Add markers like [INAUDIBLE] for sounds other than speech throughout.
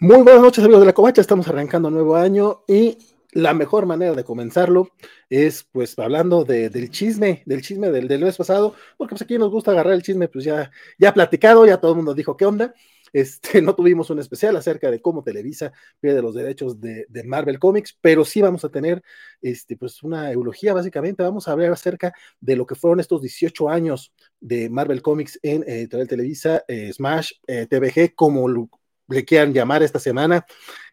Muy buenas noches, amigos de la Covacha. Estamos arrancando un nuevo año y la mejor manera de comenzarlo es, pues, hablando del chisme, del chisme del, del, mes pasado, porque pues aquí nos gusta agarrar el chisme, pues ya, ya platicado, ya todo el mundo dijo qué onda. Este, [LAUGHS] no tuvimos un especial acerca de cómo Televisa pierde los derechos de, de, Marvel Comics, pero sí vamos a tener este, pues una eulogía, básicamente. Vamos a hablar acerca de lo que fueron estos 18 años de Marvel Comics en eh, Televisa, eh, Smash, eh, TVG, como le quieran llamar esta semana.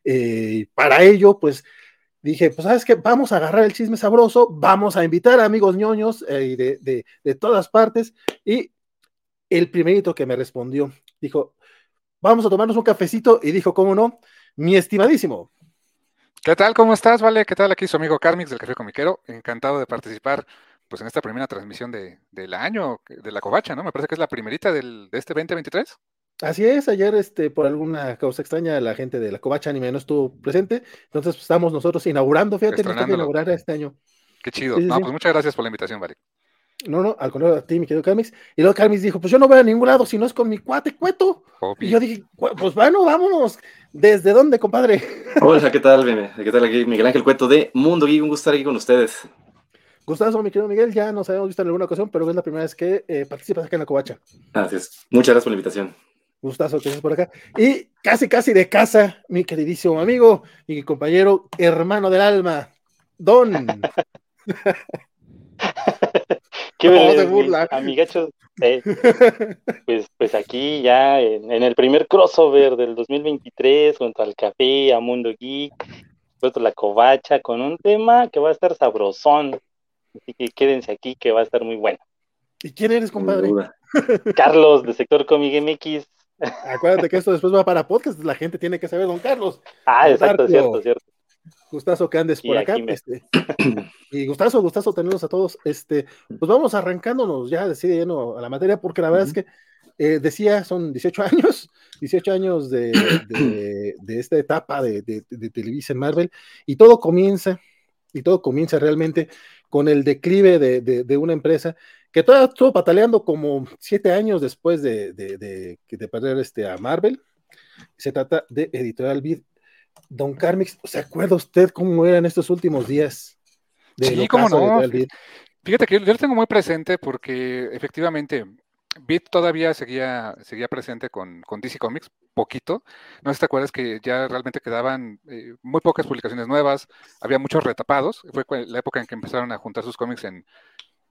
Eh, para ello, pues dije, pues sabes que vamos a agarrar el chisme sabroso, vamos a invitar a amigos ñoños eh, de, de, todas partes. Y el primerito que me respondió dijo, vamos a tomarnos un cafecito y dijo, ¿cómo no? Mi estimadísimo. ¿Qué tal? ¿Cómo estás? Vale, ¿qué tal? Aquí su amigo Carmix del Café Comiquero. Encantado de participar pues en esta primera transmisión de, del año de la Covacha, ¿no? Me parece que es la primerita del, de este 2023. Así es, ayer este, por alguna causa extraña la gente de la Covacha Anime no estuvo presente, entonces pues, estamos nosotros inaugurando, fíjate, nos toca inaugurar este año. Qué chido. Sí, sí, no, sí. pues muchas gracias por la invitación, Vale. No, no, al contrario a ti, mi querido Carmix. Y luego Carmix dijo, pues yo no voy a ningún lado si no es con mi cuate Cueto. Obvio. Y yo dije, pues bueno, vámonos. ¿Desde dónde, compadre? Hola, ¿qué tal? ¿Qué tal aquí? Miguel Ángel Cueto de Mundo Geek, un gusto estar aquí con ustedes. Gustazo, mi querido Miguel, ya nos habíamos visto en alguna ocasión, pero es la primera vez que eh, participas acá en la Covacha. Así es. Muchas gracias por la invitación. Gustazo que estés por acá. Y casi, casi de casa, mi queridísimo amigo, mi compañero, hermano del alma, Don. [LAUGHS] Qué no, de burla. Amigachos, eh, [LAUGHS] pues, pues aquí ya en, en, el primer crossover del 2023, junto al café, a Mundo Geek, puesto la covacha, con un tema que va a estar sabrosón. Así que quédense aquí, que va a estar muy bueno. ¿Y quién eres, compadre? [LAUGHS] Carlos, de Sector Comic MX. Acuérdate que esto después va para podcast, la gente tiene que saber, don Carlos. Ah, exacto, cierto, cierto. Gustazo que andes por acá. Me... Este, y gustazo, gustazo tenerlos a todos. Este, pues vamos arrancándonos ya de lleno a la materia, porque la verdad uh -huh. es que eh, decía, son 18 [LAUGHS] años, 18 años de, de, de esta etapa de, de, Televisa Marvel, y todo comienza, y todo comienza realmente con el declive de, una empresa que todavía estuvo pataleando como siete años después de, de, perder este, a Marvel. Se trata de Editorial Vid. Don Carmix, ¿se acuerda usted cómo eran estos últimos días? sí, cómo no. Fíjate que yo lo tengo muy presente porque efectivamente Beat todavía seguía, seguía presente con, con, DC Comics, poquito. No sé si te acuerdas que ya realmente quedaban eh, muy pocas publicaciones nuevas, había muchos retapados. Fue la época en que empezaron a juntar sus cómics en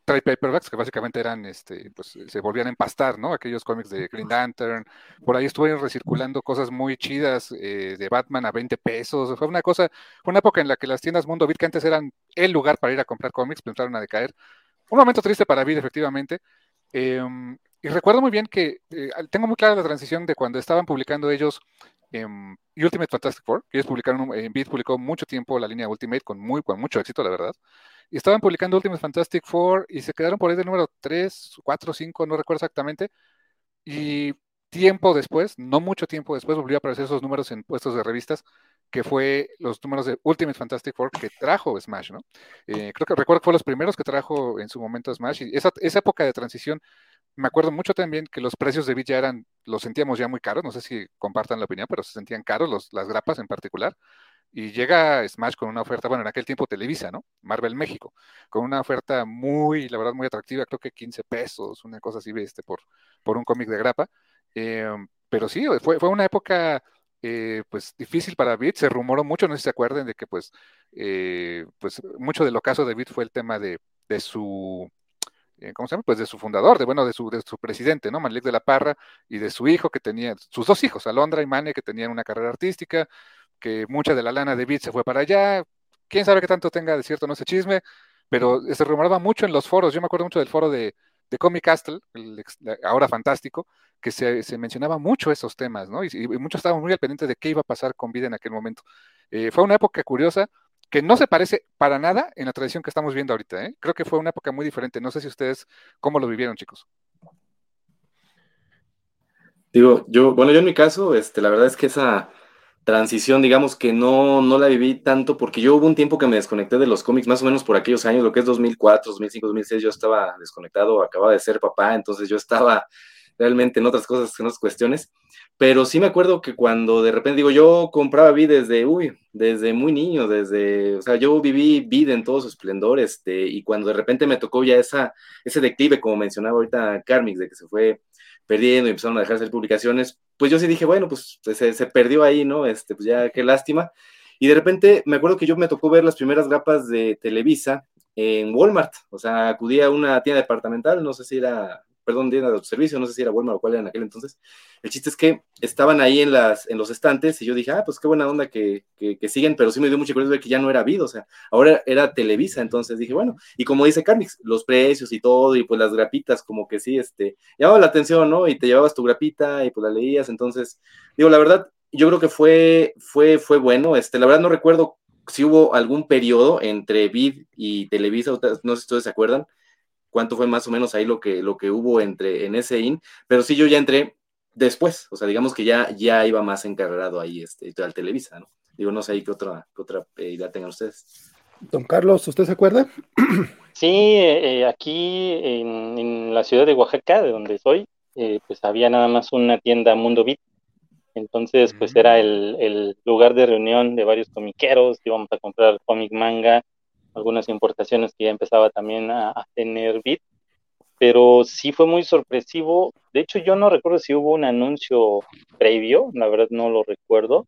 trade paperbacks, que básicamente eran, este, pues se volvían a empastar, ¿no? Aquellos cómics de Green Lantern. Por ahí estuvieron recirculando cosas muy chidas eh, de Batman a 20 pesos. Fue una cosa, fue una época en la que las tiendas Mundo Beat, que antes eran el lugar para ir a comprar cómics, empezaron a decaer. Un momento triste para Beat, efectivamente. Eh, y recuerdo muy bien que eh, tengo muy clara la transición de cuando estaban publicando ellos Ultimate Fantastic Four, que ellos publicaron, en eh, Beat publicó mucho tiempo la línea Ultimate con, muy, con mucho éxito, la verdad. Y estaban publicando Ultimate Fantastic Four y se quedaron por ahí del número 3, 4, 5, no recuerdo exactamente. Y tiempo después, no mucho tiempo después, volvió a aparecer esos números en puestos de revistas, que fue los números de Ultimate Fantastic Four que trajo Smash, ¿no? Eh, creo que recuerdo que fue los primeros que trajo en su momento Smash y esa época de transición me acuerdo mucho también que los precios de ya eran, los sentíamos ya muy caros, no sé si compartan la opinión, pero se sentían caros los, las grapas en particular. Y llega Smash con una oferta, bueno, en aquel tiempo Televisa, ¿no? Marvel México, con una oferta muy, la verdad, muy atractiva, creo que 15 pesos, una cosa así, este, por, por un cómic de grapa. Eh, pero sí, fue, fue una época eh, pues difícil para Beat, se rumoró mucho, no sé si se acuerden de que pues, eh, pues mucho del ocaso de Beat fue el tema de, de su ¿cómo se llama? Pues de su fundador, de bueno, de su, de su presidente, ¿no? Malik de la Parra, y de su hijo que tenía, sus dos hijos, Alondra y Mane, que tenían una carrera artística, que mucha de la lana de Beat se fue para allá, quién sabe qué tanto tenga de cierto no ese chisme, pero se rumoraba mucho en los foros, yo me acuerdo mucho del foro de, de Comic Castle, el, ahora fantástico, que se, se, mencionaba mucho esos temas, ¿no? Y, y, muchos estaban muy al pendiente de qué iba a pasar con vida en aquel momento. Eh, fue una época curiosa, que no se parece para nada en la tradición que estamos viendo ahorita. ¿eh? Creo que fue una época muy diferente. No sé si ustedes cómo lo vivieron, chicos. Digo, yo, bueno, yo en mi caso, este, la verdad es que esa transición, digamos que no, no la viví tanto porque yo hubo un tiempo que me desconecté de los cómics, más o menos por aquellos años, lo que es 2004, 2005, 2006, yo estaba desconectado, acababa de ser papá, entonces yo estaba realmente en otras cosas, en otras cuestiones. Pero sí me acuerdo que cuando de repente digo, yo compraba vid desde, uy, desde muy niño, desde, o sea, yo viví vid en todo su esplendor, este, y cuando de repente me tocó ya esa, ese declive, como mencionaba ahorita Carmix, de que se fue perdiendo y empezaron a dejar de hacer publicaciones, pues yo sí dije, bueno, pues se, se, perdió ahí, ¿no? Este, pues ya qué lástima. Y de repente me acuerdo que yo me tocó ver las primeras grapas de Televisa en Walmart, o sea, acudí a una tienda departamental, no sé si era perdón, tienda de autoservicio, no sé si era Walmart o cuál era en aquel entonces. El chiste es que estaban ahí en, las, en los estantes y yo dije, ah, pues qué buena onda que, que, siguen, pero sí me dio mucha curiosidad que ya no era Vido, o sea, ahora era Televisa, entonces dije, bueno, y como dice Carmix, los precios y todo, y pues las grapitas, como que sí, este, llamaba la atención, ¿no? Y te llevabas tu grapita y pues la leías, entonces, digo, la verdad, yo creo que fue, fue, fue bueno, este, la verdad no recuerdo si hubo algún periodo entre Vid y Televisa, no sé si ustedes se acuerdan, cuánto fue más o menos ahí lo que, lo que hubo entre, en ese IN, pero sí yo ya entré después, o sea, digamos que ya, ya iba más encargado ahí este, al Televisa, ¿no? Digo, no sé ahí qué otra, otra eh, idea tengan ustedes. Don Carlos, ¿usted se acuerda? [CLEARS THROAT] Sí, eh, aquí en, la ciudad de Oaxaca, de donde soy, eh, pues había nada más una tienda Mundo Beat. Entonces, pues era mm. el, el, lugar de reunión de varios comiqueros, íbamos a comprar cómic manga, algunas importaciones que ya empezaba también a, tener Bit, pero sí fue muy sorpresivo. De hecho, yo no recuerdo si hubo un anuncio previo, la verdad no lo recuerdo,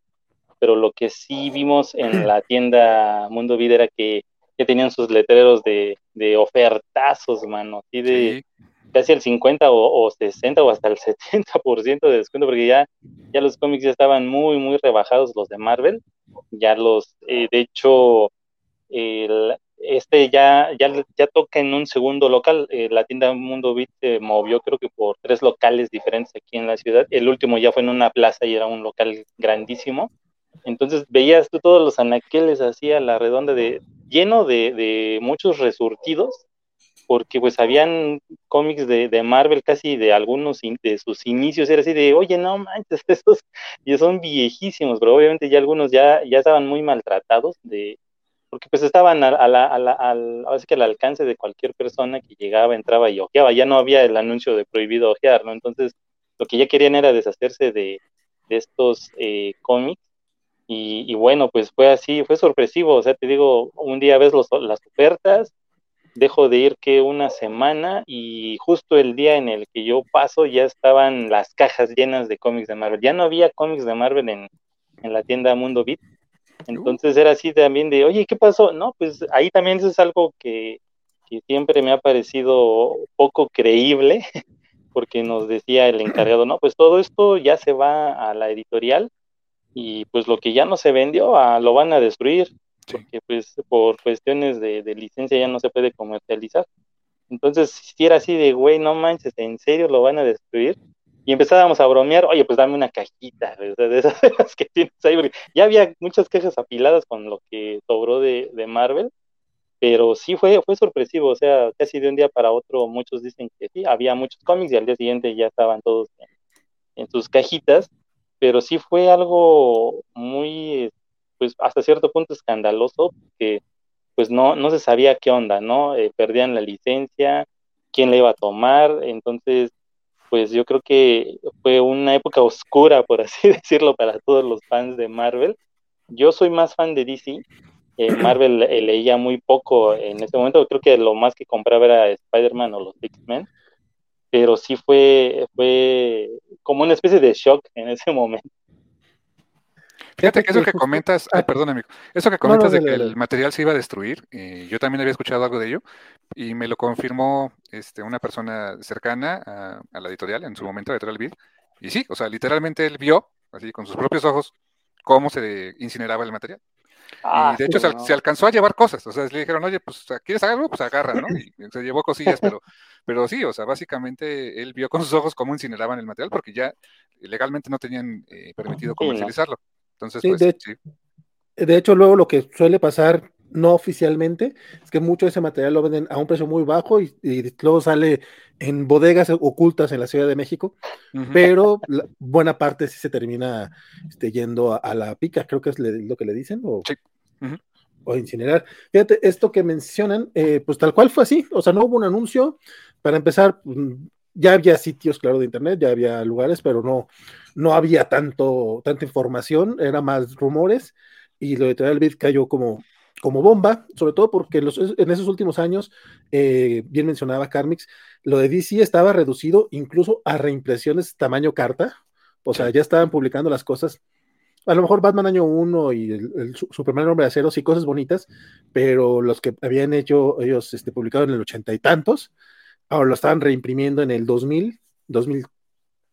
pero lo que sí vimos en la [CLEARS THROAT] tienda Mundo Vid era que ya tenían sus letreros de, de ofertazos, mano, así de casi el 50 o, 60 o hasta el [LAUGHS] 70% de descuento, porque ya, ya los cómics ya estaban muy, muy rebajados los de Marvel. Ya los, eh, de hecho, este ya, ya, ya toca en un segundo local. Eh, la tienda Mundo Beat se movió creo que por tres locales diferentes aquí en la ciudad. El último ya fue en una plaza y era un local grandísimo. Entonces veías tú todos los anaqueles así a la redonda de lleno de, muchos resurtidos porque pues habían cómics de, Marvel casi de algunos de sus inicios, era así de, oye, no manches, [LAUGHS] estos ya son viejísimos, pero obviamente ya algunos ya, ya estaban muy maltratados de, porque pues estaban a, a la, a la, al, que al alcance de cualquier persona que llegaba, entraba y ojeaba, ya no había el anuncio de prohibido ojear, ¿no? Entonces, lo que ya querían era deshacerse de, de estos eh, cómics, y, y, bueno, pues fue así, fue sorpresivo, o sea, te digo, un día ves los, las ofertas, dejo de ir que una semana y justo el día en el que yo paso ya estaban las cajas llenas de cómics de Marvel, ya no había cómics de Marvel en, en la tienda Mundo Beat, entonces era así también de, oye, ¿qué pasó? No, pues ahí también eso es algo que, siempre me ha parecido poco creíble, [LAUGHS] porque nos decía el [CLEARS THROAT] encargado, no, pues todo esto ya se va a la editorial y pues lo que ya no se vendió a, lo van a destruir, porque pues por cuestiones de, de licencia ya no se puede comercializar. Entonces, si era así de, güey, no manches, ¿en serio lo van a destruir? Y empezábamos a bromear, oye, pues dame una cajita [LAUGHS] de, esas que tienes ahí, porque ya había muchas cajas apiladas con lo que sobró de, Marvel, pero sí fue, fue sorpresivo, o sea, casi de un día para otro muchos dicen que sí, había muchos cómics y al día siguiente ya estaban todos en, sus cajitas, pero sí fue algo muy, pues hasta cierto punto escandaloso, que pues no, no se sabía qué onda, ¿no? Eh, perdían la licencia, quién la iba a tomar, entonces pues yo creo que fue una época oscura, por así [LAUGHS] decirlo, para todos los fans de Marvel. Yo soy más fan de DC. Eh, Marvel eh, leía muy poco en ese momento. Creo que lo más que compraba era Spider-Man o los X-Men. Pero sí fue, fue como una especie de shock en ese [LAUGHS] momento. Fíjate que eso que comentas, ay, perdón amigo, eso que comentas de que el material se iba a destruir, eh, yo también había escuchado algo de ello y me lo confirmó este, una persona cercana a, la editorial en su momento, Editorial Vid, y sí, o sea, literalmente él vio, así con sus propios ojos, cómo se incineraba el material. y ah, de hecho se, alcanzó a llevar cosas, o sea, le dijeron, oye, pues, ¿quieres algo? Pues agarra, ¿no? Y se llevó cosillas, pero, pero sí, o sea, básicamente él vio con sus ojos cómo incineraban el material porque ya legalmente no tenían eh, permitido comercializarlo. Entonces, pues, de, hecho, luego lo que suele pasar no oficialmente es que mucho de ese material lo venden a un precio muy bajo y, luego sale en bodegas ocultas en la Ciudad de México, pero buena parte sí se termina este, yendo a, la pica, creo que es lo que le dicen, o, o incinerar. Fíjate, esto que mencionan, eh, pues tal cual fue así, o sea, no hubo un anuncio, para empezar, mm, ya había sitios, claro, de internet, ya había lugares, pero no, no había tanto, tanta información, era más rumores, y lo de Editorial Bit cayó como, como bomba, sobre todo porque en, en esos últimos años, eh, bien mencionaba Carmix, lo de DC estaba reducido incluso a reimpresiones tamaño carta, o sea, ya estaban publicando las cosas a lo mejor Batman año 1 y el, Superman Hombre de Acero, sí, cosas bonitas, pero los que habían hecho ellos este, publicado en el ochenta y tantos, ahora lo estaban reimprimiendo en el 2000, 2000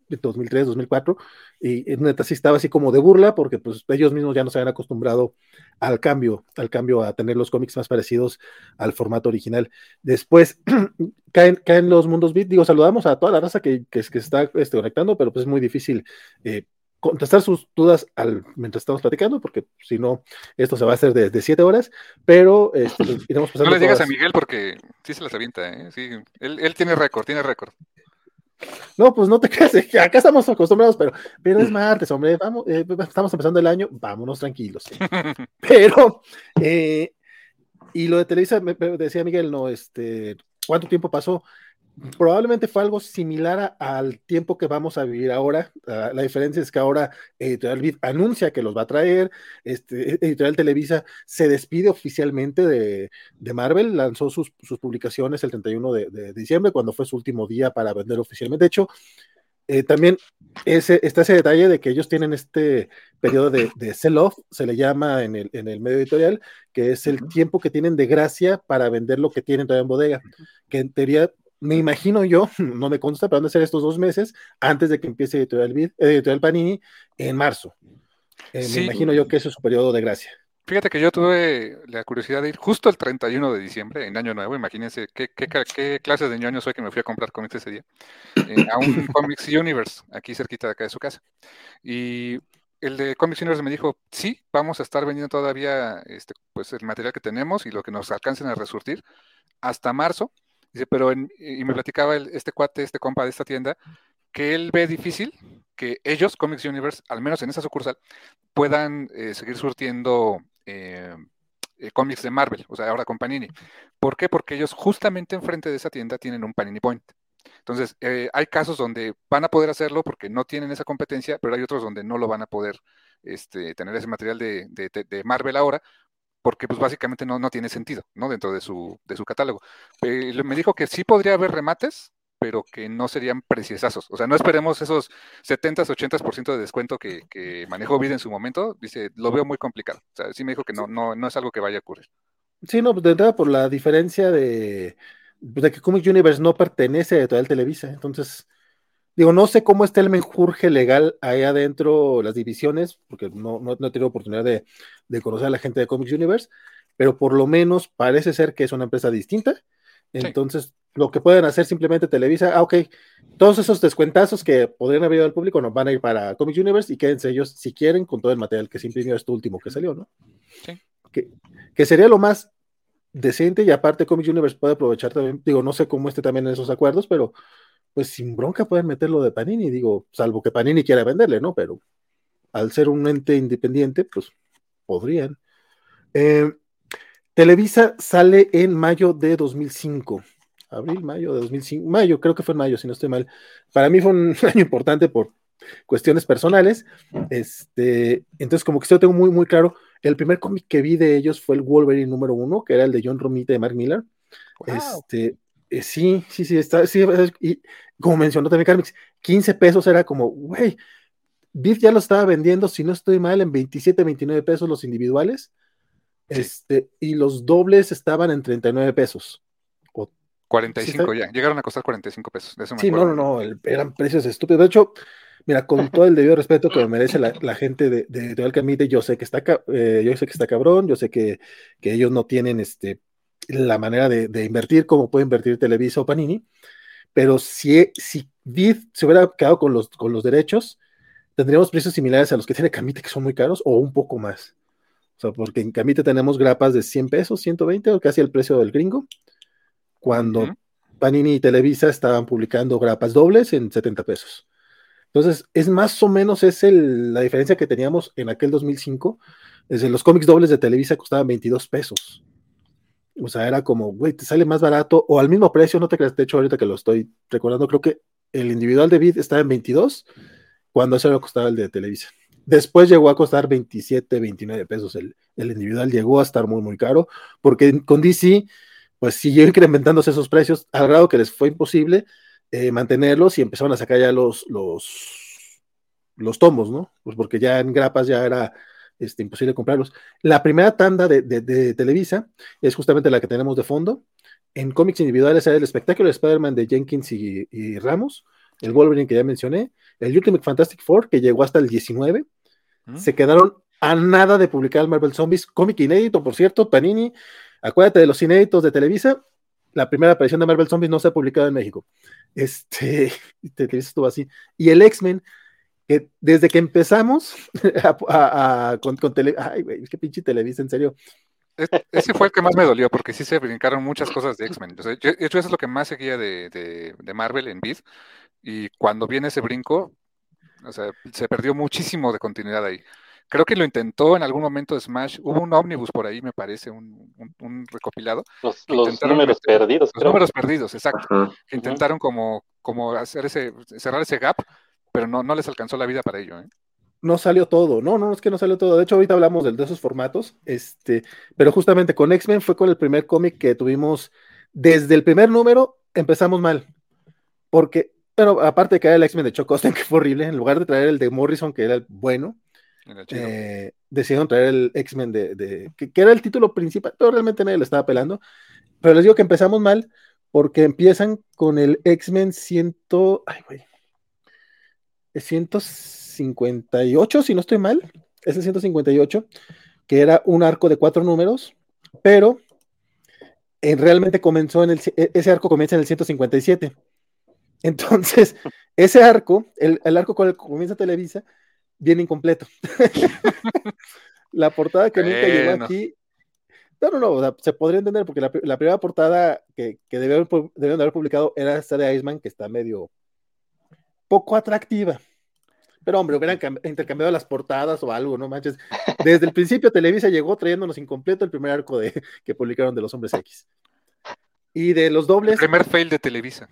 2003, 2004, y neta sí estaba así como de burla, porque pues ellos mismos ya no se habían acostumbrado al cambio, al cambio a tener los cómics más parecidos al formato original. Después [CLEARS THROAT] caen, caen los mundos bit, digo, saludamos a toda la raza que, que, que está este, conectando, pero pues es muy difícil eh, contestar sus dudas al, mientras estamos platicando, porque si no, esto se va a hacer desde siete horas, pero este, pues, [LAUGHS] iremos pasando. No le digas a Miguel porque sí se las avienta, ¿eh? Sí, él, él tiene récord, tiene récord. No, pues no te [LAUGHS] creas, acá estamos acostumbrados, pero, pero es martes, hombre, vamos, eh, estamos empezando el año, vámonos tranquilos. [LAUGHS] pero, eh, y lo de Televisa, me, decía Miguel, no, este, ¿cuánto tiempo pasó? Probablemente fue algo similar al tiempo que vamos a vivir ahora. Ah, la diferencia es que ahora Editorial Vid anuncia que los va a traer. Este, Editorial Televisa se despide oficialmente de, Marvel, lanzó sus, publicaciones el 31 de, diciembre, cuando fue su último día para vender oficialmente. De hecho, eh, también ese, está ese detalle de que ellos tienen este periodo de, sell-off, se le llama en el, en el, medio editorial, que es el tiempo que tienen de gracia para vender lo que tienen todavía en bodega, que en teoría me imagino yo, [LAUGHS] no me consta, pero van a ser estos dos meses antes de que empiece Editorial, editorial Panini en marzo. Eh, me imagino yo que ese es su periodo de gracia. Fíjate que yo tuve la curiosidad de ir justo el 31 de diciembre, en Año Nuevo, imagínense qué, qué, qué clase de ñoño soy que me fui a comprar cómics ese día, eh, a un [LAUGHS] Comics Universe, aquí cerquita de acá de su casa. Y el de Comics Universe me dijo, sí, vamos a estar vendiendo todavía este, pues, el material que tenemos y lo que nos alcancen a resurtir hasta marzo, Dice, pero y me platicaba este cuate, este compa de esta tienda, que él ve difícil que ellos, Comics Universe, al menos en esa sucursal, puedan eh, seguir surtiendo eh, eh, cómics de Marvel, o sea, ahora con Panini. ¿Por qué? Porque ellos justamente enfrente de esa tienda tienen un Panini Point. Entonces, hay casos donde van a poder hacerlo porque no tienen esa competencia, pero hay otros donde no lo van a poder este, tener ese material de, de Marvel ahora, porque pues básicamente no, no tiene sentido, ¿no? Dentro de su, de su catálogo. me dijo que sí podría haber remates, pero que no serían preciosazos. O sea, no esperemos esos 70, 80% de descuento que, que manejó Vida en su momento. Dice, lo veo muy complicado. O sea, sí me dijo que no, no, no es algo que vaya a ocurrir. Sí, no, de entrada por la diferencia de, de que Comic Universe no pertenece a el Televisa. Entonces, Digo, no sé cómo está el menjurje legal ahí adentro, las divisiones, porque no, no, he tenido oportunidad de, conocer a la gente de Comics Universe, pero por lo menos parece ser que es una empresa distinta. Entonces, lo que pueden hacer simplemente Televisa, ah, ok, todos esos descuentazos que podrían haber ido al público nos van a ir para Comics Universe y quédense ellos, si quieren, con todo el material que se imprimió este último que salió, ¿no? Sí. Que, que sería lo más decente y aparte Comics Universe puede aprovechar también, digo, no sé cómo esté también en esos acuerdos, pero pues sin bronca pueden meterlo de Panini, digo, salvo que Panini quiera venderle, ¿no? Pero al ser un ente independiente, pues podrían. Eh, Televisa sale en mayo de 2005. Abril, mayo de 2005. Mayo, creo que fue en mayo, si no estoy mal. Para mí fue un [LAUGHS] año importante por cuestiones personales. Este, entonces, como que yo tengo muy, muy claro. El primer cómic que vi de ellos fue el Wolverine número uno, que era el de John Romita de Mark Miller. Este, eh, sí, sí, sí, está, sí, y como mencionó también Carmix, 15 pesos era como, güey, Biff ya lo estaba vendiendo, si no estoy mal, en 27, 29 pesos los individuales, este, y los dobles estaban en 39 pesos. 45 ya, llegaron a costar 45 pesos. sí, no, no, no, eran precios estúpidos. De hecho, mira, con [LAUGHS] todo el debido respeto que me merece la, gente de, de, de yo sé que está, eh, yo sé que está cabrón, yo sé que, que ellos no tienen este la manera de, invertir, como puede invertir Televisa o Panini, pero si, si Vid se hubiera quedado con los, con los derechos, tendríamos precios similares a los que tiene Camite, que son muy caros, o un poco más. O sea, porque en Camite tenemos grapas de 100 pesos, 120, o casi el precio del gringo, cuando Panini y Televisa estaban publicando grapas dobles en 70 pesos. Entonces, es más o menos es la diferencia que teníamos en aquel 2005. Desde los cómics dobles de Televisa costaban 22 pesos. O sea, era como, güey, te sale más barato o al mismo precio, no te creas, de hecho ahorita que lo estoy recordando, creo que el individual de Bid estaba en 22, cuando eso lo costaba el de Televisa. Después llegó a costar 27, 29 pesos el, el individual, llegó a estar muy, muy caro, porque con DC, pues siguió incrementándose esos precios, al grado que les fue imposible eh, mantenerlos y empezaron a sacar ya los, los, los tomos, ¿no? Pues porque ya en grapas ya era este, imposible comprarlos. La primera tanda de, de, Televisa es justamente la que tenemos de fondo. En cómics individuales era el espectáculo de Spider-Man de Jenkins y, Ramos, el Wolverine que ya mencioné, el Ultimate Fantastic Four que llegó hasta el 19. Mm. Se quedaron a nada de publicar el Marvel Zombies, cómic inédito, por cierto, Panini. Acuérdate de los inéditos de Televisa. La primera aparición de Marvel Zombies no se ha publicado en México. Este, [LAUGHS] Televisa estuvo así. Y el X-Men, que desde que empezamos [LAUGHS] a, con, con tele, ay, güey, es que pinche Televisa, en serio. ese fue el que más me dolió, porque sí se brincaron muchas cosas de X-Men. de hecho, eso es lo que más seguía de, de, Marvel en Vid. Y cuando viene ese brinco, o sea, se perdió muchísimo de continuidad ahí. Creo que lo intentó en algún momento Smash. Hubo un ómnibus por ahí, me parece, un, un, recopilado. Los, números perdidos. Los números perdidos, exacto. intentaron como, como hacer ese, cerrar ese gap, pero no, no les alcanzó la vida para ello. ¿eh? No salió todo, no, no, es que no salió todo. De hecho, ahorita hablamos de, de esos formatos, este, pero justamente con X-Men fue con el primer cómic que tuvimos, desde el primer número empezamos mal, porque, pero aparte de que era el X-Men de Chuck [LAUGHS] que fue horrible, en lugar de traer el de Morrison, que era el bueno, eh, decidieron traer el X-Men de, que, que, era el título principal, pero realmente nadie lo estaba pelando. Pero les digo que empezamos mal porque empiezan con el X-Men 100, ay, güey, 158, si no estoy mal, es el 158, que era un arco de cuatro números, pero en, realmente comenzó en el, e, ese arco comienza en el 157. [LAUGHS] Entonces, ese arco, el, arco con el que comienza Televisa, viene incompleto. [LAUGHS] la portada que nunca llegó aquí. No, no, no, se podría entender porque la, primera portada que, que debieron, debieron, haber publicado era esta de Iceman, que está medio poco atractiva. Pero hombre, hubieran intercambiado las portadas o algo, ¿no manches? Desde el principio Televisa llegó trayéndonos incompleto el primer arco de, que publicaron de los Hombres X. Y de los dobles. El primer fail de Televisa.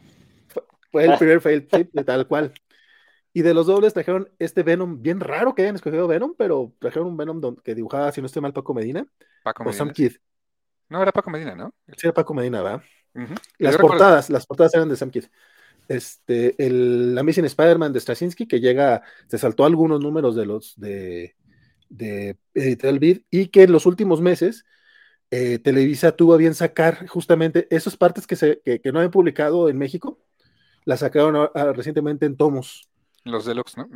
Fue, el primer fail, de tal cual. Y de los dobles trajeron este Venom, bien raro que hayan escogido Venom, pero trajeron un Venom que dibujaba, si no estoy mal, Paco Medina. Paco Medina. O Sam Kid. No, era Paco Medina, ¿no? Sí, era Paco Medina, ¿verdad? Las portadas, las portadas eran de Sam Kid este, el Amazing Spider-Man de Straczynski, que llega, se saltó algunos números de los de, de Editorial Vid, y que en los últimos meses eh, Televisa tuvo a bien sacar justamente esas partes que, se, que, no habían publicado en México, las sacaron recientemente en tomos. Los deluxe, ¿no?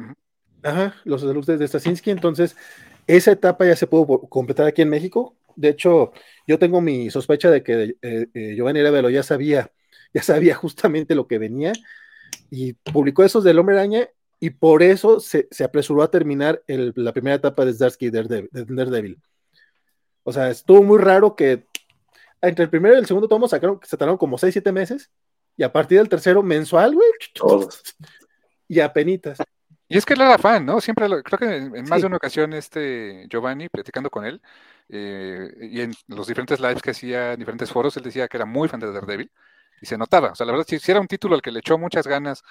Ajá, los deluxe de Straczynski, entonces esa etapa ya se pudo completar aquí en México. De hecho, yo tengo mi sospecha de que eh, eh, Giovanni Arevalo ya sabía ya sabía justamente lo que venía y publicó esos del Hombre Araña y por eso se, apresuró a terminar la primera etapa de Zdarsky de Daredevil. O sea, estuvo muy raro que entre el primero y el segundo tomo sacaron, se tardaron como 6, 7 meses y a partir del tercero mensual, güey, [LAUGHS] y apenitas. Y es que él era fan, ¿no? Siempre, creo que en, más de una ocasión, este Giovanni, platicando con él, eh, y en los diferentes lives que hacía, en diferentes foros, él decía que era muy fan de Daredevil y se notaba. O sea, la verdad, si, era un título al que le echó muchas ganas,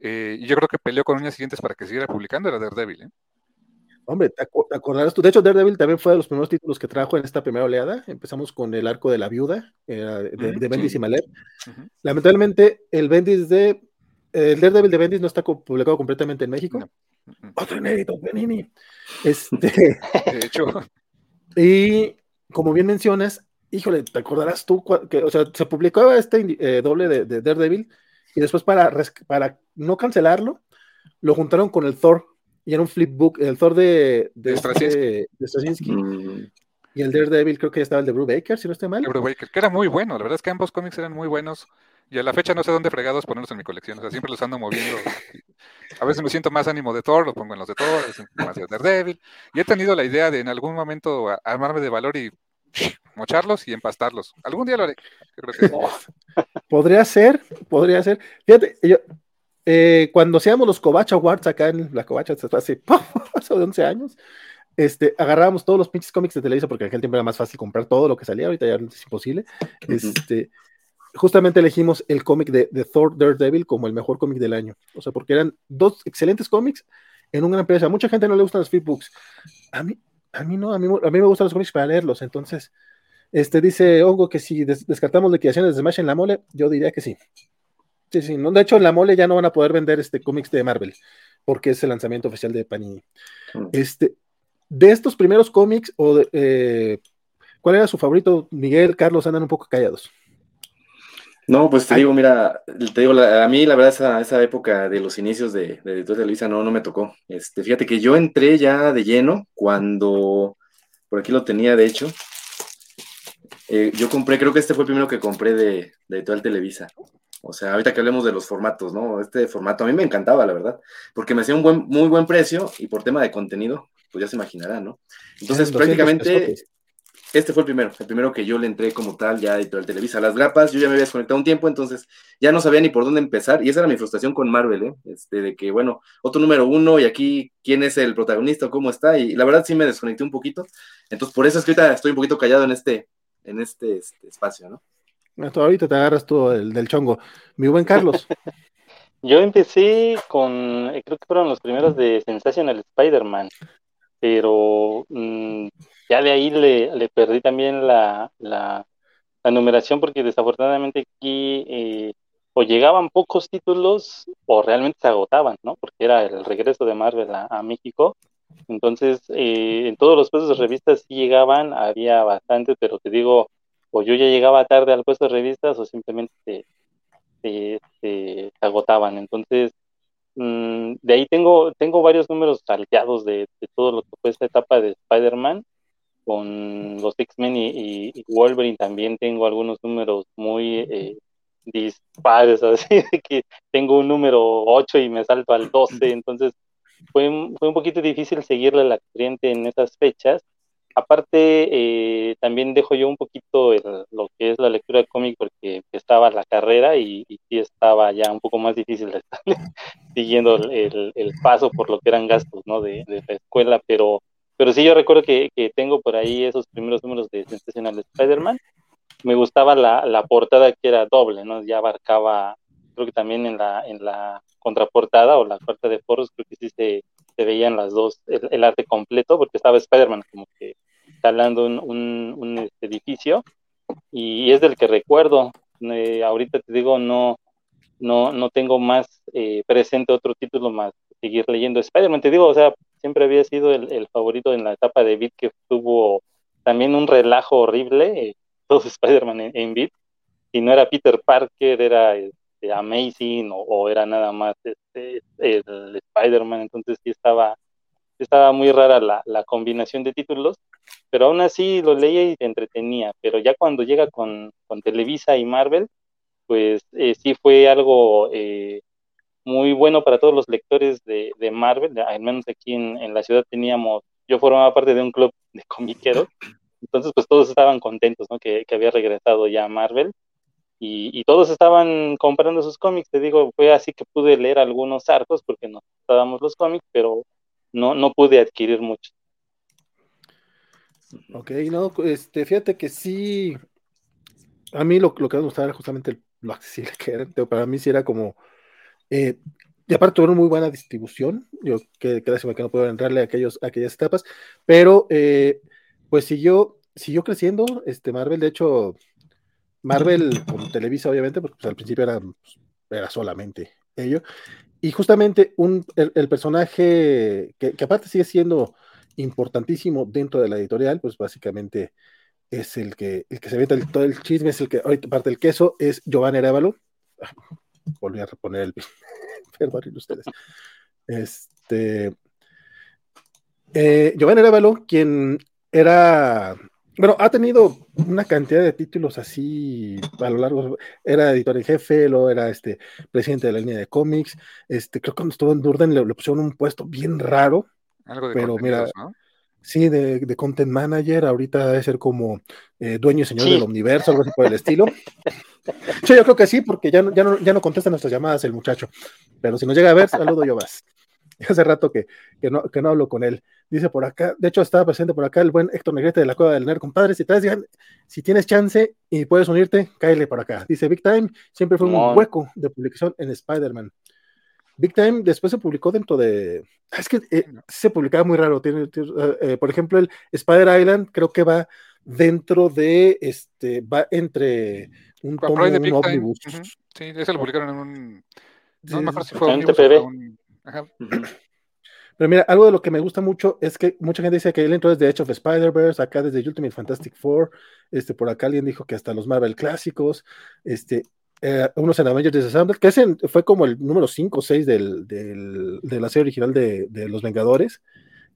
eh, y yo creo que peleó con uñas siguientes para que siguiera publicando, era Daredevil. ¿eh? Hombre, te, acordarás tú. De hecho, Daredevil también fue de los primeros títulos que trajo en esta primera oleada. Empezamos con el arco de la viuda, de, Bendis y Malek. Lamentablemente, el Bendis de. El Daredevil de Bendis no está publicado completamente en México. Otro inédito, Benini. [LAUGHS] Este. de hecho. [LAUGHS] Y como bien mencionas, híjole, ¿te acordarás tú? Que, o sea, se publicaba este eh, doble de, Daredevil y después para, para no cancelarlo, lo juntaron con el Thor y era un flipbook, el Thor de, de, Straczynski. Mm. Y el Daredevil creo que ya estaba el de Brew Baker, si no estoy mal. El Baker, que era muy bueno, la verdad es que ambos cómics eran muy buenos. Y a la fecha no sé dónde fregados ponerlos en mi colección, o sea, siempre los ando moviendo. A veces me siento más ánimo de Thor, lo pongo en los de Thor, más de Daredevil. Y he tenido la idea de en algún momento armarme de valor y mocharlos y empastarlos. Algún día lo haré. [LAUGHS] podría ser, podría ser. Fíjate, yo, eh, cuando hacíamos los Kovacha Awards acá en la Kovacha, hace, [LAUGHS] hace 11 años, este, agarrábamos todos los pinches cómics de Televisa porque en aquel tiempo era más fácil comprar todo lo que salía, ahorita ya es imposible. Este, justamente elegimos el cómic de, de, Thor Daredevil como el mejor cómic del año. O sea, porque eran dos excelentes cómics en una empresa. Mucha gente no le gustan los flipbooks. A mí, a mí no, a mí, a mí me gustan los cómics para leerlos. Entonces, este dice Hongo que si descartamos liquidaciones de Smash en la mole, yo diría que sí. Sí, sí. No, de hecho, en la mole ya no van a poder vender este cómics de Marvel, porque es el lanzamiento oficial de Panini. Mm. Este, de estos primeros cómics, o eh, ¿cuál era su favorito? Miguel, Carlos, andan un poco callados. No, pues te digo, mira, te digo, a mí la verdad esa, esa época de los inicios de, de Editorial Luisa no, no me tocó. Este, fíjate que yo entré ya de lleno cuando, por aquí lo tenía de hecho, eh, yo compré, creo que este fue el primero que compré de, de Editorial Televisa. O sea, ahorita que hablemos de los formatos, ¿no? Este formato a mí me encantaba, la verdad, porque me hacía un buen, muy buen precio y por tema de contenido, pues ya se imaginarán, ¿no? Entonces, prácticamente este fue el primero, el primero que yo le entré como tal ya a Editorial Televisa. Las grapas, yo ya me había desconectado un tiempo, entonces ya no sabía ni por dónde empezar. Y esa era mi frustración con Marvel, ¿eh? Este, de que, bueno, otro número uno y aquí quién es el protagonista, cómo está. Y, la verdad sí me desconecté un poquito. Entonces, por eso es que ahorita estoy un poquito callado en este, en este, este espacio, ¿no? Hasta ahorita te agarras tú el del chongo. Mi buen Carlos. [LAUGHS] yo empecé con, eh, creo que fueron los primeros de Sensational Spider-Man pero mm, ya de ahí le, le perdí también la, la, numeración porque desafortunadamente aquí eh, o llegaban pocos títulos o realmente se agotaban, ¿no? Porque era el regreso de Marvel a, México. Entonces, eh, en todos los puestos de revistas sí llegaban, había bastante, pero te digo, o yo ya llegaba tarde al puesto de revistas o simplemente se, agotaban. Entonces, Mm, de ahí tengo, tengo varios números salteados de, todo lo que fue esta etapa de Spider-Man. Con los X-Men y, Wolverine también tengo algunos números muy eh, dispares, [LAUGHS] así que tengo un número 8 y me salto al 12, entonces fue, fue un poquito difícil seguirle la corriente en esas fechas, Aparte, eh, también dejo yo un poquito lo que es la lectura de cómic porque estaba la carrera y, sí estaba ya un poco más difícil de estar [LAUGHS] siguiendo el, paso por lo que eran gastos ¿no? de, la escuela, pero, pero sí yo recuerdo que, tengo por ahí esos primeros números de Sensational Spider-Man. Me gustaba la, la, portada que era doble, ¿no? Ya abarcaba, creo que también en la, en la contraportada o la carta de foros, creo que sí se, se veían las dos, el, arte completo, porque estaba Spider-Man como que talando un, un, edificio, y es del que recuerdo. Eh, ahorita te digo, no, no, no tengo más eh, presente otro título más seguir leyendo Spider-Man. Te digo, o sea, siempre había sido el, favorito en la etapa de Beat, que tuvo también un relajo horrible, eh, [LAUGHS] todos Spider-Man en, en Beat. Y no era Peter Parker, era este, Amazing o, era nada más este, el Spider-Man, entonces sí estaba, estaba muy rara la, la, combinación de títulos, pero aún así lo leía y te entretenía, pero ya cuando llega con, con Televisa y Marvel, pues eh, sí fue algo eh, muy bueno para todos los lectores de, de Marvel, al menos aquí en, en, la ciudad teníamos, yo formaba parte de un club de comiqueros, entonces pues todos estaban contentos, ¿no? Que, que había regresado ya Marvel y, todos estaban comprando sus cómics. Te digo, fue así que pude leer algunos arcos porque nos estábamos los cómics, pero no, no pude adquirir mucho. Ok, no, este, fíjate que sí, a mí lo, lo que me gustaba era justamente lo accesible que era, para mí sí era como, eh, y aparte tuvieron muy buena distribución, yo que, que que no puedo entrarle a, aquellos, aquellas etapas, pero eh, pues siguió, siguió creciendo, este Marvel, de hecho, Marvel, como Televisa, obviamente, porque pues, al principio era, pues, era solamente ello. Y justamente un, el, personaje que, aparte sigue siendo importantísimo dentro de la editorial, pues básicamente es el que, el que se ve todo el chisme, es el que ahorita parte del queso, es Giovanni Arevalo. [LAUGHS] Volví a reponer el [LAUGHS] perdón ustedes. Este eh, Giovanni quien era bueno, ha tenido una cantidad de títulos así a lo largo. Era editor en jefe, luego era este presidente de la línea de cómics. Este, creo que cuando estuvo en Durden le, pusieron un puesto bien raro. Algo de pero mira, sí, de, content manager. Ahorita debe ser como eh, dueño y señor del universo, algo así por el estilo. sí, yo creo que sí, porque ya no, ya no, ya no contesta nuestras llamadas el muchacho. Pero si nos llega a ver, saludo yo más. [LAUGHS] Hace rato que, que, no, que no hablo con él. Dice por acá, de hecho estaba presente por acá el buen Héctor Negrete de la Cueva del Nerd, compadre. Si, si tienes chance y puedes unirte, cáele por acá. Dice Big Time, siempre fue un hueco de publicación en Spider-Man. Big Time después se publicó dentro de. Es que eh, se publicaba muy raro. Tiene, eh, eh, por ejemplo, el Spider Island creo que va dentro de este, va entre un tomo de un ómnibus. Sí, ese lo publicaron en un. No me acuerdo si fue un. Ajá. Pero mira, algo de lo que me gusta mucho es que mucha gente dice que él entró desde Edge of Spider-Verse, acá desde Ultimate Fantastic Four, este, por acá alguien dijo que hasta los Marvel clásicos, este, eh, unos en Avengers Disassembled, que fue como el número 5 o 6 del, de la serie original de, Los Vengadores,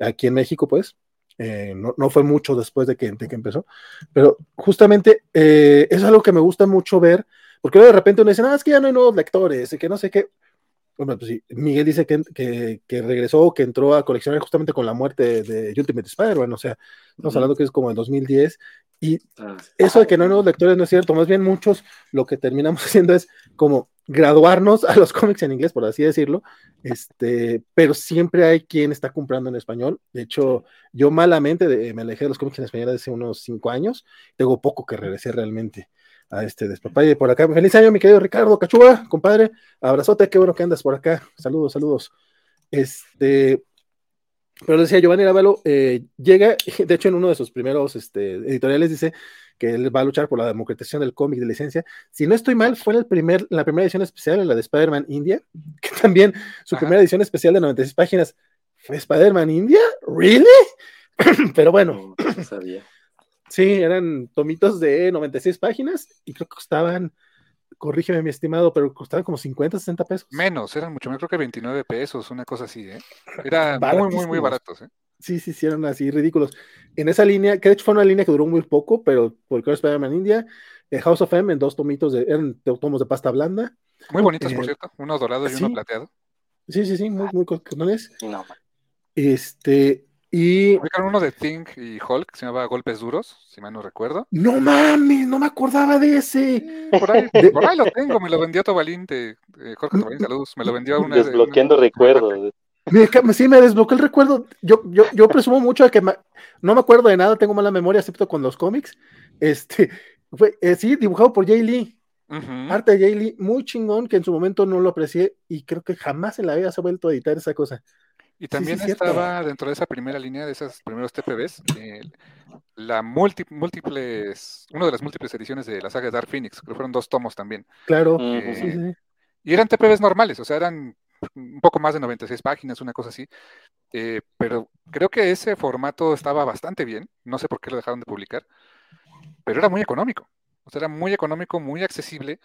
aquí en México, pues. Eh, no, fue mucho después de que, empezó, pero justamente eh, es algo que me gusta mucho ver, porque de repente uno dice, ah, es que ya no hay nuevos lectores, que no sé qué, bueno, pues sí, Miguel dice que, que, que, regresó, que entró a coleccionar justamente con la muerte de, Ultimate Spider-Man, o sea, estamos hablando que es como en 2010, y ah, eso de que no hay nuevos lectores no es cierto, más bien muchos lo que terminamos [LAUGHS] haciendo es como graduarnos a los cómics en inglés, por así decirlo, este, pero siempre hay quien está comprando en español, de hecho, yo malamente me alejé de los cómics en español hace unos cinco años, tengo poco que regresé realmente, a este despapalle por acá. Feliz año, mi querido Ricardo Cachúa, compadre. Abrazote, qué bueno que andas por acá. Saludos, saludos. Este, pero decía Giovanni Lavalo, eh, llega, [LAUGHS] de hecho, en uno de sus primeros este, editoriales dice que él va a luchar por la democratización del cómic de licencia. Si no estoy mal, fue en el primer, la primera edición especial, en la de Spider-Man India, [LAUGHS] que también su primera edición especial de 96 páginas fue Spider-Man India. ¿Really? [CLEARS THROAT] Pero bueno. No sabía. Sí, eran tomitos de 96 páginas y creo que costaban, corrígeme mi estimado, pero costaban como 50, 60 pesos. Menos, eran mucho menos, creo que 29 pesos, una cosa así, ¿eh? Eran muy, muy, muy baratos, ¿eh? Sí, sí, sí, eran así ridículos. En esa línea, que de hecho fue una línea que duró muy poco, pero por el Spider-Man India, el House of M en dos tomitos de, eran tomos de pasta blanda. Muy bonitos, por eh, cierto, uno dorado y uno plateado. Sí, sí, sí, muy, muy coquetones. No. Este, y. uno de Thing y Hulk que se llamaba Golpes Duros, si mal no recuerdo. No mames, no me acordaba de ese. por, ahí, lo tengo, me lo vendió Tobalín de Jorge Tobalín, saludos. Me lo vendió una. Desbloqueando recuerdos. sí, me desbloqueó el recuerdo. Yo, yo, yo presumo mucho de que no me acuerdo de nada, tengo mala memoria, excepto con los cómics. Este, fue, eh, sí, dibujado por Jay Lee. Arte de Jay Lee, muy chingón, que en su momento no lo aprecié y creo que jamás en la vida se ha vuelto a editar esa cosa. Y también estaba dentro de esa primera línea de esos primeros TPBs, la múltiples, una de las múltiples ediciones de la saga de Dark Phoenix, que fueron dos tomos también. Claro. Eh, y eran TPBs normales, o sea, eran un poco más de 96 páginas, una cosa así. Eh, pero creo que ese formato estaba bastante bien, no sé por qué lo dejaron de publicar, pero era muy económico. O sea, era muy económico, muy accesible.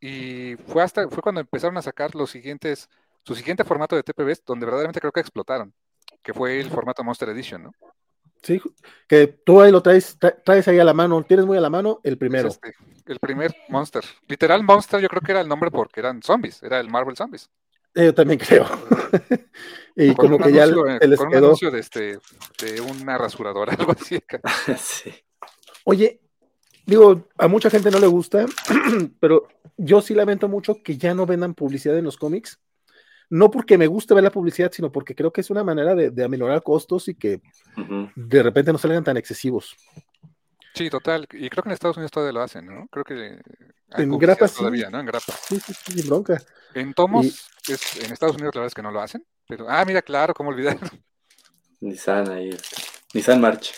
Y fue hasta, fue cuando empezaron a sacar los siguientes su siguiente formato de TPBs, donde verdaderamente creo que explotaron, que fue el formato Monster Edition, ¿no? Sí, que tú ahí lo traes, traes ahí a la mano, tienes muy a la mano el primero. Este, el primer Monster. Literal Monster yo creo que era el nombre porque eran zombies, era el Marvel Zombies. Yo también creo. [LAUGHS] y como que ya el les un anuncio de, este, de una rasuradora, [LAUGHS] algo así. [LAUGHS] sí. Oye, digo, a mucha gente no le gusta, [CLEARS THROAT] pero yo sí lamento mucho que ya no vendan publicidad en los cómics no porque me guste ver la publicidad, sino porque creo que es una manera de, de aminorar costos y que de repente no salgan tan excesivos. Sí, total. Y creo que en Estados Unidos todavía lo hacen, ¿no? Creo que en grapa todavía, ¿no? En grapa. Sí, sí, sí, sin bronca. En tomos, en Estados Unidos la verdad es que no lo hacen. Pero, ah, mira, claro, cómo olvidar. [LAUGHS] Nissan ahí. Nissan March.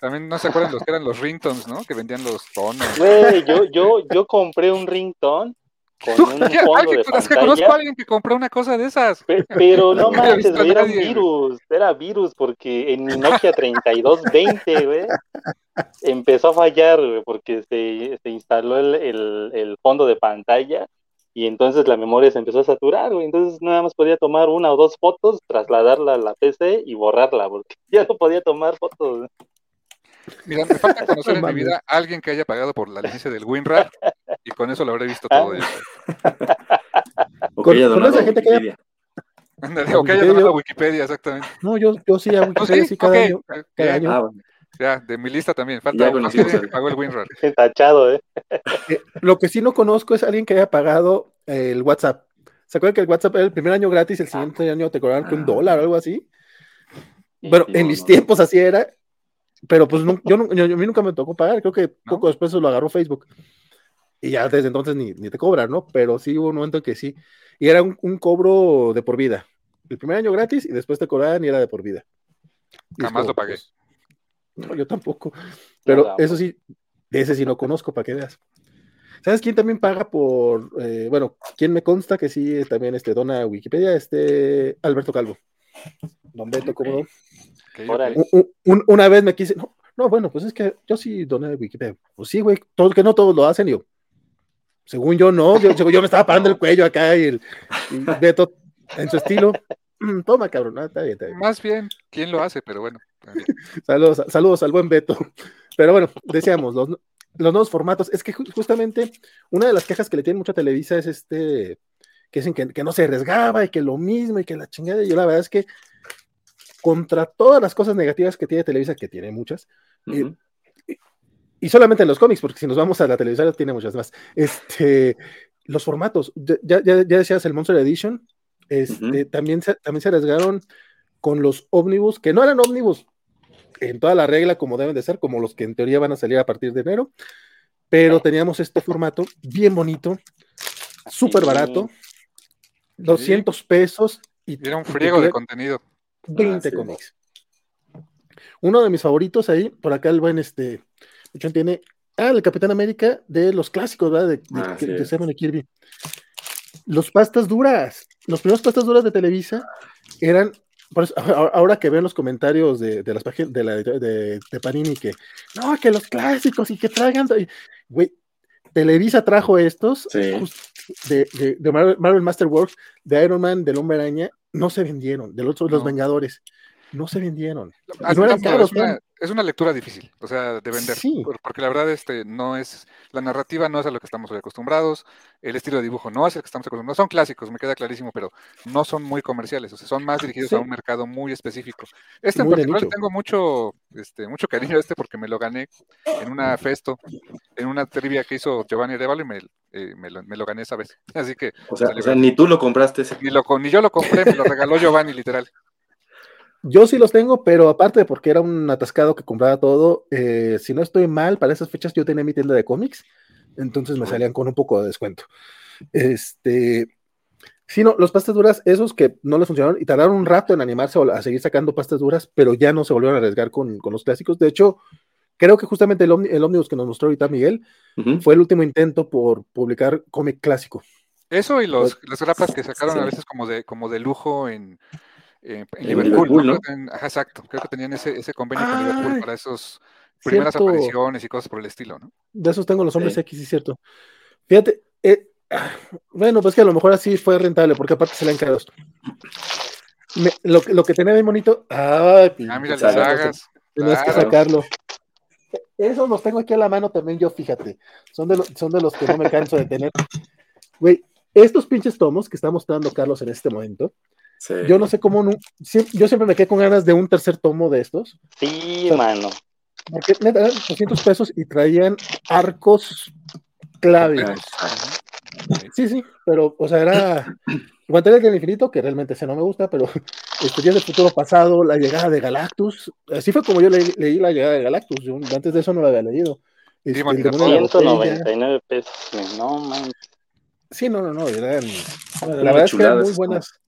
También no se acuerdan los que eran los ringtones, ¿no? Que vendían los tonos. Güey, yo, yo, yo compré un ringtone con [LAUGHS] un fondo de pantalla. conozco a alguien que compró una cosa de esas. Pero, [LAUGHS] no manches, era un virus, era virus, porque en mi Nokia 3220, güey, empezó a fallar, güey, porque se, se instaló el, el, el, fondo de pantalla y entonces la memoria se empezó a saturar, güey, entonces nada más podía tomar una o dos fotos, trasladarla a la PC y borrarla, porque [LAUGHS] ya no podía tomar fotos. Mira, me falta [LAUGHS] conocer en mi vida a alguien que haya pagado por la licencia del WinRAR y con eso lo habré visto todo. eso. o que haya donado a gente Wikipedia. Que o que haya donado a Wikipedia, exactamente. No, yo, yo sí a [LAUGHS] Wikipedia, sí, cada año. Cada año. Ah, ya, de mi lista también. Falta alguien que pagó el WinRAR. [LAUGHS] Tachado, ¿eh? ¿eh? Lo que sí no conozco es alguien que haya pagado el WhatsApp. ¿Se acuerdan que el WhatsApp era el primer año gratis, el siguiente año te cobraron un dólar o algo así? Bueno, en mis tiempos así era, pero pues yo, yo, a mí nunca me tocó pagar, creo que poco después lo agarró Facebook. Y ya desde entonces ni, te cobran, ¿no? Pero sí hubo un momento en que sí. Y era un, cobro de por vida. El primer año gratis y después te cobraban y era de por vida. Jamás lo pagué. Pues, no, yo tampoco. Pero eso sí, de ese sí no conozco, para que veas. ¿Sabes quién también paga por, eh, bueno, quién me consta que sí también este, dona Wikipedia? Este Alberto Calvo. Don Beto, ¿cómo una vez me quise, no, no, bueno, pues es que yo sí doné Wikipedia. Pues sí, güey, todo, que no todos lo hacen, yo. Según yo, no, yo, yo me estaba parando el [LAUGHS] cuello acá y, el, Beto en su estilo. [CLEARS THROAT] Toma, cabrón, está bien, está bien. Más bien, ¿quién lo hace? Pero bueno. [LAUGHS] saludos, saludos al buen Beto. Pero bueno, decíamos, los, los nuevos formatos. Es que justamente una de las quejas que le tiene mucho a Televisa es este, que dicen que, no se arriesgaba y que lo mismo y que la chingada. Y yo la verdad es que contra todas las cosas negativas que tiene Televisa, que tiene muchas, y, solamente en los cómics, porque si nos vamos a la televisión tiene muchas más, este, los formatos, ya, ya, decías el Monster Edition, este, también, se, también se arriesgaron con los ómnibus, que no eran ómnibus en toda la regla como deben de ser, como los que en teoría van a salir a partir de enero, pero teníamos este formato bien bonito, súper barato, 200 pesos. Y era un friego de contenido. 20 ah, cómics. Uno de mis favoritos ahí, por acá el buen este, tiene, ah, el Capitán América de los clásicos, ¿verdad? De, de, ah, Kirby. Los pastas duras, los primeros pastas duras de Televisa eran ahora que veo los comentarios de, las páginas de, la, de, Panini que no, que los clásicos y que traigan. Güey, Televisa trajo estos de, Marvel, Masterworks, de Iron Man, del Hombre Araña, no se vendieron, de los, los Vengadores no se vendieron. es, una, lectura difícil, o sea, de vender. Porque la verdad, este, no es, la narrativa no es a lo que estamos acostumbrados, el estilo de dibujo no es el que estamos acostumbrados. Son clásicos, me queda clarísimo, pero no son muy comerciales, o sea, son más dirigidos a un mercado muy específico. Este en particular tengo mucho, este, mucho cariño a este porque me lo gané en una festo, en una trivia que hizo Giovanni Arevalo y me, eh, me, lo, gané esa vez. [LAUGHS] Así que. O sea, ni tú lo compraste ese. Ni, lo, ni yo lo compré, me lo regaló Giovanni, literal. Yo sí los tengo, pero aparte de porque era un atascado que compraba todo, eh, si no estoy mal, para esas fechas yo tenía mi tienda de cómics, entonces me salían con un poco de descuento. Este, sí, no, los pastas duras, esos que no les funcionaron y tardaron un rato en animarse a seguir sacando pastas duras, pero ya no se volvieron a arriesgar con, los clásicos. De hecho, creo que justamente el, el ómnibus que nos mostró ahorita Miguel fue el último intento por publicar cómic clásico. Eso y los, las grapas que sacaron a veces como de, como de lujo en, en, Liverpool, ¿no? exacto, creo que tenían ese, ese convenio con Liverpool para esos primeras apariciones y cosas por el estilo, ¿no? De esos tengo los hombres X, sí, cierto. Fíjate, eh, bueno, pues que a lo mejor así fue rentable, porque aparte se le han quedado esto. lo, lo, que tenía bien bonito. ah, mira, las sagas. Tenías que sacarlo. Esos los tengo aquí a la mano también yo, fíjate. Son de, son de los que no me canso de tener. Güey, estos pinches tomos que está mostrando Carlos en este momento, yo no sé cómo, no, yo siempre me quedé con ganas de un tercer tomo de estos. Sí, mano. Porque neta, 200 pesos y traían arcos clave. Sí, sí, pero, o sea, era Guantelete del Infinito, que realmente ese no me gusta, pero este Días del Futuro Pasado, la llegada de Galactus, así fue como yo leí, la llegada de Galactus, yo antes de eso no lo había leído. Este, 199 pesos, no man. Sí, no, no, no, eran, la verdad es que eran muy buenas,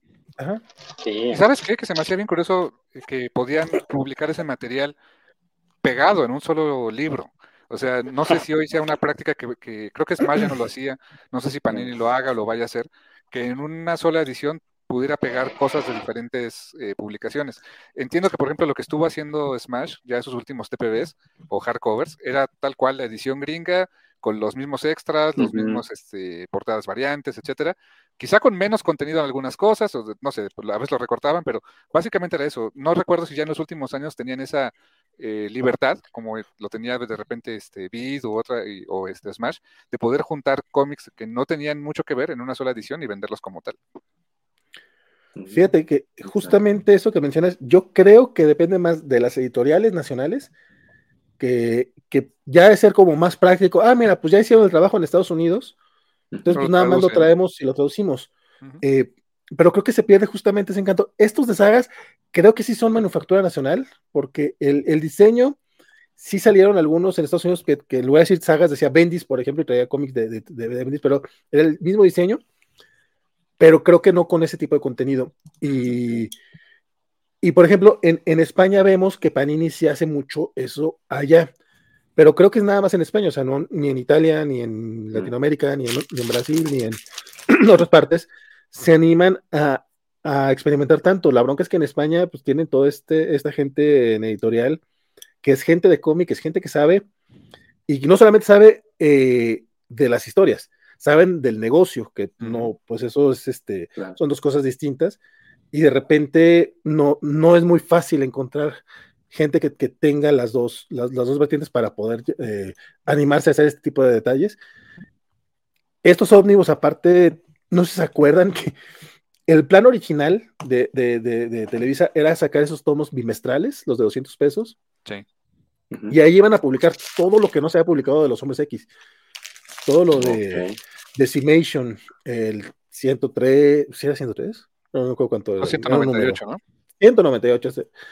¿Sabes qué? Que se me hacía bien curioso que podían publicar ese material pegado en un solo libro. O sea, no sé si hoy sea una práctica que, creo que Smash ya no lo hacía, no sé si Panini lo haga o lo vaya a hacer, que en una sola edición pudiera pegar cosas de diferentes eh, publicaciones. Entiendo que, por ejemplo, lo que estuvo haciendo Smash, ya esos últimos TPBs o hardcovers, era tal cual la edición gringa, con los mismos extras, los mismos este, portadas variantes, etcétera. Quizá con menos contenido en algunas cosas, o no sé, pues, a veces lo recortaban, pero básicamente era eso. No recuerdo si ya en los últimos años tenían esa eh, libertad, como lo tenía de repente este Vid o otra o este Smash, de poder juntar cómics que no tenían mucho que ver en una sola edición y venderlos como tal. Fíjate que justamente eso que mencionas, yo creo que depende más de las editoriales nacionales que, ya es ser como más práctico. Ah, mira, pues ya hicieron el trabajo en Estados Unidos, entonces pues nada más lo traemos y lo traducimos. Eh, pero creo que se pierde justamente ese encanto. Estos de sagas creo que sí son manufactura nacional, porque el, diseño, sí salieron algunos en Estados Unidos que, que en lugar de decir sagas decía Bendis, por ejemplo, y traía cómics de, de, Bendis, pero era el mismo diseño, pero creo que no con ese tipo de contenido. Y, y por ejemplo, en, en España vemos que Panini sí hace mucho eso allá pero creo que es nada más en España, o sea, no, ni en Italia, ni en mm. Latinoamérica, ni en, Brasil, ni en [CLEARS THROAT] otras partes, se animan a, experimentar tanto. La bronca es que en España, pues tienen toda este, esta gente en editorial, que es gente de cómic, es gente que sabe, y no solamente sabe eh, de las historias, saben del negocio, que no, pues eso es, este, son dos cosas distintas, y de repente no, no es muy fácil encontrar gente que, tenga las dos, las, dos vertientes para poder eh, animarse a hacer este tipo de detalles. Estos ómnibus, aparte, no sé si se acuerdan que el plan original de, Televisa era sacar esos tomos bimestrales, los de 200 pesos. Sí. Y ahí iban a publicar todo lo que no se había publicado de los hombres X. Todo lo de Decimation, el 103, ¿sí era 103? No, no recuerdo cuánto. 198, ¿no? 198,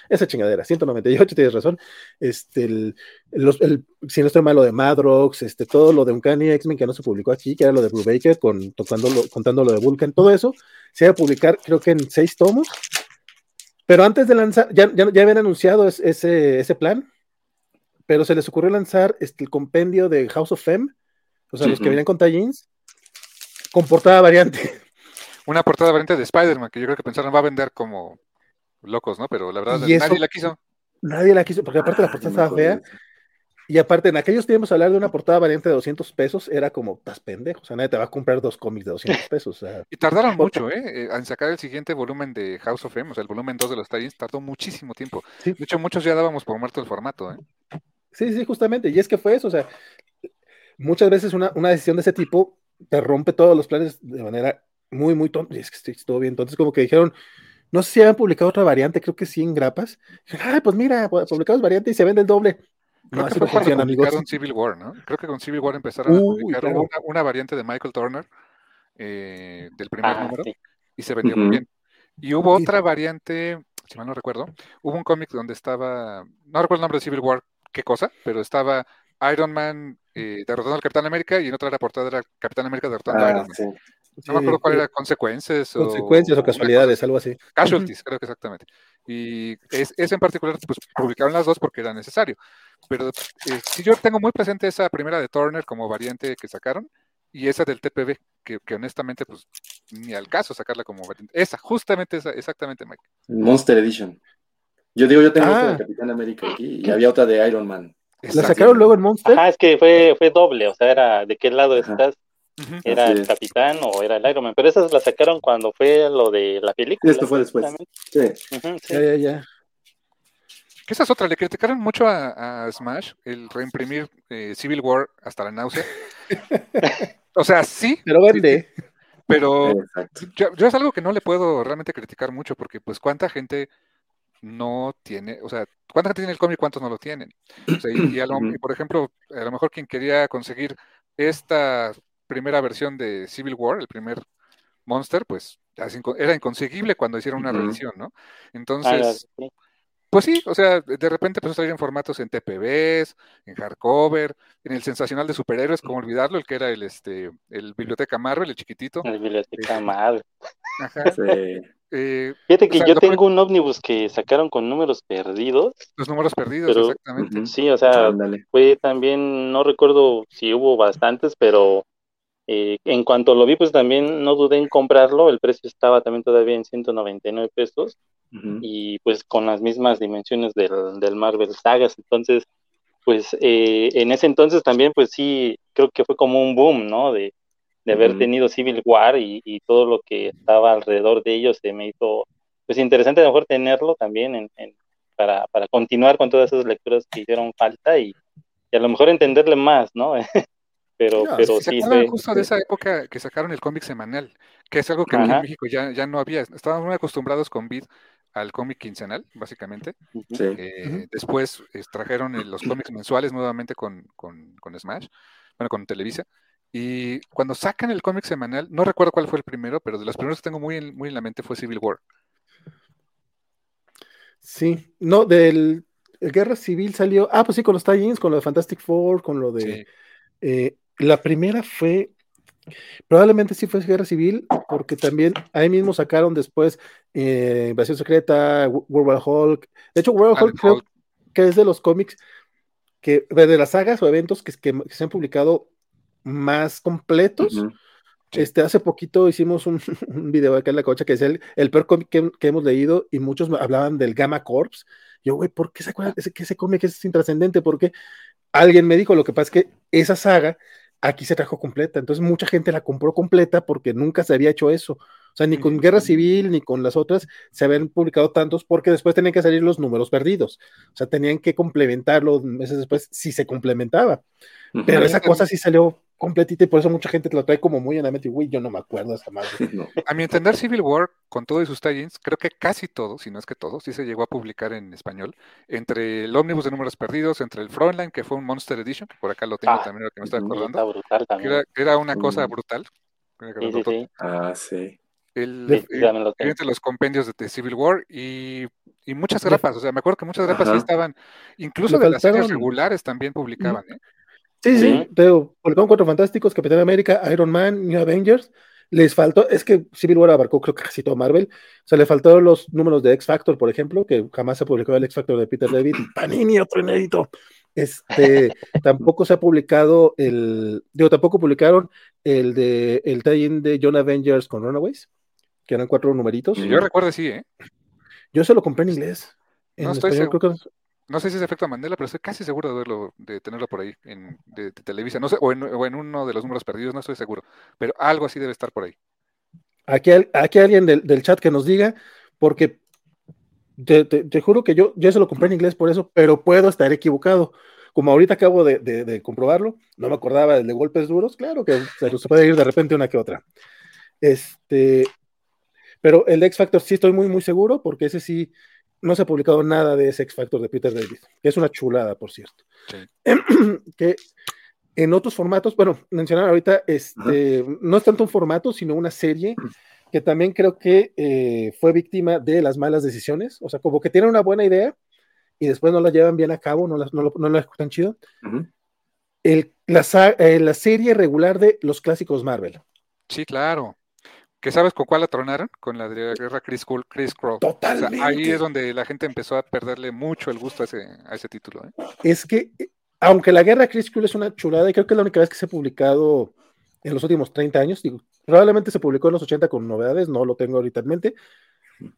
esa chingadera, 198, tienes razón. Este, el, si no estoy malo de Madrox, este, todo lo de Uncanny X-Men que no se publicó aquí, que era lo de Blue Baker, con, contando lo de Vulcan, todo eso se iba a publicar, creo que en seis tomos. Pero antes de lanzar, ya, ya, habían anunciado ese, ese plan, pero se les ocurrió lanzar este, el compendio de House of Femme, o sea, los que venían con Tallins, con portada variante. Una portada variante de Spider-Man, que yo creo que pensaron va a vender como locos, ¿no? Pero la verdad, nadie la quiso. Nadie la quiso, porque aparte la portada estaba fea. Y aparte, en aquellos tiempos hablar de una portada variante de 200 pesos era como, estás pendejo, o sea, nadie te va a comprar dos cómics de 200 pesos. y tardaron mucho, ¿eh? En sacar el siguiente volumen de House of M, o sea, el volumen 2 de los Titans, tardó muchísimo tiempo. De hecho, muchos ya dábamos por muerto el formato, ¿eh? Sí, sí, justamente. Y es que fue eso, o sea, muchas veces una, una decisión de ese tipo te rompe todos los planes de manera muy, muy tonta. Y es que estoy todo bien. Entonces, como que dijeron, no sé si habían publicado otra variante, creo que sí en grapas. Ay, pues mira, publicamos variante y se vende el doble. no, así no funciona, amigos. Civil War, ¿no? Creo que con Civil War empezaron a publicar una, variante de Michael Turner eh, del primer ah, número y se vendió muy bien. Y hubo otra variante, si mal no recuerdo, hubo un cómic donde estaba, no recuerdo el nombre de Civil War, qué cosa, pero estaba Iron Man eh, derrotando al Capitán América y en otra la portada era Capitán América derrotando a ah, Iron Man. No me acuerdo cuál era, consecuencias. Consecuencias o, casualidades, algo así. Casualties, creo que exactamente. Y es, ese en particular, pues publicaron las dos porque era necesario. Pero eh, si yo tengo muy presente esa primera de Turner como variante que sacaron y esa del TPB, que, honestamente, pues ni al caso sacarla como variante. Esa, justamente esa, exactamente, Mike. Monster Edition. Yo digo, yo tengo otra de ah. Capitán América aquí y había otra de Iron Man. ¿La sacaron luego en Monster? Ah, es que fue, fue doble, o sea, era de qué lado estás era el capitán o era el Iron Man, pero esas las sacaron cuando fue lo de la película. Esto fue después. Sí. Ya, ya, Que esa es otra, le criticaron mucho a, Smash el reimprimir eh, Civil War hasta la náusea. [LAUGHS] o sea, sí. Pero vende. pero yo, es algo que no le puedo realmente criticar mucho porque pues cuánta gente no tiene, o sea, cuánta gente tiene el cómic y cuántos no lo tienen. y, por ejemplo, a lo mejor quien quería conseguir esta primera versión de Civil War, el primer Monster, pues era inconseguible cuando hicieron una revisión, ¿no? Entonces, pues sí, o sea, de repente pues en formatos en TPBs, en hardcover, en el sensacional de superhéroes, como olvidarlo, el que era el este, el Biblioteca Marvel, el chiquitito. El Biblioteca Marvel. Ajá. Eh, Fíjate que yo tengo un ómnibus que sacaron con números perdidos. Los números perdidos, exactamente. Sí, o sea, fue también, no recuerdo si hubo bastantes, pero eh, en cuanto lo vi, pues también no dudé en comprarlo, el precio estaba también todavía en 199 pesos y pues con las mismas dimensiones del, Marvel Sagas, entonces, pues eh, en ese entonces también, pues sí, creo que fue como un boom, ¿no? De, haber tenido Civil War y, todo lo que estaba alrededor de ellos, se me hizo, pues interesante a lo mejor tenerlo también en, para, para continuar con todas esas lecturas que hicieron falta y, y a lo mejor entenderle más, ¿no? [LAUGHS] pero, pero sí. Se justo de esa época que sacaron el cómic semanal, que es algo que en México ya, ya no había. Estábamos muy acostumbrados con Bid al cómic quincenal, básicamente. Eh, después trajeron los cómics mensuales nuevamente con, con, con, Smash, bueno, con Televisa. Y cuando sacan el cómic semanal, no recuerdo cuál fue el primero, pero de los primeros que tengo muy en, muy en la mente fue Civil War. Sí, no, del Guerra Civil salió. Ah, pues sí, con los tie con lo de Fantastic Four, con lo de. Eh, la primera fue. Probablemente sí fue Guerra Civil, porque también ahí mismo sacaron después eh, Invasión Secreta, World War Hulk. De hecho, World War Hulk creo que es de los cómics que, de las sagas o eventos que, se han publicado más completos. Este, hace poquito hicimos [LAUGHS] un, video acá en la cocha que es el, el peor cómic que, hemos leído y muchos hablaban del Gamma Corps. Yo, güey, ¿por qué se acuerdan ese, que ese cómic es intrascendente? Porque alguien me dijo, lo que pasa es que esa saga aquí se trajo completa, entonces mucha gente la compró completa porque nunca se había hecho eso. O sea, ni con Guerra Civil ni con las otras se habían publicado tantos porque después tenían que salir los números perdidos. O sea, tenían que complementarlo meses después si se complementaba. Pero esa cosa sí salió completita y por eso mucha gente te lo trae como muy en la mente y, güey, yo no me acuerdo esa madre. [LAUGHS] A mi entender, Civil War, con todos sus tie creo que casi todos, si no es que todos, sí se llegó a publicar en español, entre el ómnibus de números perdidos, entre el Frontline, que fue un Monster Edition, que por acá lo tengo ah, también, lo que me estoy acordando. Brutal también. Que era, una cosa brutal. Ah, sí. El, entre los compendios de, Civil War y, y, muchas grapas, o sea, me acuerdo que muchas grapas sí estaban, incluso de las series regulares también publicaban, ¿eh? Sí, sí, pero publicaron Cuatro Fantásticos, Capitán América, Iron Man, New Avengers. Les faltó, es que Civil War abarcó creo que casi todo Marvel. O sea, le faltaron los números de X Factor, por ejemplo, que jamás se publicó el X Factor de Peter David. Panini, otro inédito. Este, [LAUGHS] tampoco se ha publicado el, digo, tampoco publicaron el de el tie de John Avengers con Runaways, que eran cuatro numeritos. Yo recuerdo sí, ¿eh? Yo se lo compré en inglés. En no estoy creo que no sé si es efecto Mandela, pero estoy casi seguro de tenerlo por ahí en, Televisa, no sé, o en, uno de los números perdidos, no estoy seguro, pero algo así debe estar por ahí. Aquí, aquí alguien del, chat que nos diga, porque te, juro que yo, yo se lo compré en inglés por eso, pero puedo estar equivocado. Como ahorita acabo de, comprobarlo, no me acordaba del de golpes duros, claro que se, puede ir de repente una que otra. Este, pero el X Factor sí estoy muy, muy seguro, porque ese sí, no se ha publicado nada de ese X Factor de Peter David, que es una chulada, por cierto. [CLEARS THROAT] que en otros formatos, bueno, mencionar ahorita, este, no es tanto un formato, sino una serie que también creo que eh, fue víctima de las malas decisiones, o sea, como que tienen una buena idea y después no la llevan bien a cabo, no la, no, no la ejecutan chido. El, la, eh, la serie regular de los clásicos Marvel. Sí, claro. ¿Qué sabes con cuál la tronaron? Con la de la guerra Chris, Chris Crow. Totalmente. ahí es donde la gente empezó a perderle mucho el gusto a ese, a ese título. ¿eh? Es que, eh, aunque la guerra Chris Crow es una chulada, y creo que es la única vez que se ha publicado en los últimos 30 años, digo, probablemente se publicó en los 80 con novedades, no lo tengo ahorita en mente,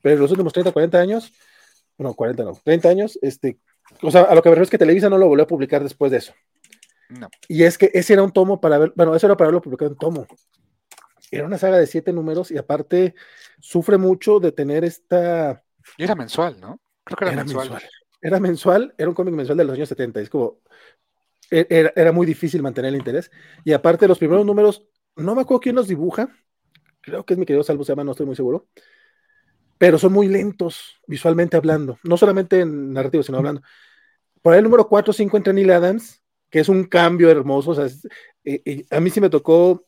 pero en los últimos 30, 40 años, no, 40 no, 30 años, este, o sea, a lo que me refiero es que Televisa no lo volvió a publicar después de eso. No. Y es que ese era un tomo para ver, bueno, eso era para verlo publicado en tomo era una saga de siete números y aparte sufre mucho de tener esta... Y era mensual, ¿no? Creo que era, mensual. Era mensual, era un cómic mensual de los años 70, es como... E, era, muy difícil mantener el interés. Y aparte los primeros números, no me acuerdo quién los dibuja, creo que es mi querido Salvo se llama, no estoy muy seguro, pero son muy lentos visualmente hablando, no solamente en narrativo, sino hablando. Por ahí el número 4 o 5 entra Neil Adams, que es un cambio hermoso, o sea, eh, eh, a mí sí me tocó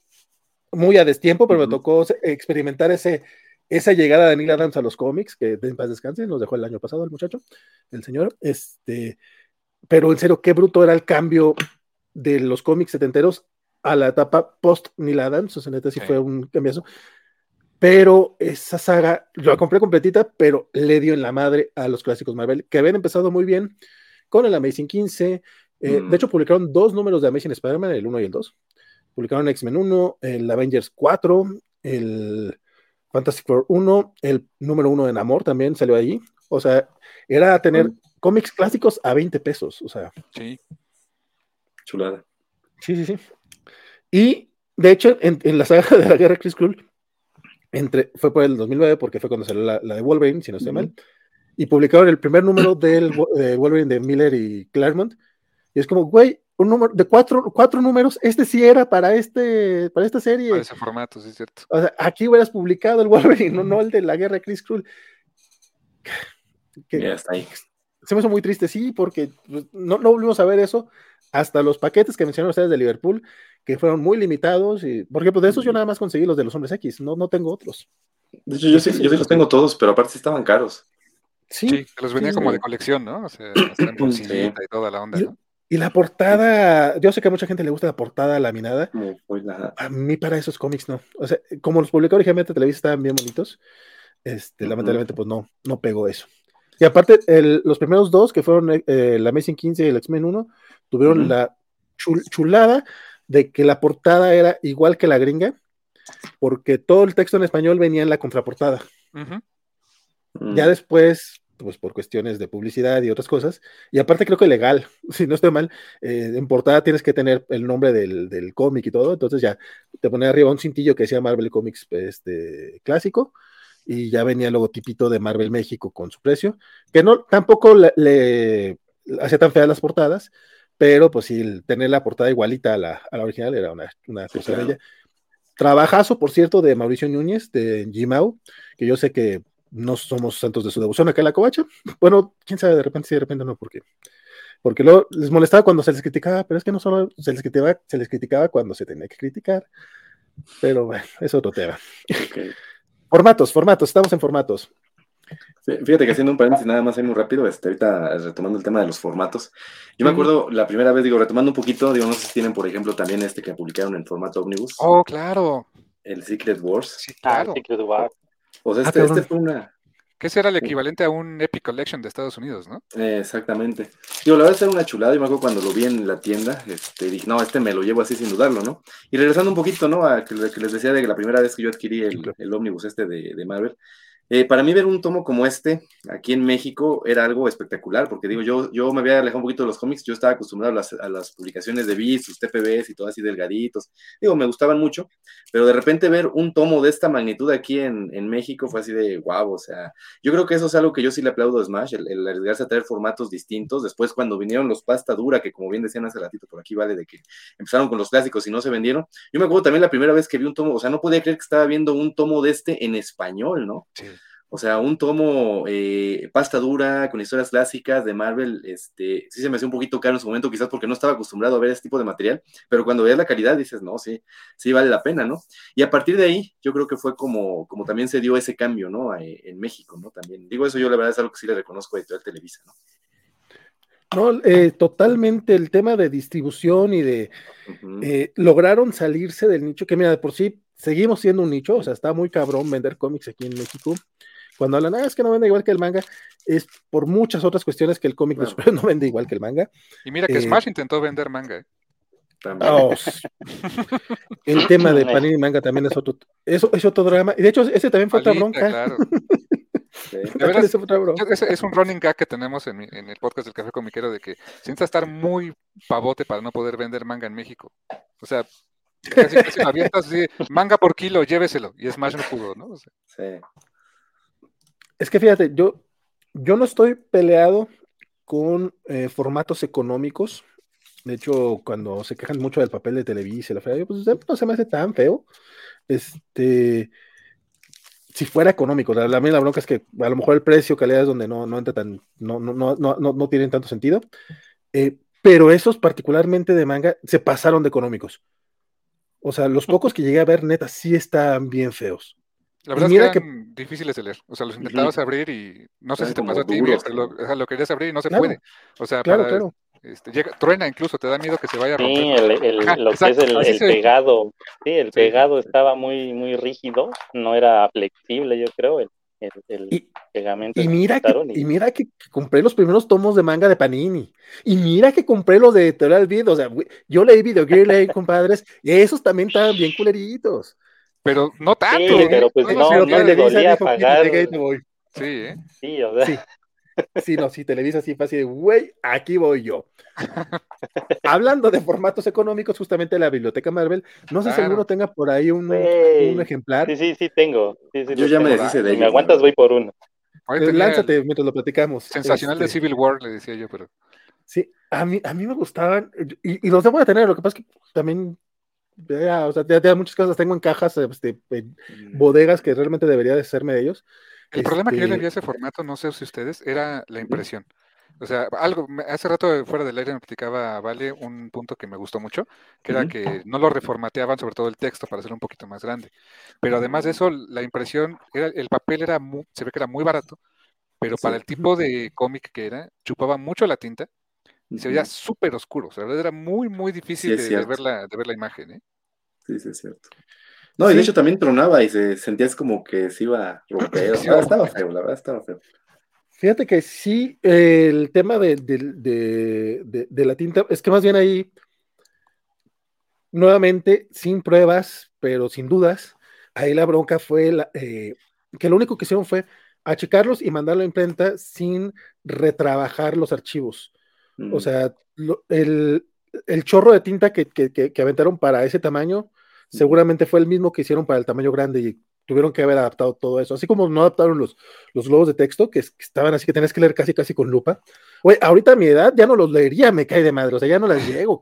muy a destiempo, pero me tocó experimentar ese, esa llegada de Neil Adams a los cómics, que en paz descanse, nos dejó el año pasado el muchacho, el señor, este, pero en serio, qué bruto era el cambio de los cómics setenteros a la etapa post Neil Adams, o sea, neta sí, fue un cambiazo, pero esa saga, yo la compré completita, pero le dio en la madre a los clásicos Marvel, que habían empezado muy bien con el Amazing 15, eh, de hecho publicaron dos números de Amazing Spider-Man, el 1 y el 2, publicaron X-Men 1, el Avengers 4, el Fantastic Four 1, el número 1 de Namor también salió ahí. O sea, era tener cómics clásicos a 20 pesos. O sea. Sí. Chulada. Sí, sí, sí. Y de hecho, en, la saga [LAUGHS] de la guerra Chris Krull, entre, fue por el 2009, porque fue cuando salió la, de Wolverine, si no estoy mal, y publicaron el primer número del de Wolverine de Miller y Claremont. Y es como, güey, un número de cuatro, cuatro números, este sí era para este, para esta serie. Para ese formato, sí es cierto. O sea, aquí hubieras publicado el Wolverine, no, el de la guerra de Chris Krull. Que, está ahí. Se me hizo muy triste, sí, porque pues, no, no volvimos a ver eso hasta los paquetes que mencionaron ustedes de Liverpool, que fueron muy limitados, y, porque pues de esos yo nada más conseguí los de los hombres X, no, no tengo otros. De hecho, yo sí, yo sí los tengo todos, pero aparte estaban caros. Sí, los venía como de colección, ¿no? O sea, [CLEARS THROAT] en bolsillita y toda la onda, ¿no? Y la portada, yo sé que a mucha gente le gusta la portada laminada. A mí para esos cómics no. O sea, como los publicó originalmente Televisa estaban bien bonitos, este, lamentablemente pues no, no pegó eso. Y aparte, los primeros dos, que fueron eh, el Amazing 15 y el X-Men 1, tuvieron la chulada de que la portada era igual que la gringa, porque todo el texto en español venía en la contraportada. Ya después pues por cuestiones de publicidad y otras cosas. Y aparte creo que legal, [LAUGHS] si no estoy mal, eh, en portada tienes que tener el nombre del, cómic y todo, entonces ya te ponía arriba un cintillo que decía Marvel Comics este, clásico y ya venía el logotipito de Marvel México con su precio, que no tampoco le, hacía tan feas las portadas, pero pues sí, tener la portada igualita a la, original era una, una cosa bella. Trabajazo, por cierto, de Mauricio Núñez, de Gmao, que yo sé que no somos santos de su devoción acá en la covacha. Bueno, quién sabe, de repente sí, de repente no, porque porque luego les molestaba cuando se les criticaba, pero es que no solo se les criticaba, se les criticaba cuando se tenía que criticar. Pero bueno, es otro tema. formatos, formatos, estamos en formatos. fíjate que haciendo un paréntesis nada más ahí muy rápido, este, ahorita retomando el tema de los formatos. Yo me acuerdo la primera vez, digo, retomando un poquito, digo, no sé si tienen, por ejemplo, también este que publicaron en formato Omnibus. Oh, claro. El Secret Wars. Sí, claro. Secret Wars. O sea, ah, este, este, fue una. Que ese era el equivalente a un Epic Collection de Estados Unidos, ¿no? exactamente. Digo, la verdad era una chulada. Yo me acuerdo cuando lo vi en la tienda, este, dije, no, este me lo llevo así sin dudarlo, ¿no? Y regresando un poquito, ¿no? A que, les decía de que la primera vez que yo adquirí el, el ómnibus este de, de Marvel, eh, para mí ver un tomo como este aquí en México era algo espectacular, porque digo, yo, yo me había alejado un poquito de los cómics, yo estaba acostumbrado a las, a las publicaciones de Beats, sus TPBs y todo así delgaditos, digo, me gustaban mucho, pero de repente ver un tomo de esta magnitud aquí en, en México fue así de guau, o sea, yo creo que eso es algo que yo sí le aplaudo a Smash, el, el, arriesgarse a traer formatos distintos, después cuando vinieron los pasta dura, que como bien decían hace ratito por aquí, vale, de que empezaron con los clásicos y no se vendieron, yo me acuerdo también la primera vez que vi un tomo, o sea, no podía creer que estaba viendo un tomo de este en español, ¿no? Sí. O sea, un tomo eh, pasta dura con historias clásicas de Marvel, este, sí se me hacía un poquito caro en su momento, quizás porque no estaba acostumbrado a ver este tipo de material, pero cuando veas la calidad dices, no, sí, sí vale la pena, ¿no? Y a partir de ahí, yo creo que fue como, como también se dio ese cambio, ¿no? Eh, en México, ¿no? También, digo eso yo la verdad es algo que sí le reconozco a Editorial Televisa, ¿no? No, eh, totalmente el tema de distribución y de lograron salirse del nicho que mira de por sí seguimos siendo un nicho, o sea, está muy cabrón vender cómics aquí en México cuando hablan, ah, es que no vende igual que el manga, es por muchas otras cuestiones que el cómic [LAUGHS] no vende igual que el manga. Y mira que eh, Smash intentó vender manga. ¿eh? Oh, [LAUGHS] el tema de Panini Manga también es otro, eso es otro drama. Y de hecho, ese también fue otra bronca. Claro. [LAUGHS] es, un running gag que tenemos en, el podcast del Café Comiquero de que sienta estar muy pavote para no poder vender manga en México. O sea, casi, casi así, manga por kilo, lléveselo. Y Smash no pudo, ¿no? sí. Es que fíjate, yo, yo no estoy peleado con eh, formatos económicos. De hecho, cuando se quejan mucho del papel de Televisa y la fea, pues no se me hace tan feo. Este, si fuera económico, la, la, la bronca es que a lo mejor el precio, calidad es donde no, no entra tan, no, no, no, no, no tienen tanto sentido. Eh, pero esos particularmente de manga se pasaron de económicos. O sea, los pocos que llegué a ver, neta, sí están bien feos. La verdad es que eran difíciles de leer. O sea, los intentabas abrir y no sé si te pasó a ti, pero lo, o sea, lo, querías abrir y no se puede. O sea, claro, claro. Este, llega, truena incluso, te da miedo que se vaya a romper. Sí, el, el, lo que es el, pegado. Sí, el pegado estaba muy, muy rígido, no era flexible, yo creo, el, y, pegamento. Y mira, que, y... mira que, compré los primeros tomos de manga de Panini. Y mira que compré los de Editorial Vid. O sea, yo leí Video Gear, compadres, y esos también estaban bien culeritos pero no tanto. Sí, pero pues no, no, le dolía pagar. Sí, ¿eh? Sí, o sea. Sí. Sí, no, sí, Televisa sí así de, güey, aquí voy yo. [LAUGHS] Hablando de formatos económicos, justamente la Biblioteca Marvel, no sé si alguno tenga por ahí un, un, ejemplar. Sí, sí, sí, tengo. Sí, yo ya me deshice de Si me aguantas, voy por uno. Pues lánzate mientras lo platicamos. Sensacional de este Civil War, le decía yo, pero. Sí, a mí, a mí me gustaban, y, y los debo de tener, lo que pasa es que también ya, o sea, ya, muchas cosas tengo en cajas, este, en mm. bodegas que realmente debería de serme de ellos. El problema que yo le este vi a ese formato, no sé si ustedes, era la impresión. O sea, algo, hace rato fuera del aire me platicaba Vale un punto que me gustó mucho, que era que no lo reformateaban, sobre todo el texto, para hacerlo un poquito más grande. Pero además de eso, la impresión, era, el papel era muy, se ve que era muy barato, pero para el tipo de cómic que era, chupaba mucho la tinta y se veía súper oscuro. O sea, era muy, muy difícil de, ver la, de ver la imagen. ¿eh? Sí, sí, es cierto. No, y de hecho también tronaba y se sentías como que se iba a [LAUGHS] romper. estaba feo, la verdad estaba feo. Fíjate que sí, el tema de, la tinta, es que más bien ahí, nuevamente, sin pruebas, pero sin dudas, ahí la bronca fue eh, que lo único que hicieron fue achicarlos y mandarlo a imprenta sin retrabajar los archivos. O mm. sea, el, chorro de tinta que, que, aventaron para ese tamaño, seguramente fue el mismo que hicieron para el tamaño grande y tuvieron que haber adaptado todo eso. Así como no adaptaron los, los globos de texto, que, estaban así que tenías que leer casi casi con lupa. Oye, ahorita a mi edad ya no los leería, me cae de madre, o sea, ya no las llego,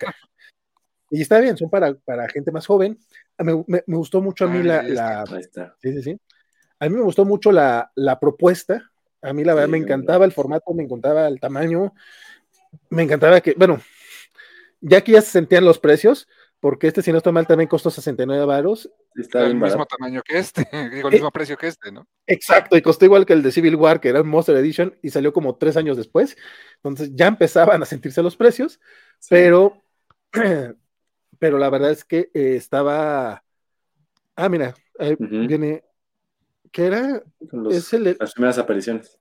Y está bien, son para, para gente más joven. Me, me, gustó mucho a mí la, la... Sí, sí, sí. A mí me gustó mucho la, la propuesta. A mí la verdad me encantaba el formato, me encantaba el tamaño. Me encantaba que, bueno, ya que ya se sentían los precios, porque este, si no está mal, también costó 69 varos. Está el mismo tamaño que este, [LAUGHS] digo, el mismo precio que este, ¿no? Exacto, y costó igual que el de Civil War, que era un Monster Edition, y salió como tres años después. Entonces ya empezaban a sentirse los precios, pero, [CLEARS THROAT] pero la verdad es que eh, estaba. Ah, mira, viene. ¿Qué era? es el... Las primeras apariciones.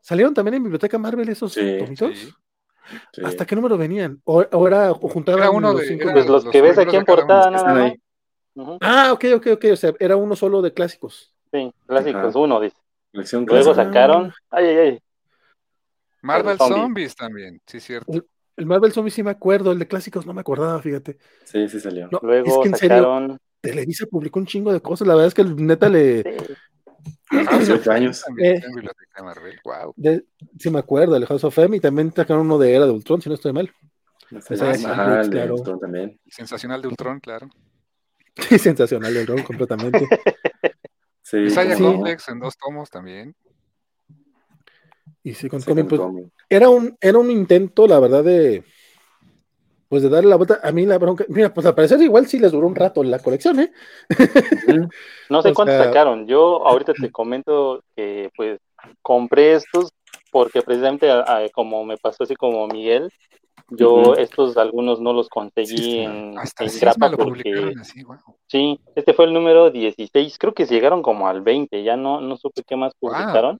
¿Salieron también en Biblioteca Marvel esos tomitos? ¿Hasta qué número venían? ¿O, era juntaban uno los, de, pues los, que ves aquí en portada nada Ah, ok, ok, ok. O sea, era uno solo de clásicos. Sí, clásicos, uno, dice. Luego sacaron. Ay, ay, ay. Marvel Zombies. también, sí, cierto. El, Marvel Zombies sí me acuerdo, el de clásicos no me acordaba, fíjate. Sí, sí salió. Luego es que en serio, Televisa publicó un chingo de cosas, la verdad es que el neta le, Hace años. Eh, sí, me acuerdo, el House of M y también sacaron uno de Era de Ultron, si no estoy mal. Sensacional de Ultron también. Sensacional de Ultron, claro. [LAUGHS] Sí, sensacional de Ultron, completamente. sí, Saya Complex en dos tomos también. Y sí, con, pues, era un, era un intento, la verdad, de pues de darle la vuelta, a mí la bronca, mira, pues al parecer igual sí les duró un rato la colección, ¿eh? no sé [LAUGHS] cuántos sacaron, yo ahorita te comento que pues compré estos porque precisamente como me pasó así como Miguel, yo estos algunos no los conseguí en, en grapa porque sí, este fue el número 16, creo que llegaron como al 20, ya no, no supe qué más publicaron.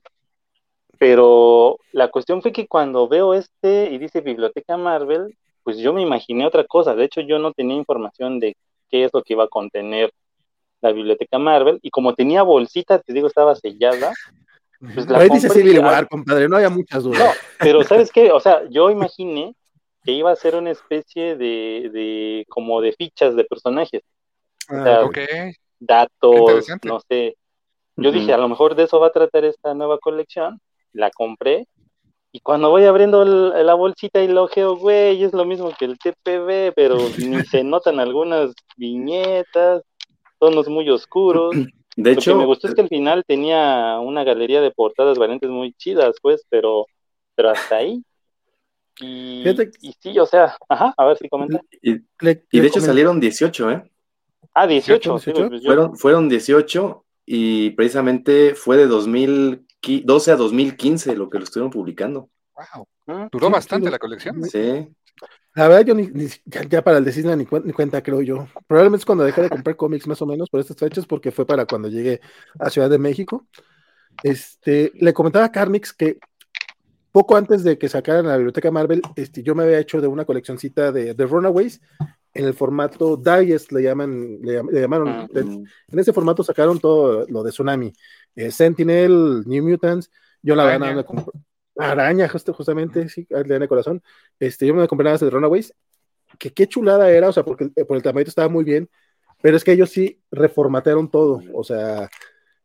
Pero la cuestión fue que cuando veo este y dice Biblioteca Marvel, pues yo me imaginé otra cosa. De hecho, yo no tenía información de qué es lo que iba a contener la biblioteca Marvel. Y como tenía bolsita, te digo, estaba sellada. Pues la Ahí dice Civil War, compadre, no había muchas dudas. No, pero [LAUGHS] ¿sabes qué? O sea, yo imaginé que iba a ser una especie de, de como de fichas de personajes. O sea, datos, no sé. Yo dije, a lo mejor de eso va a tratar esta nueva colección. La compré y cuando voy abriendo la bolsita y lo ojeo, güey, es lo mismo que el TPB, pero ni [LAUGHS] se notan algunas viñetas, tonos muy oscuros. [CLEARS THROAT] De hecho, lo que me gustó es que al final tenía una galería de portadas variantes muy chidas, pues, pero, pero hasta ahí. Y, y sí, o sea, ajá, a ver si comenta. Y, de hecho salieron 18, ¿eh? Ah, 18. Pues fueron, fueron 18 y precisamente fue de 2000 12 a 2015 lo que lo estuvieron publicando. Wow. Ah, Duró bastante la colección. Sí. La verdad, yo ni, ya, para el de Cisne ni, cuenta, creo yo. Probablemente es cuando dejé de comprar cómics más o menos por estas fechas, porque fue para cuando llegué a Ciudad de México. Este, le comentaba a Carmix que poco antes de que sacaran la biblioteca Marvel, este, yo me había hecho de una coleccioncita de, de Runaways en el formato Digest, le llaman, le, llamaron. Ah, en ese formato sacaron todo lo de Tsunami. Eh, Sentinel, New Mutants, yo la verdad me compré. Araña, justamente, sí, de corazón. Este, yo me compré nada de Runaways, que qué chulada era, o sea, porque eh, por el tamaño estaba muy bien, pero es que ellos sí reformatearon todo, o sea,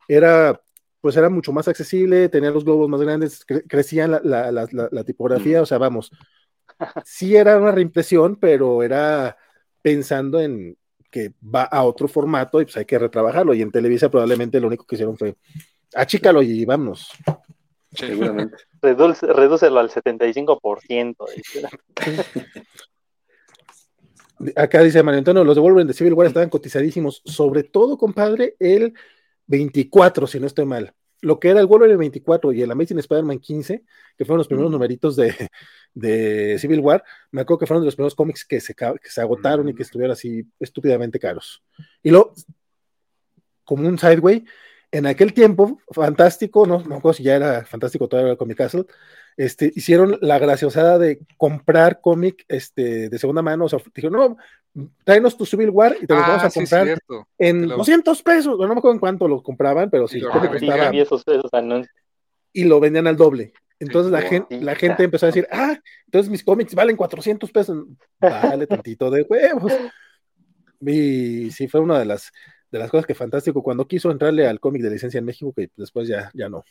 era, pues era mucho más accesible, tenía los globos más grandes, crecían la, tipografía, o sea, vamos, sí era una reimpresión, pero era pensando en, que va a otro formato y pues hay que retrabajarlo. Y en Televisa probablemente lo único que hicieron fue achícalo y vámonos. Seguramente. [LAUGHS] redúcelo al 75%. Acá dice Mario Antonio, los de Wolverine de Civil War estaban cotizadísimos, sobre todo, compadre, el 24, si no estoy mal. Lo que era el Wolverine 24 y el Amazing Spider-Man 15, que fueron los primeros numeritos de, de, Civil War, me acuerdo que fueron de los primeros cómics que se, que se agotaron y que estuvieron así estúpidamente caros. Y luego, como un sideway, en aquel tiempo, fantástico, no, no acuerdo si ya era fantástico todavía el Comic Castle, este, hicieron la graciosada de comprar cómic este, de segunda mano, o sea, dijeron, no, tráenos tu Civil War y te lo ah, vamos a comprar en 200 pesos, no me acuerdo en cuánto lo compraban, pero sí, y lo vendían al doble. Entonces la, gente, la gente empezó a decir, ah, entonces mis cómics valen 400 pesos. Vale tantito de huevos. Y sí, fue una de las, de las cosas que fantástico cuando quiso entrarle al cómic de licencia en México, que después ya, ya no.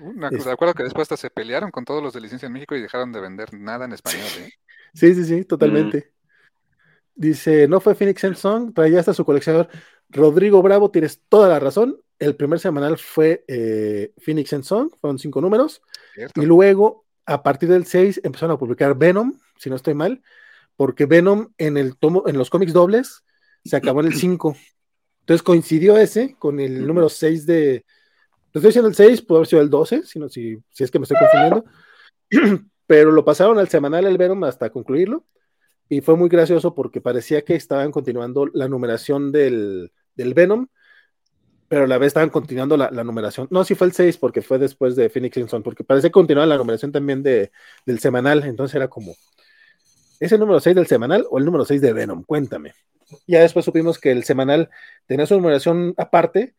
Una cosa, de acuerdo que después hasta se pelearon con todos los de licencia en México y dejaron de vender nada en español. ¿eh? [LAUGHS] Sí, sí, sí, totalmente. Dice, no fue Phoenix and Song, pero ya está su coleccionador. Rodrigo Bravo, tienes toda la razón. El primer semanal fue eh, Phoenix and Song, fueron cinco números. Y luego, a partir del 6, empezaron a publicar Venom, si no estoy mal, porque Venom en, el tomo, en los cómics dobles se acabó en el 5. Entonces coincidió ese con el número 6 de, estoy diciendo el 6, puede haber sido el 12, si, si, si es que me estoy confundiendo. [CLEARS THROAT] Pero lo pasaron al semanal el Venom hasta concluirlo. Y fue muy gracioso porque parecía que estaban continuando la numeración del, del Venom, pero a la vez estaban continuando la, numeración. No, sí fue el 6 porque fue después de Phoenix Son, porque parece que continuaba la numeración también de, del semanal. Entonces era como, ¿es el número 6 del semanal o el número 6 de Venom? Cuéntame. Ya después supimos que el semanal tenía su numeración aparte,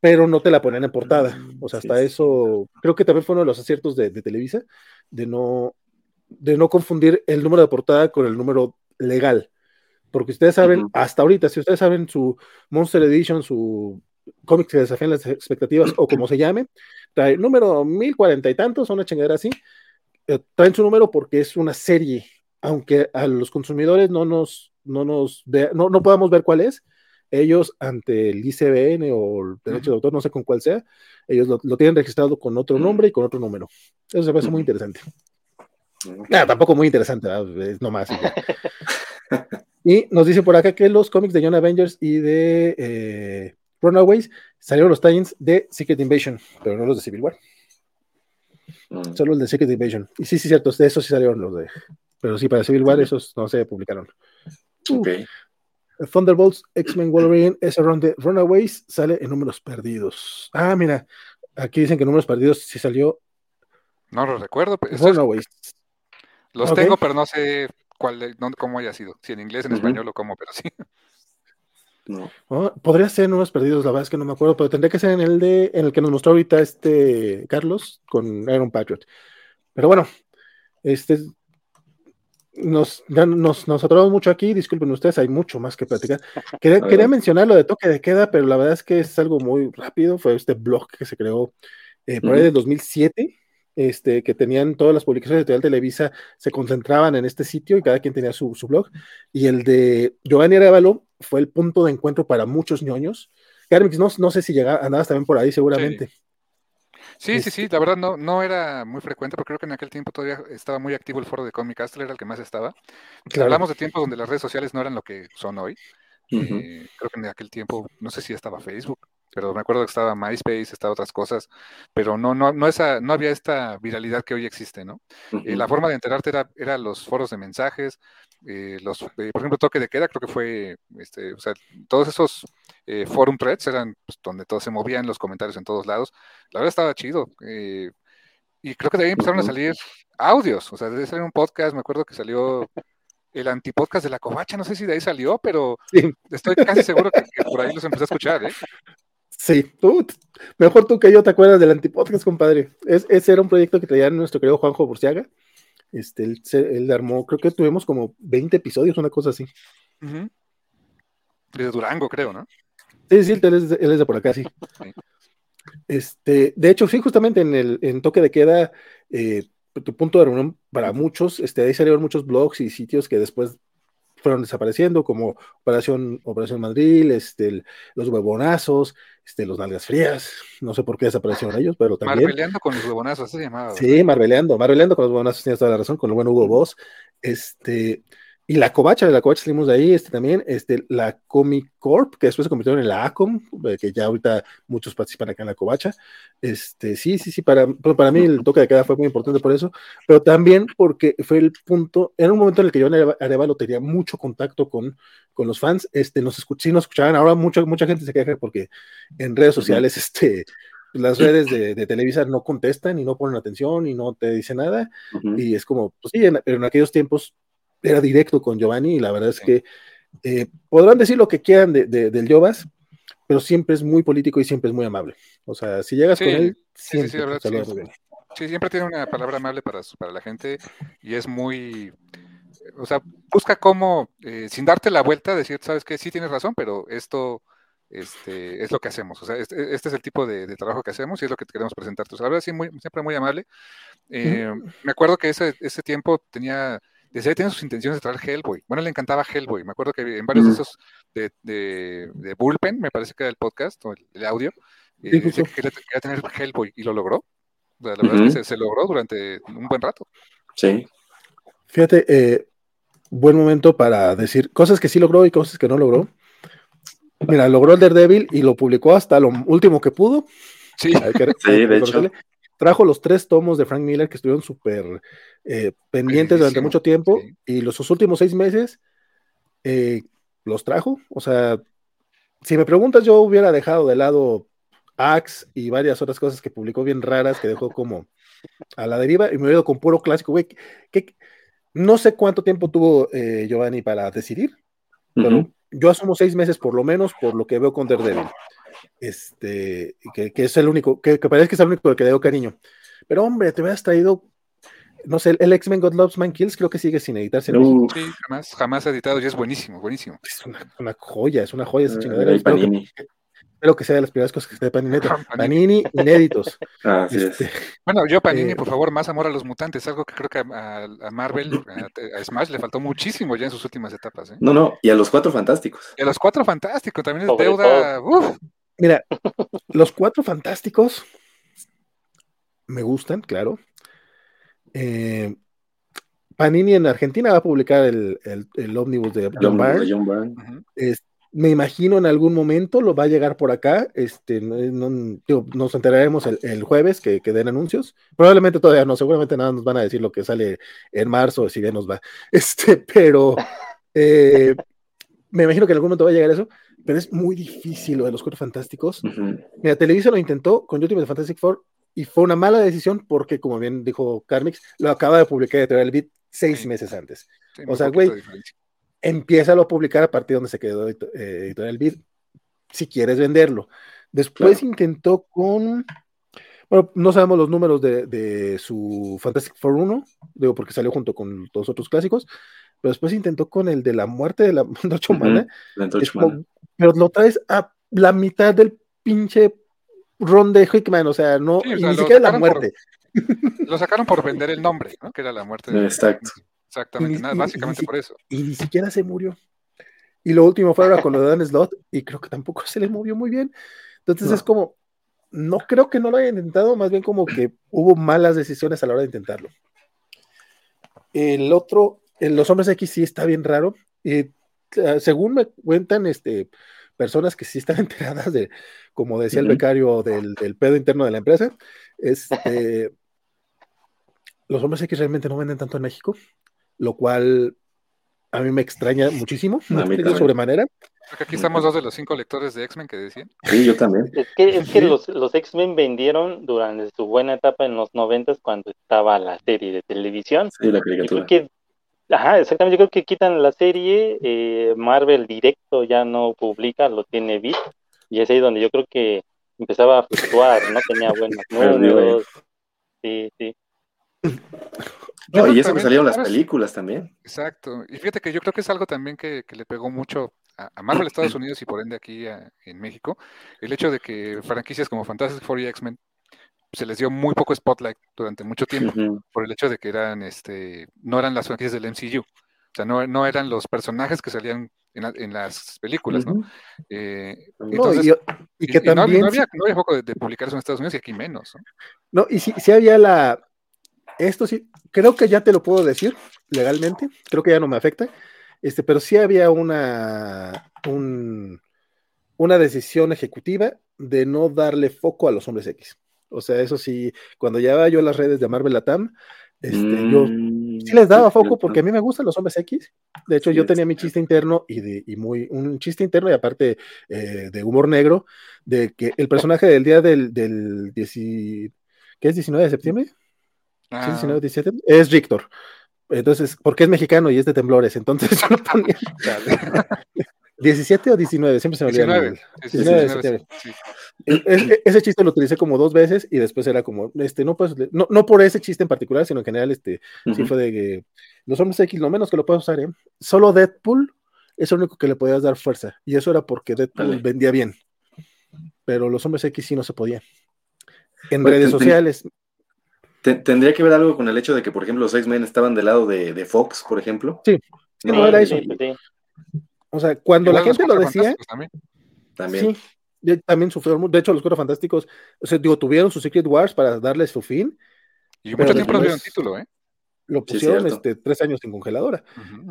pero no te la ponen en portada. Mm, o sea, hasta eso, creo que también fue uno de los aciertos de, Televisa, de no, de no confundir el número de portada con el número legal. Porque ustedes saben, hasta ahorita, si ustedes saben su Monster Edition, su cómic que desafían las expectativas, o como se llame, trae número mil cuarenta y tantos, una chingadera así, eh, traen su número porque es una serie, aunque a los consumidores no nos, no nos, no, no podamos ver cuál es, ellos ante el ICBN o el derecho de autor, no sé con cuál sea, ellos lo, tienen registrado con otro nombre y con otro número. Eso se me hace muy interesante. Nada, tampoco muy interesante, es nomás. [LAUGHS] y nos dice por acá que los cómics de Young Avengers y de eh, Runaways salieron los tie de Secret Invasion, pero no los de Civil War. Mm. Solo los de Secret Invasion. Y sí, sí, cierto, de esos sí salieron los de. Pero sí, para Civil War esos no se publicaron. Ok. Thunderbolts, X-Men Wolverine, ese run de Runaways sale en números perdidos. Ah, mira, aquí dicen que números perdidos sí salió. No lo recuerdo. Runaways. Los tengo, pero no sé cuál, cómo haya sido. Si en inglés, en español o cómo, pero sí. [LAUGHS] No. Oh, podría ser números perdidos, la verdad es que no me acuerdo, pero tendría que ser en el de en el que nos mostró ahorita este Carlos con Iron Patriot. Pero bueno, este nos, nos, nos atrapamos mucho aquí, disculpen ustedes, hay mucho más que platicar. Quería, [LAUGHS] mencionar lo de toque de queda, pero la verdad es que es algo muy rápido. Fue este blog que se creó eh, por ahí del 2007, este, que tenían todas las publicaciones de Televisa, se concentraban en este sitio y cada quien tenía su, blog. Y el de Giovanni Arevalo fue el punto de encuentro para muchos ñoños. Carmix, no, no sé si llegaba, andabas también por ahí seguramente. Sí, sí, sí, la verdad no, no era muy frecuente, porque creo que en aquel tiempo todavía estaba muy activo el foro de Comic Castle, era el que más estaba. Hablamos de tiempos donde las redes sociales no eran lo que son hoy. Eh, creo que en aquel tiempo, no sé si estaba Facebook, pero me acuerdo que estaba MySpace, estaba otras cosas, pero no, no, no, esa, no había esta viralidad que hoy existe, ¿no? Eh, la forma de enterarte era, era, los foros de mensajes, eh, los, por ejemplo, Toque de Queda, creo que fue, este, o sea, todos esos eh, forum threads eran pues, donde todos se movían los comentarios en todos lados. La verdad estaba chido. Eh, y creo que de ahí empezaron a salir audios. O sea, desde salir un podcast, me acuerdo que salió el antipodcast de la covacha, no sé si de ahí salió, pero estoy casi seguro que, por ahí los empecé a escuchar, ¿eh? Sí, tú, mejor tú que yo te acuerdas del antipodcast, compadre. ese era un proyecto que traía nuestro querido Juanjo Burciaga. Este, él, él, armó, creo que tuvimos como 20 episodios, una cosa así. De Durango, creo, ¿no? Sí, sí, él es, de, por acá, sí. Este, de hecho, sí, justamente en el en toque de queda, eh, tu punto de reunión para muchos, este, ahí salieron muchos blogs y sitios que después fueron desapareciendo, como Operación, Operación Madrid, este, los huevonazos, este, los nalgas frías, no sé por qué desaparecieron [LAUGHS] ellos, pero también. Marveleando con los huevonazos, se llamaba. Sí, marveleando, marveleando con los huevonazos, tienes toda la razón, con el buen Hugo Boss. Este, y la covacha, de la covacha salimos de ahí, este también, este, la Comic Corp, que después se convirtió en la ACOM, que ya ahorita muchos participan acá en la covacha. Este, sí, sí, sí, para, para mí el toque de queda fue muy importante por eso, pero también porque fue el punto, en un momento en el que yo en Arevalo tenía mucho contacto con, con los fans, este, nos sí nos escuchaban, ahora mucha, mucha gente se queja porque en redes sociales, este, las redes de, de, Televisa no contestan y no ponen atención y no te dicen nada, y es como, pues sí, en, en aquellos tiempos era directo con Giovanni y la verdad es que eh, podrán decir lo que quieran de, del Jovas, pero siempre es muy político y siempre es muy amable. O sea, si llegas con él, siempre, sí, sí, siempre tiene una palabra amable para, para la gente y es muy, o sea, busca cómo, eh, sin darte la vuelta, decir, sabes que sí tienes razón, pero esto este, es lo que hacemos. O sea, este, este es el tipo de, trabajo que hacemos y es lo que queremos presentar. la verdad, sí, muy, siempre muy amable. Eh, me acuerdo que ese, ese tiempo tenía decía que tiene sus intenciones de traer Hellboy. Bueno, le encantaba Hellboy. Me acuerdo que en varios de esos de, de, Bullpen, me parece que era el podcast o el, audio, eh, que quería, tener Hellboy y lo logró. la verdad es que se, logró durante un buen rato. Sí. Fíjate, eh, buen momento para decir cosas que sí logró y cosas que no logró. Mira, logró el Daredevil y lo publicó hasta lo último que pudo. Sí, sí de hecho trajo los tres tomos de Frank Miller que estuvieron súper eh, pendientes durante mucho tiempo y los últimos seis meses eh, los trajo. O sea, si me preguntas, yo hubiera dejado de lado Axe y varias otras cosas que publicó bien raras que dejó como a la deriva y me hubiera ido con puro clásico, güey. Que, no sé cuánto tiempo tuvo eh, Giovanni para decidir, pero yo asumo seis meses por lo menos por lo que veo con Daredevil este, que, es el único, que, parece que es el único que le dio cariño. Pero hombre, te hubieras traído, no sé, el, X-Men God Loves Man Kills, creo que sigue sin editarse. sí, jamás, jamás ha editado y es buenísimo, buenísimo. Es una, joya, es una joya esa chingadera. espero, que, sea de las primeras cosas que esté de [LAUGHS] Panini. Panini inéditos. [LAUGHS] Ah, este, bueno, yo Panini, eh, por favor, más amor a los mutantes, algo que creo que a, Marvel, a, Smash le faltó muchísimo ya en sus últimas etapas. ¿eh? No, no, y a los cuatro fantásticos. Y a los cuatro fantásticos, también es deuda. Mira, los cuatro fantásticos me gustan, claro. Eh, Panini en Argentina va a publicar el, el, el ómnibus de John, Byrne. me imagino en algún momento lo va a llegar por acá. Este, nos enteraremos el, jueves que, que, den anuncios. Probablemente todavía no, seguramente nada nos van a decir lo que sale en marzo, si bien nos va. [LAUGHS] Este, pero eh, me imagino que en algún momento va a llegar eso pero es muy difícil lo de los cuatro fantásticos. Mira, Televisa lo intentó con Ultimate Fantastic Four y fue una mala decisión porque, como bien dijo Carmix, lo acaba de publicar Editorial Beat seis meses antes. o sea, güey, empieza a publicar a partir de donde se quedó eh, Editorial Beat si quieres venderlo. Después intentó con. Bueno, no sabemos los números de, de, su Fantastic Four 1, digo porque salió junto con los otros clásicos, pero después intentó con el de la muerte de la [LAUGHS] Antorcha Humana. pero lo traes a la mitad del pinche ron de Hickman, o sea, no, ni siquiera la muerte. lo sacaron por vender el nombre, ¿no? Que era la muerte. De, Exacto. Exactamente, nada, básicamente por eso. Y ni siquiera se murió. Y lo último fue ahora con lo de Dan Slot, y creo que tampoco se le movió muy bien. Entonces es como, no creo que no lo haya intentado, más bien como que hubo malas decisiones a la hora de intentarlo. El otro en los hombres X sí está bien raro. Y ah, según me cuentan, este, personas que sí están [LAUGHS] enteradas de, como decía el becario, del, pedo interno de la empresa, este, [LAUGHS] los hombres X realmente no venden tanto en México, lo cual a mí me extraña muchísimo, de sobremanera. Porque aquí estamos dos de los cinco lectores de X-Men que decían. Sí, yo también. [LAUGHS] Es que, es que los, los X-Men vendieron durante su buena etapa en los noventas cuando estaba la serie de televisión. Sí, la caricatura. Ajá, exactamente. Yo creo que quitan la serie, eh, Marvel directo ya no publica, lo tiene Beat, y es ahí donde yo creo que empezaba a fluctuar, no tenía buenos [LAUGHS] números. Sí, sí. No, y eso que salieron las películas también. Exacto. Y fíjate que yo creo que es algo también que, le pegó mucho a, Marvel Estados [CLEARS THROAT] Unidos y por ende aquí en México, el hecho de que franquicias como Fantastic Four y X-Men se les dio muy poco spotlight durante mucho tiempo por el hecho de que eran, este, no eran las franquicias del MCU. Sea, no, no eran los personajes que salían en, las películas, ¿no? Eh, y, que también... No, había, no había foco de, de, publicarse en Estados Unidos y aquí menos, ¿no? No, y sí, había la... Esto sí, creo que ya te lo puedo decir legalmente, creo que ya no me afecta, este, pero sí había una, una decisión ejecutiva de no darle foco a los hombres X. O sea, eso sí, cuando llevaba yo las redes de Marvel Latam, este, yo mm, sí les daba foco porque a mí me gustan los hombres X. De hecho, yo tenía mi chiste interno y, de, y muy, un chiste interno y aparte eh, de humor negro, de que el personaje del día del, del ¿qué es 19 de septiembre? Ah. 19, 17? Es Víctor. Entonces, porque es mexicano y es de temblores, entonces [LAUGHS] yo lo ponía. 17 o 19, siempre se me olvida. 19, ese chiste lo utilicé como dos veces y después era como, este, no pues, no, no por ese chiste en particular, sino en general, este, sí fue de que los hombres X, lo menos que lo puedes usar, ¿eh? Solo Deadpool es lo único que le podías dar fuerza, y eso era porque Deadpool vendía bien, pero los hombres X sí no se podía. En redes sociales. ¿Tendría que ver algo con el hecho de que, por ejemplo, los X-Men estaban del lado de, Fox, por ejemplo? Sí, no, era eso. O sea, cuando la gente lo decía. También. Sí, también sufrieron. De hecho, los Cuatro Fantásticos, o sea, digo, tuvieron su Secret Wars para darles su fin. Y mucho tiempo no dieron título, ¿eh? Lo pusieron este, tres años en congeladora.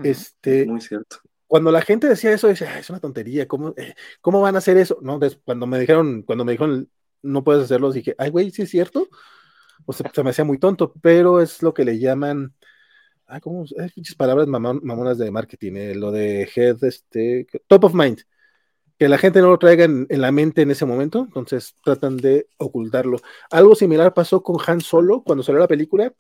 Este, Muy cierto. Cuando la gente decía eso, decía, es una tontería, ¿cómo, eh, ¿cómo van a hacer eso? No, cuando me dijeron, cuando me dijeron, no puedes hacerlo, dije, ay, güey, sí es cierto. O sea, se me hacía muy tonto, pero es lo que le llaman ah, ¿cómo? muchas palabras mamonas de marketing, eh, lo de head, este, top of mind, que la gente no lo traiga en, la mente en ese momento, entonces tratan de ocultarlo. Algo similar pasó con Han Solo cuando salió la película.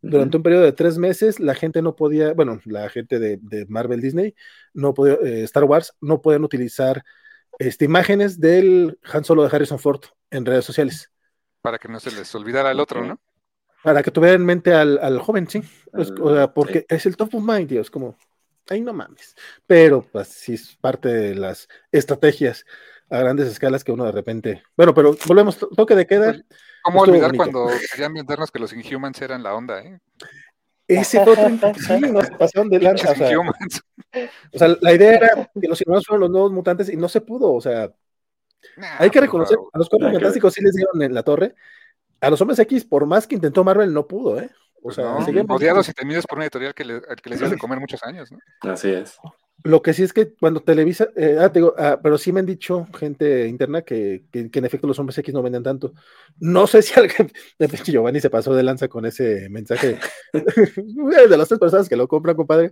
Durante un periodo de tres meses, la gente no podía, bueno, la gente de, Marvel Disney, no podía, eh, Star Wars, no podían utilizar este, imágenes del Han Solo de Harrison Ford en redes sociales. Para que no se les olvidara el otro, ¿no? Para que tuviera en mente al, joven, sí. Pues, o sea, porque es el top of mind, Dios, como, ay, no mames. Pero, pues, sí es parte de las estrategias a grandes escalas que uno de repente. Bueno, pero volvemos, toque de queda. Pues, ¿Cómo olvidar cuando querían vendernos que los Inhumans eran la onda, eh? Ese fue otro sí, nos pasaron de lanza. O sea, la idea era que los Inhumans fueron los nuevos mutantes y no se pudo, o sea. hay que reconocer, a los cuatro fantásticos sí les dieron en la torre, a los hombres X, por más que intentó Marvel, no pudo, ¿eh? O pues sea, odiados y temidos por una editorial que, le, que les dio de comer muchos años, ¿no? Así es. Lo que sí es que cuando Televisa, eh, ah, te digo, ah, pero sí me han dicho gente interna que, que, en efecto los hombres X no venden tanto. No sé si alguien, [LAUGHS] de Giovanni se pasó de lanza con ese mensaje [LAUGHS] de las tres personas que lo compran, compadre.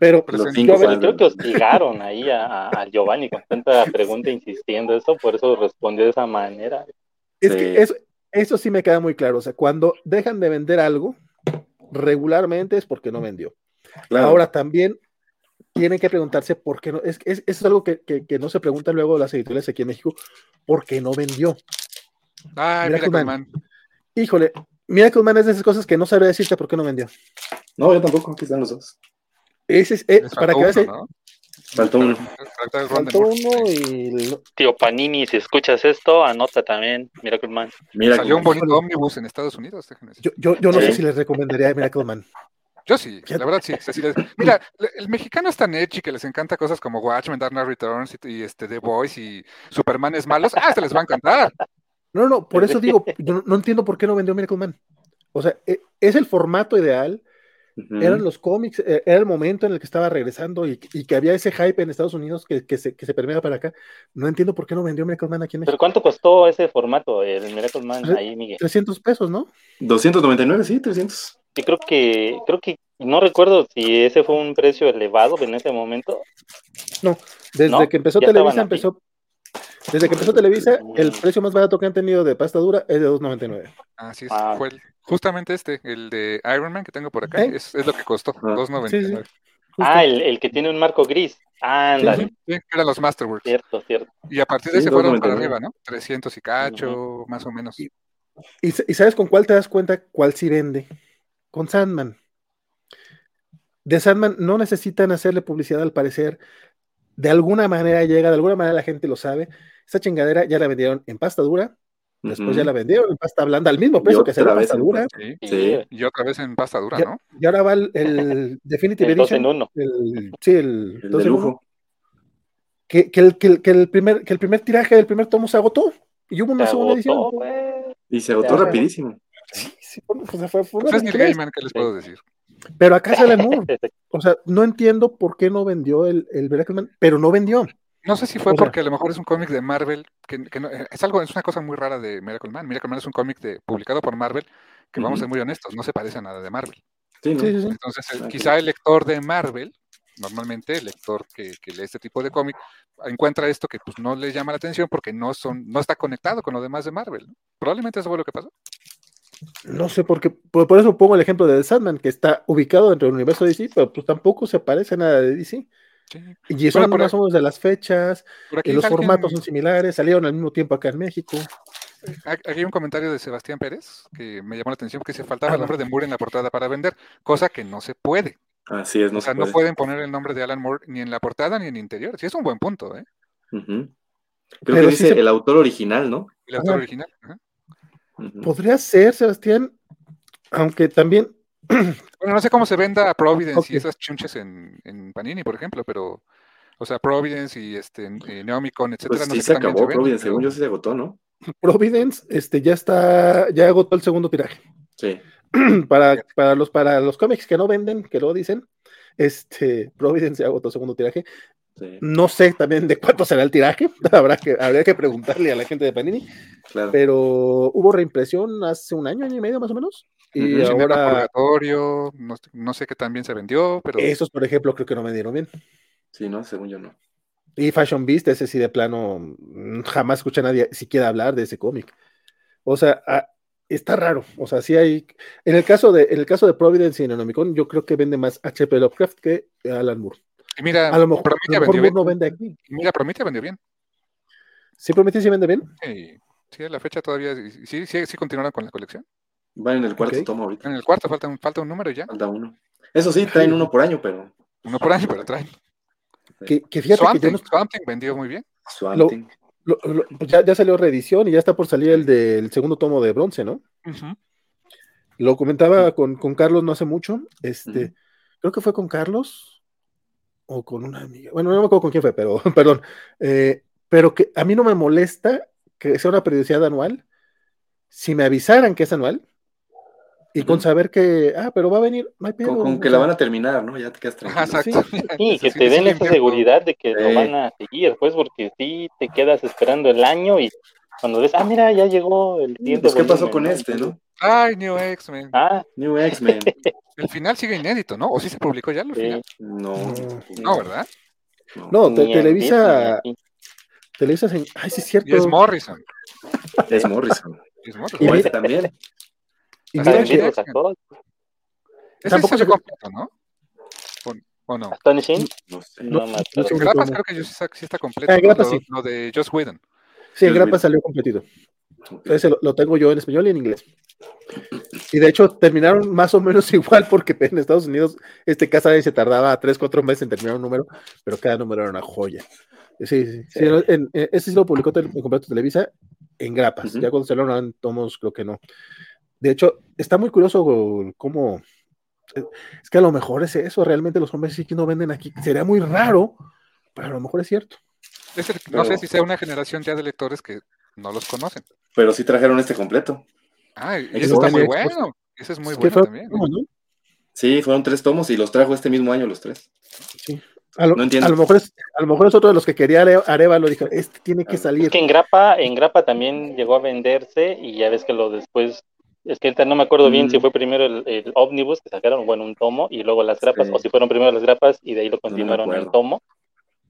Pero, pero yo creo que hostigaron ahí a, a, Giovanni con tanta pregunta insistiendo eso, por eso respondió de esa manera. Es que eso, eso sí me queda muy claro. O sea, cuando dejan de vender algo, regularmente es porque no vendió. Ahora también tienen que preguntarse por qué no. Es, es, es algo que, que, no se preguntan luego las editoriales aquí en México, ¿por qué no vendió? Ah, Miracle Man. Híjole, Miracle Man es de esas cosas que no sabría decirte por qué no vendió. No, yo tampoco, aquí están los dos. Ese es, eh, para que veas. Faltó uno. Faltó uno y. Tío Panini, si escuchas esto, anota también Miracle Man. Salió un bonito ómnibus en Estados Unidos. Yo, yo, yo no sé si les recomendaría Miracle Man. Yo sí, la verdad sí. Mira, el mexicano es tan edgy que les encanta cosas como Watchmen, Dark Knight Returns y, este, The Boys y Superman es malos. ¡Ah, se les va a encantar! No, no, por eso digo, yo no entiendo por qué no vendió Miracle Man. O sea, e, es el formato ideal eran los cómics, eh, era el momento en el que estaba regresando y, que había ese hype en Estados Unidos que, que se, que se permea para acá. No entiendo por qué no vendió Miracle Man aquí en México. ¿Pero cuánto costó ese formato, el Miracle Man ahí, Miguel? 300 pesos, ¿no? 299, sí, 300. Y creo que, creo que, no recuerdo si ese fue un precio elevado en ese momento. No, desde que empezó Televisa empezó, desde que empezó Televisa, el precio más barato que han tenido de pasta dura es de 2.99. Así es, ah. fue justamente este, el de Iron Man que tengo por acá, ¿Eh? es, lo que costó, 2.99. Ah, el, el, que tiene un marco gris. Ándale. Sí, eran los Masterworks. Cierto, cierto. Y a partir de ese fueron para arriba, ¿no? 300 y cacho, más o menos. Y, y, sabes con cuál te das cuenta cuál sí vende? Con Sandman. De Sandman no necesitan hacerle publicidad al parecer. De alguna manera llega, de alguna manera la gente lo sabe. Esta chingadera ya la vendieron en pasta dura, Después ya la vendieron en pasta blanda al mismo precio que se la pasta dura. Sí, Y otra vez en pasta dura, ¿no? Y ahora va el, el [LAUGHS] Definitive Edition. En uno. El, sí, el, el de lujo. Que, que, el, que, que, el primer, que el primer tiraje del primer tomo se agotó. Y hubo una segunda edición. Y se agotó rapidísimo. Sí, sí, fue, fue, fue pues es Neil Gaiman, ¿qué les puedo decir? Pero acá sale [LAUGHS] Moore. O sea, no entiendo por qué no vendió el, el pero no vendió. No sé si fue porque a lo mejor es un cómic de Marvel, que, que no, es algo, es una cosa muy rara de Miracle Man. Miracle Man es un cómic de, publicado por Marvel, que vamos a ser muy honestos, no se parece a nada de Marvel. Sí, sí, sí, Entonces, quizá el lector de Marvel, normalmente el lector que, que lee este tipo de cómic, encuentra esto que pues no le llama la atención porque no son, no está conectado con lo demás de Marvel. Probablemente eso fue lo que pasó. No sé por qué, por, eso pongo el ejemplo de The Sandman, que está ubicado dentro del universo de DC, pero pues tampoco se parece a nada de DC. Y son más o menos de las fechas, y los formatos son similares, salieron al mismo tiempo acá en México. Aquí hay un comentario de Sebastián Pérez que me llamó la atención que se faltaba el nombre de Moore en la portada para vender, cosa que no se puede. Así es, no o sea, no pueden poner el nombre de Alan Moore ni en la portada ni en el interior. Sí, es un buen punto, ¿eh? Creo que dice el autor original, ¿no? El autor original. Podría ser, Sebastián, aunque también. [CLEARS THROAT] Bueno, no sé cómo se venda Providence y esas chunches en, en, Panini, por ejemplo, pero. O sea, Providence y este, eh, Neomicon, etcétera. Pues sí se acabó Providence, según yo sí se agotó, ¿no? Providence, este, ya está, ya agotó el segundo tiraje. Sí. [CLEARS THROAT] para, para, los, para los cómics que no venden, que lo dicen, este, Providence ya agotó el segundo tiraje. No sé también de cuánto será el tiraje, [LAUGHS] habrá que, habría que preguntarle a la gente de Panini, pero hubo reimpresión hace un año, año y medio más o menos, y ahora... No, no, sé qué también se vendió, pero... Esos, por ejemplo, creo que no me dieron bien. Sí, no, según yo no. Y Fashion Beast, ese sí de plano, jamás escuché a nadie siquiera hablar de ese cómic. O sea, está raro. O sea, sí hay. En el caso de, en el caso de Providence y Nenomicon, yo creo que vende más HP Lovecraft que Alan Moore mira, a lo mejor, Prometheus no vende aquí. Mira, Prometheus vendió bien. ¿Sí Prometheus sí vende bien? Sí, sí, a la fecha todavía, sí, sí, sí continuaron con la colección. Va en el cuarto tomo ahorita. En el cuarto falta un, falta un número ya. Falta uno. Eso sí, traen uno por año, pero. Uno por año, pero traen. Que, que fíjate que yo vendió muy bien. pues ya, ya, salió reedición y ya está por salir el del segundo tomo de bronce, ¿no? Lo comentaba con, con, Carlos no hace mucho. Este, creo que fue con Carlos o con una amiga, bueno, no me acuerdo con quién fue, pero [LAUGHS] perdón, eh, pero que a mí no me molesta que sea una periodicidad anual, si me avisaran que es anual, y con saber que, ah, pero va a venir, no hay pedo. Con, que la van a terminar, ¿no? Ya te quedas tranquilo. Sí, que te den esa seguridad de que lo van a seguir, pues, porque si te quedas esperando el año y cuando ves, ah, mira, ya llegó el tiempo. Pues, ¿qué pasó con este, no? Ay, New X-Men. Ah, New X-Men. [LAUGHS] el final sigue inédito, ¿no? ¿O sí se publicó ya el final? No. No, ¿verdad? No, Televisa. Televisa. Ay, sí es cierto. Y es Morrison. Es Morrison. Es Morrison. Y mira, también. Y mira que. Tampoco se completo, ¿no? ¿O no? ¿Astonishing? No sé. No, no, en Grapas creo que sí está completo. Ah, Grapas sí. Lo de Joss Whedon. Sí, en Grapas salió completito. Ese lo, tengo yo en español y en inglés. Y de hecho terminaron más o menos [LAUGHS] igual porque en Estados Unidos este casa se tardaba 3, 4 meses en terminar un número, pero cada número era una joya. Sí, sí, sí. ese sí lo publicó en completo Televisa en grapas. Ya cuando se lo en tomos, creo que no. De hecho, está muy curioso cómo. Es que a lo mejor es eso, realmente los hombres sí que no venden aquí. Sería muy raro, pero a lo mejor es cierto. no sé si sea una generación ya de lectores que no los conocen. Pero sí trajeron este completo. Ah, y eso está muy bueno. Ese es muy bueno también. Sí, fueron tres tomos y los trajo este mismo año los tres. Sí. A lo, no entiendo. A lo, mejor es, a lo mejor es otro de los que quería Areva, lo dijo, este tiene que salir. Es que en Grapa, en Grapa también llegó a venderse y ya ves que lo después, es que no me acuerdo bien si mm. fue primero el, el, ómnibus que sacaron, bueno, un tomo y luego las grapas, o si fueron primero las grapas y de ahí lo continuaron en el tomo.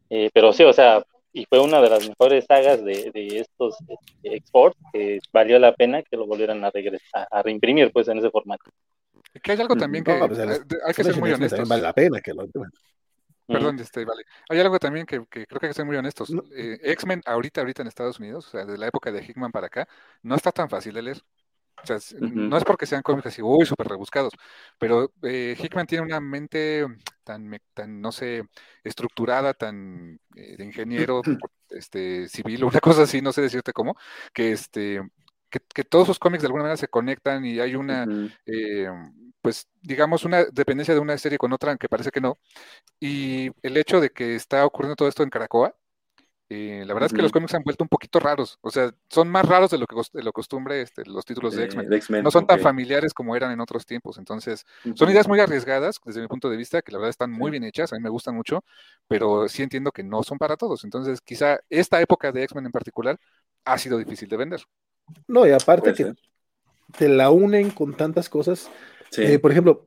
Eh, pero sí, o sea, y fue una de las mejores sagas de, de estos este, exports que valió la pena que lo volvieran a regresar a reimprimir pues en ese formato. Que hay algo también que pues, hay que ser muy honestos. Vale la pena que lo Perdón, este, vale. Hay algo también que, que, creo que hay que ser muy honestos. Eh, X-Men ahorita, ahorita en Estados Unidos, o sea, de la época de Hickman para acá, no está tan fácil de leer. O sea, no es porque sean cómics así, uy, súper rebuscados, pero eh, Hickman tiene una mente tan, tan, no sé, estructurada, tan eh, de ingeniero, [CLEARS THROAT] este, civil, una cosa así, no sé decirte cómo, que este, que, todos sus cómics de alguna manera se conectan y hay una, eh, pues digamos, una dependencia de una serie con otra, aunque parece que no. Y el hecho de que está ocurriendo todo esto en Caracoa, eh, la verdad es que los cómics se han vuelto un poquito raros, o sea, son más raros de lo que de lo costumbre este, los títulos de X-Men. no son tan familiares como eran en otros tiempos, entonces son ideas muy arriesgadas desde mi punto de vista, que la verdad están muy bien hechas, a mí me gustan mucho, pero sí entiendo que no son para todos, entonces quizá esta época de X-Men en particular ha sido difícil de vender. No, y aparte que te la unen con tantas cosas, eh, por ejemplo,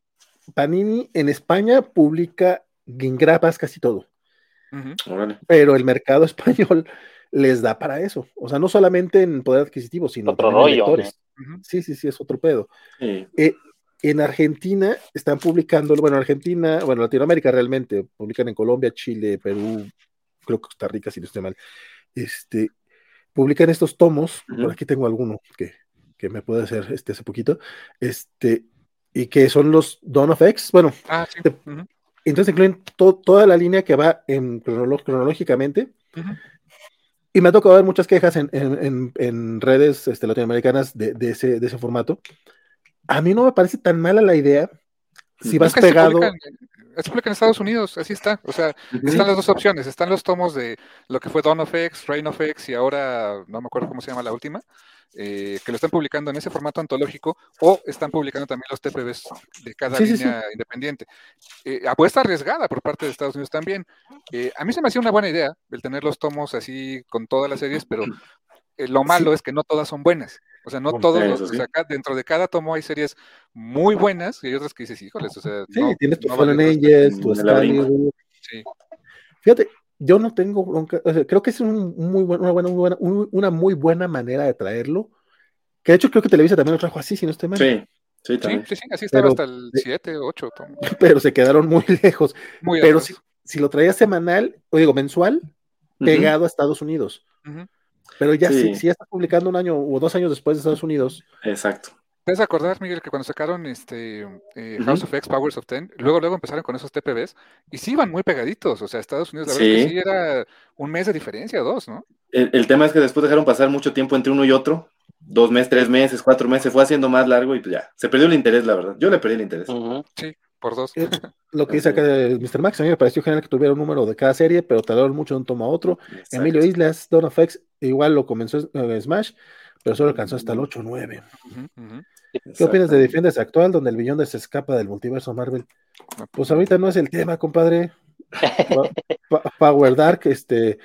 Panini en España publica grapas casi todo. Pero el mercado [LAUGHS] español les da para eso. O sea, no solamente en poder adquisitivo, sino en lectores. Sí, sí, sí, es otro pedo. Eh, en Argentina están publicando, bueno, Argentina, bueno, Latinoamérica realmente, publican en Colombia, Chile, Perú, creo que Costa Rica, si no estoy mal. Este, publican estos tomos, por aquí tengo alguno que, me puede hacer este hace poquito, este, y que son los Dawn of X, bueno, ah, sí. Entonces incluyen toda la línea que va en cronológicamente. Y me ha tocado ver muchas quejas en, redes este, latinoamericanas de, ese, de ese formato. A mí no me parece tan mala la idea si vas pegado. Se publica, en Estados Unidos, así está. O sea, están las dos opciones. Están los tomos de lo que fue Dawn of X, Reign of X y ahora no me acuerdo cómo se llama la última. Eh, que lo están publicando en ese formato antológico o están publicando también los TPBs de cada línea independiente. Eh, apuesta arriesgada por parte de Estados Unidos también. Eh, a mí se me hacía una buena idea el tener los tomos así con todas las series, pero lo malo es que no todas son buenas. O sea, no todos los, dentro de cada tomo hay series muy buenas y hay otras que dices, híjoles, o sea, sí, tienes tu Fallen Angels, tu Sí. Fíjate, yo no tengo bronca, creo que es un muy una, buena, buena, una muy buena manera de traerlo. Que de hecho creo que Televisa también lo trajo así, si no estoy mal. Sí, sí, sí, sí, así estaba hasta el 7, 8. [LAUGHS] Pero se quedaron muy lejos. pero si, si, lo traía semanal, o digo mensual, pegado a Estados Unidos. Pero ya si, si ya está publicando un año o dos años después de Estados Unidos. Exacto. ¿Puedes acordar, Miguel, que cuando sacaron este eh, House of X, Powers of Ten, luego luego empezaron con esos TPBs y sí iban muy pegaditos? O sea, Estados Unidos, la verdad que sí era un mes de diferencia, dos, ¿no? El, tema es que después dejaron pasar mucho tiempo entre uno y otro, dos meses, tres meses, cuatro meses, fue haciendo más largo y pues ya, se perdió el interés, la verdad. Yo le perdí el interés. Sí, por dos. Eh, [LAUGHS] lo que dice acá Mr. Max, a mí me pareció genial que tuviera un número de cada serie, pero tardaron mucho de un tomo a otro. Emilio Islas, Don of X, igual lo comenzó en eh, Smash, pero solo alcanzó hasta el 8 o 9. ¿Qué opinas de Defenders actual, donde el billón se escapa del multiverso Marvel? Pues ahorita no es el tema, compadre. [LAUGHS] Power Dark, este,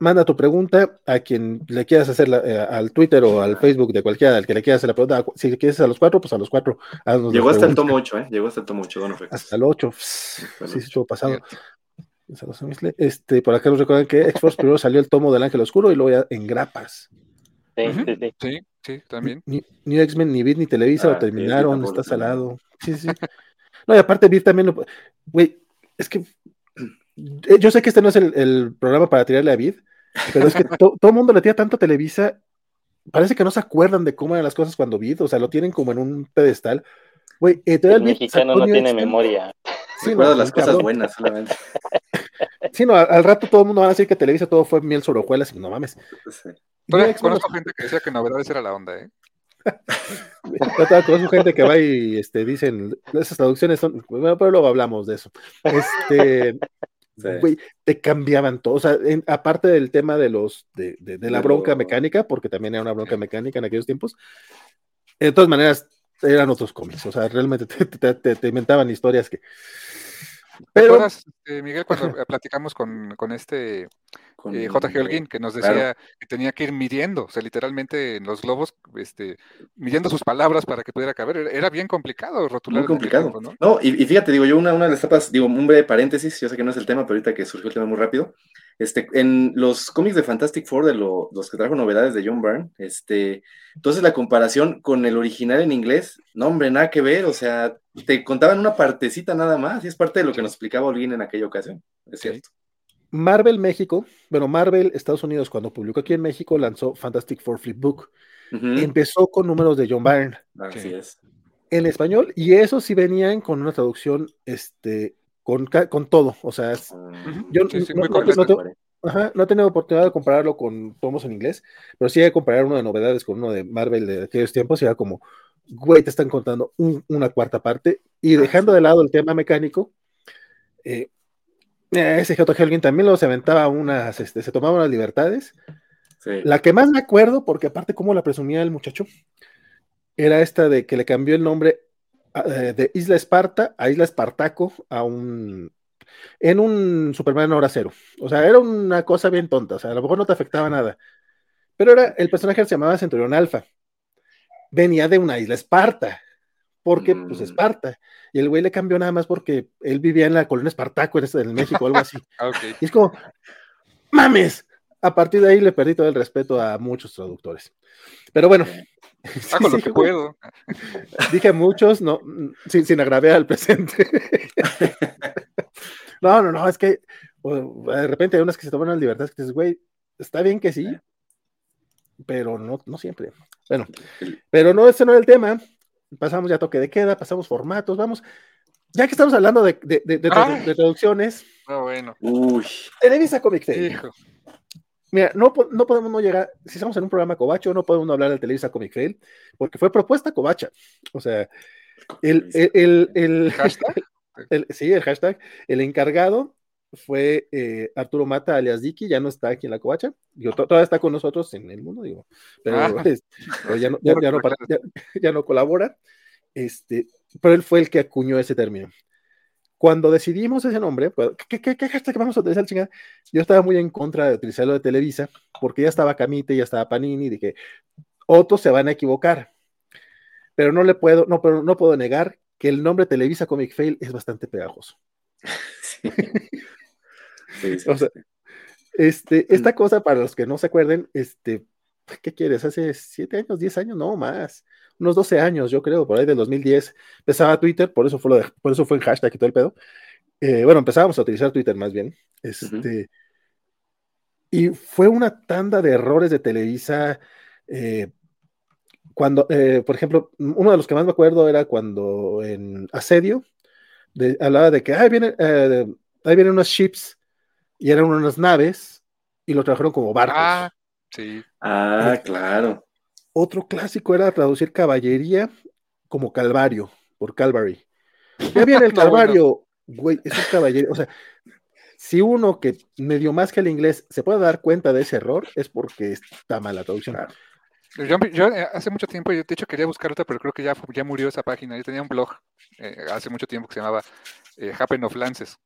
manda tu pregunta a quien le quieras hacer eh, al Twitter o al Facebook de cualquiera al que le quieras hacer la pregunta. Si le quieres a los cuatro, pues a los cuatro. Llegó hasta el tomo 8, ¿eh? Llegó hasta el tomo 8, Hasta el 8. Sí, sí, estuvo pasado. Este, por acá nos recuerdan que X-Force primero salió el tomo del Ángel Oscuro y luego ya en grapas. Sí, sí, sí. Sí, también. Ni, X-Men, ni Beat, ni Televisa lo ah, terminaron, está salado. Sí, sí. No, y aparte Beat también lo... Güey, es que eh, yo sé que este no es el, programa para tirarle a Vid, pero es que todo el mundo le tira tanto a Televisa, parece que no se acuerdan de cómo eran las cosas cuando Vid, o sea, lo tienen como en un pedestal. Güey, eh, el mexicano no tiene memoria. Sí, Recuerdo las cosas buenas solamente. [LAUGHS] Sí, no, al, rato todo el mundo va a decir que Televisa todo fue miel sobre hojuelas y no mames. Sí. Conozco gente que decía que novedades era la onda, ¿eh? [LAUGHS] Yo conozco gente que va y este, dicen, esas traducciones son, bueno, pero luego hablamos de eso. Este, [LAUGHS] te cambiaban todo, o sea, aparte del tema de los, de, de, la bronca mecánica, porque también era una bronca mecánica en aquellos tiempos, de todas maneras, eran otros cómics, o sea, realmente te inventaban historias que, pero, este, Miguel, cuando platicamos con, con este eh, J.G. Holguín, que nos decía que tenía que ir midiendo, o sea, literalmente en los globos, este, midiendo sus palabras para que pudiera caber? Era bien complicado rotular. Muy complicado. ¿no? y, fíjate, digo, yo una, una de las etapas, digo, un breve paréntesis, yo sé que no es el tema, pero ahorita que surgió el tema muy rápido, este, en los cómics de Fantastic Four, de los que trajo novedades de John Byrne, este, entonces la comparación con el original en inglés, no hombre, nada que ver, o sea, te contaban una partecita nada más, y es parte de lo que nos explicaba Olguín en aquella ocasión, es cierto. Marvel México, bueno, Marvel Estados Unidos, cuando publicó aquí en México, lanzó Fantastic Four Flipbook. Empezó con números de John Byrne. Así es. En español, y eso sí venían con una traducción, este, con, con todo. O sea, yo no, Ajá, no he tenido oportunidad de compararlo con tomos en inglés, pero sí he comparar uno de novedades con uno de Marvel de aquellos tiempos, y era como, güey, te están contando una cuarta parte, y dejando de lado el tema mecánico, eh, ese J. Helgin también los aventaba unas, este, se tomaba unas libertades. La que más me acuerdo, porque aparte como la presumía el muchacho, era esta de que le cambió el nombre eh, de Isla Esparta a Isla Espartaco a un en un Superman hora cero. O sea, era una cosa bien tonta, o sea, a lo mejor no te afectaba nada. Pero era, el personaje se llamaba Centurión Alfa. Venía de una isla Esparta, porque pues mm. Esparta. Y el güey le cambió nada más porque él vivía en la colonia Espartaco en, este, en México algo así. [LAUGHS] Ah, y es como, mames. A partir de ahí le perdí todo el respeto a muchos traductores. Pero bueno. [LAUGHS] Hago lo que puedo. [LAUGHS] Dije muchos, no, sin, sin agraviar al presente. No, no, no, es que de repente hay unas que se toman las libertades que dices, güey, está bien que sí, pero no, no siempre. Bueno, pero no, ese no es el tema. Pasamos ya toque de queda, pasamos formatos, vamos. Ya que estamos hablando de, de, de, ah. traducciones. No, bueno. Uy. Televisa Comic Fail. Mira, no, no, podemos no llegar, si estamos en un programa Covacho, no podemos no hablar del Televisa Comic Fail, porque fue propuesta Covacha. O sea, el, el, el, el, [LAUGHS] sí, el hashtag. El encargado fue eh, Arturo Mata, alias Diki, ya no está aquí en la covacha. todavía está con nosotros en el mundo, digo, pero, ah. ya, no, [LAUGHS] ya, no, colabora. Este, pero él fue el que acuñó ese término. Cuando decidimos ese nombre, pues, ¿qué, qué, qué hashtag vamos a utilizar, chingada? Yo estaba muy en contra de utilizarlo de Televisa, porque ya estaba Camite, ya estaba Panini, y dije, otros se van a equivocar. Pero no le puedo, no, pero no puedo negar que el nombre Televisa Comic Fail es bastante pegajoso. [LAUGHS] este, esta cosa, para los que no se acuerden, este, ¿qué quieres? Hace siete años, diez años, no más, unos 12 años, yo creo, por ahí del 2010, empezaba Twitter, por eso fue, por eso fue en hashtag y todo el pedo. Eh, bueno, empezábamos a utilizar Twitter más bien. Este, Y fue una tanda de errores de Televisa. Eh, cuando, eh, por ejemplo, uno de los que más me acuerdo era cuando en Asedio hablaba de que ahí vienen, eh, ahí vienen unos ships y eran unas naves y lo trajeron como barcos. Ah, sí. Ah, claro. Otro clásico era traducir caballería como Calvario, por Calvary. Ya viene el [LAUGHS] Calvario, güey, es un caballero. O sea, si uno que medio más que el inglés se puede dar cuenta de ese error, es porque está mala traducción. Yo, eh, hace mucho tiempo, yo de hecho quería buscar otra, pero creo que ya, ya murió esa página. Yo tenía un blog eh, hace mucho tiempo que se llamaba eh, Happen of Lances.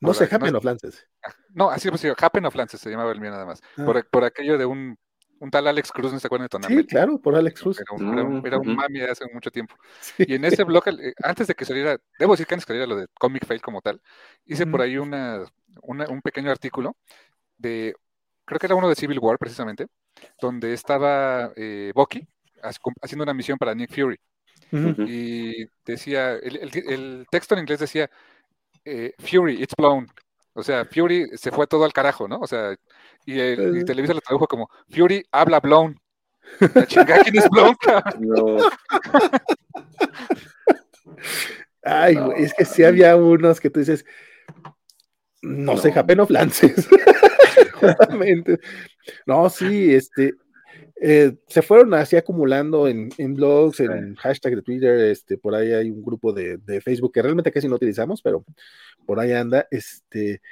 No sé, Happen of Lances. No, así pues, Happen of Lances se llamaba el mío nada más. Ah. Por, aquello de un, un tal Alex Cruz, ¿no se acuerdan de Tonamel? Sí, claro, por Alex Cruz. Era un, era un, mami hace mucho tiempo. Y en ese blog, antes de que saliera, debo decir que antes de que saliera lo de Comic Fail como tal, hice por ahí una, un pequeño artículo de, creo que era uno de Civil War precisamente, donde estaba eh, Bucky haciendo una misión para Nick Fury. Y decía, el, texto en inglés decía, eh, Fury, it's blown. O sea, Fury se fue todo al carajo, ¿no? O sea, y, el, y Televisa lo tradujo como, Fury habla blown. La chingada, ¿quién es blown? [LAUGHS] Ay, es que sí había unos que tú dices, no, sé, Japen of Lances. no, sí, este, eh, se fueron así acumulando en, blogs, en hashtag de Twitter, este, por ahí hay un grupo de, Facebook que realmente casi no utilizamos, pero por ahí anda, este,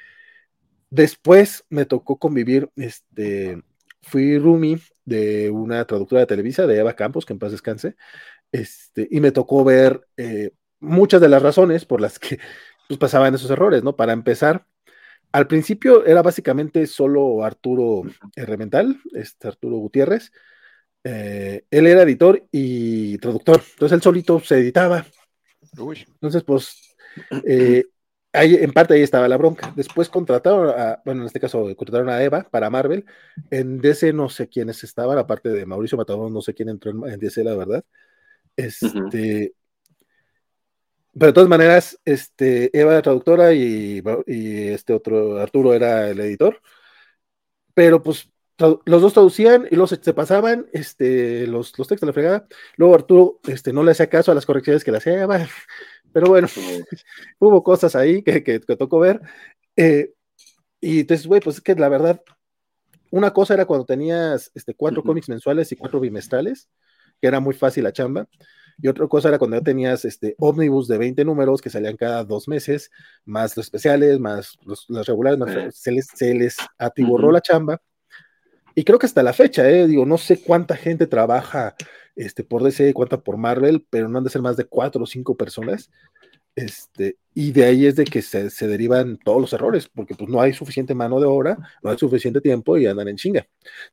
después me tocó convivir, este, fui roomie de una traductora de Televisa, de Eva Campos, que en paz descanse, este, y me tocó ver eh, muchas de las razones por las que pues, pasaban esos errores, ¿no? Para empezar, al principio era básicamente solo Arturo Remental, este Arturo Gutiérrez. Eh, él era editor y traductor, entonces él solito se editaba. Entonces, pues, eh, ahí, en parte ahí estaba la bronca. Después contrataron a, bueno, en este caso contrataron a Eva para Marvel. En DC no sé quiénes estaban, aparte de Mauricio Matador, no sé quién entró en, DC, la verdad. Este, pero de todas maneras, este, Eva era traductora y, este otro, Arturo era el editor. Pero pues los dos traducían y los se pasaban este, los, los textos de la fregada. Luego Arturo este, no le hacía caso a las correcciones que le hacía Eva. [LAUGHS] Pero bueno, [LAUGHS] hubo cosas ahí que, que, tocó ver. Eh, Y entonces, güey, pues es que la verdad, una cosa era cuando tenías este, cuatro cómics mensuales y cuatro bimestrales, que era muy fácil la chamba. Y otra cosa era cuando ya tenías este ómnibus de 20 números que salían cada dos meses, más los especiales, más los, regulares, se, les, se les atiborró la chamba. Y creo que hasta la fecha, eh, digo, no sé cuánta gente trabaja este, por DC, cuánta por Marvel, pero no han de ser más de cuatro o cinco personas. Este, y de ahí es de que se, derivan todos los errores, porque pues no hay suficiente mano de obra, no hay suficiente tiempo y andan en chinga.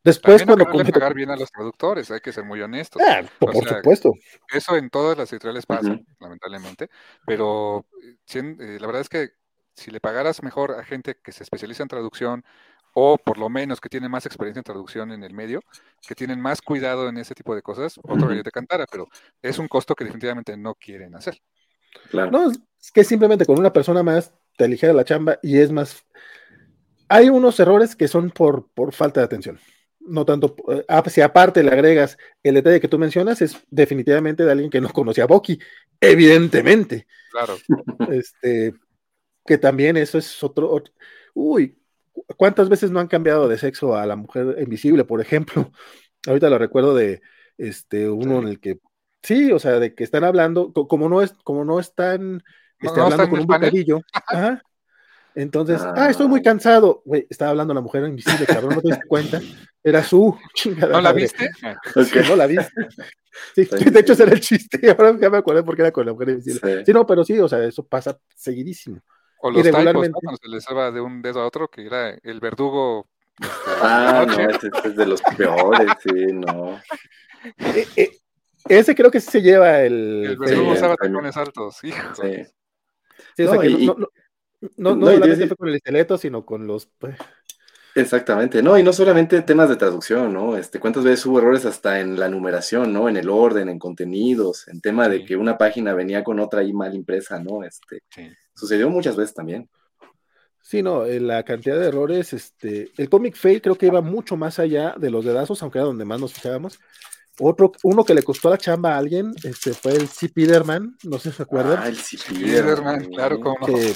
Después cuando no pagar bien a los traductores, hay que ser muy honestos. Ah, por, supuesto. Eso en todas las editoriales pasa, lamentablemente, pero eh, la verdad es que si le pagaras mejor a gente que se especializa en traducción o por lo menos que tiene más experiencia en traducción en el medio, que tienen más cuidado en ese tipo de cosas, otro gallo te cantara, pero es un costo que definitivamente no quieren hacer. No, es que simplemente con una persona más te aligera la chamba y es más. Hay unos errores que son por, por falta de atención. No tanto, eh, si aparte le agregas el detalle que tú mencionas, es definitivamente de alguien que no conocía a Bucky, evidentemente. Claro. Este, que también eso es otro, Uy, ¿cuántas veces no han cambiado de sexo a la mujer invisible, por ejemplo? [LAUGHS] Ahorita lo recuerdo de este uno en el que Sí, o sea, de que están hablando, como no es, como no están este, hablando con un bocadillo. [LAUGHS] Entonces, ah. estoy muy cansado. Güey, estaba hablando la mujer invisible, cabrón, no te diste cuenta. Era su [LAUGHS] chingada. ¿No la viste? [LAUGHS] No la viste. Sí, de hecho ese era el chiste. Ahora ya me acordé porque era con la mujer invisible. Sí. no, pero sí, o sea, eso pasa seguidísimo. O los regularmente... ¿no? cuando se les va de un dedo a otro, que era el verdugo. Este, ah, no, ese es de los peores, sí, no. Eh, eh, ese creo que sí se lleva el. El verdugo usaba tacones altos, hijo. Sí. Sí, o sea que no, no, no, no, solamente fue con el esqueleto, sino con los. Pues. Exactamente, no, y no solamente temas de traducción, ¿no? Este, ¿cuántas veces hubo errores hasta en la numeración, ¿no? En el orden, en contenidos, en tema de que una página venía con otra ahí mal impresa, ¿no? Este, sucedió muchas veces también. Sí, no, eh, la cantidad de errores, este, el Comic Fail creo que iba mucho más allá de los dedazos, aunque era donde más nos fijábamos, otro, uno que le costó la chamba a alguien, este fue el C. Piderman, no sé si se acuerdan. Ah, el C. Piderman, claro, como que,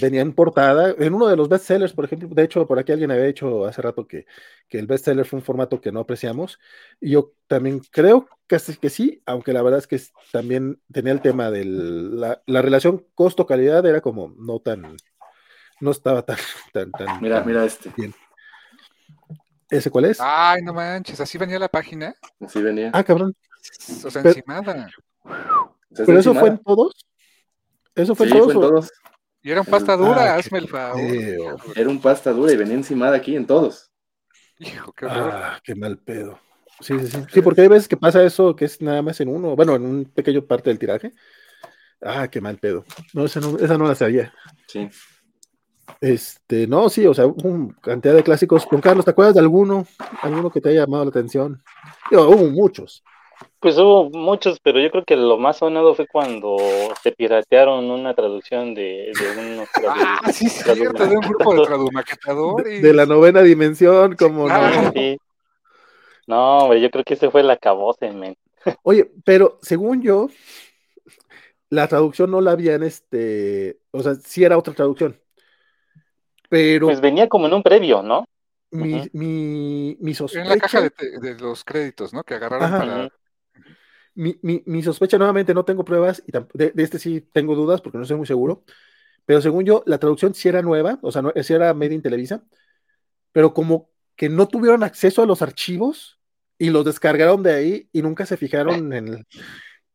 venía en portada, en uno de los bestsellers, por ejemplo, de hecho, por aquí alguien había dicho hace rato que, que el bestseller fue un formato que no apreciamos, y yo también creo que, que sí, aunque la verdad es que también tenía el tema de la, la relación costo-calidad, era como no tan, no estaba tan, tan, tan Mira, mira este. Bien. ¿Ese cuál es? Ay, no manches, así venía la página. Así venía. Ah, cabrón. O sea, encimada. ¿Pero eso fue en todos? ¿Eso fue, en todos, todos? Y era un pasta dura, ah, hazme el favor. Era un pasta dura y venía encimada aquí en todos. Hijo, qué horror. Ah, qué mal pedo. Sí, sí, sí. Sí, porque hay veces que pasa eso que es nada más en uno, bueno, en un pequeño parte del tiraje. Ah, qué mal pedo. No, esa no, esa no la sabía. Sí. Este, no, sí, o sea, una cantidad de clásicos. Con Carlos, ¿te acuerdas de alguno? ¿Alguno que te haya llamado la atención? hubo muchos. Pues hubo muchos, pero yo creo que lo más sonado fue cuando se piratearon una traducción de, de unos [LAUGHS] Ah, sí, cierto, de un grupo de tradumaquetadores. De, la novena dimensión, como no. Sí. No, yo creo que ese fue el acabose, men. [LAUGHS] Oye, pero según yo, la traducción no la había en este, o sea, sí era otra traducción. Pero. Pues venía como en un previo, ¿no? Mi, mi, mi sospecha. En la caja de, los créditos, ¿no? Que agarraron para. Mi, mi, mi, sospecha, nuevamente, no tengo pruebas, y de, este sí tengo dudas porque no estoy muy seguro. Pero según yo, la traducción sí era nueva, o sea, no, sí era Made in Televisa, pero como que no tuvieron acceso a los archivos y los descargaron de ahí y nunca se fijaron en el,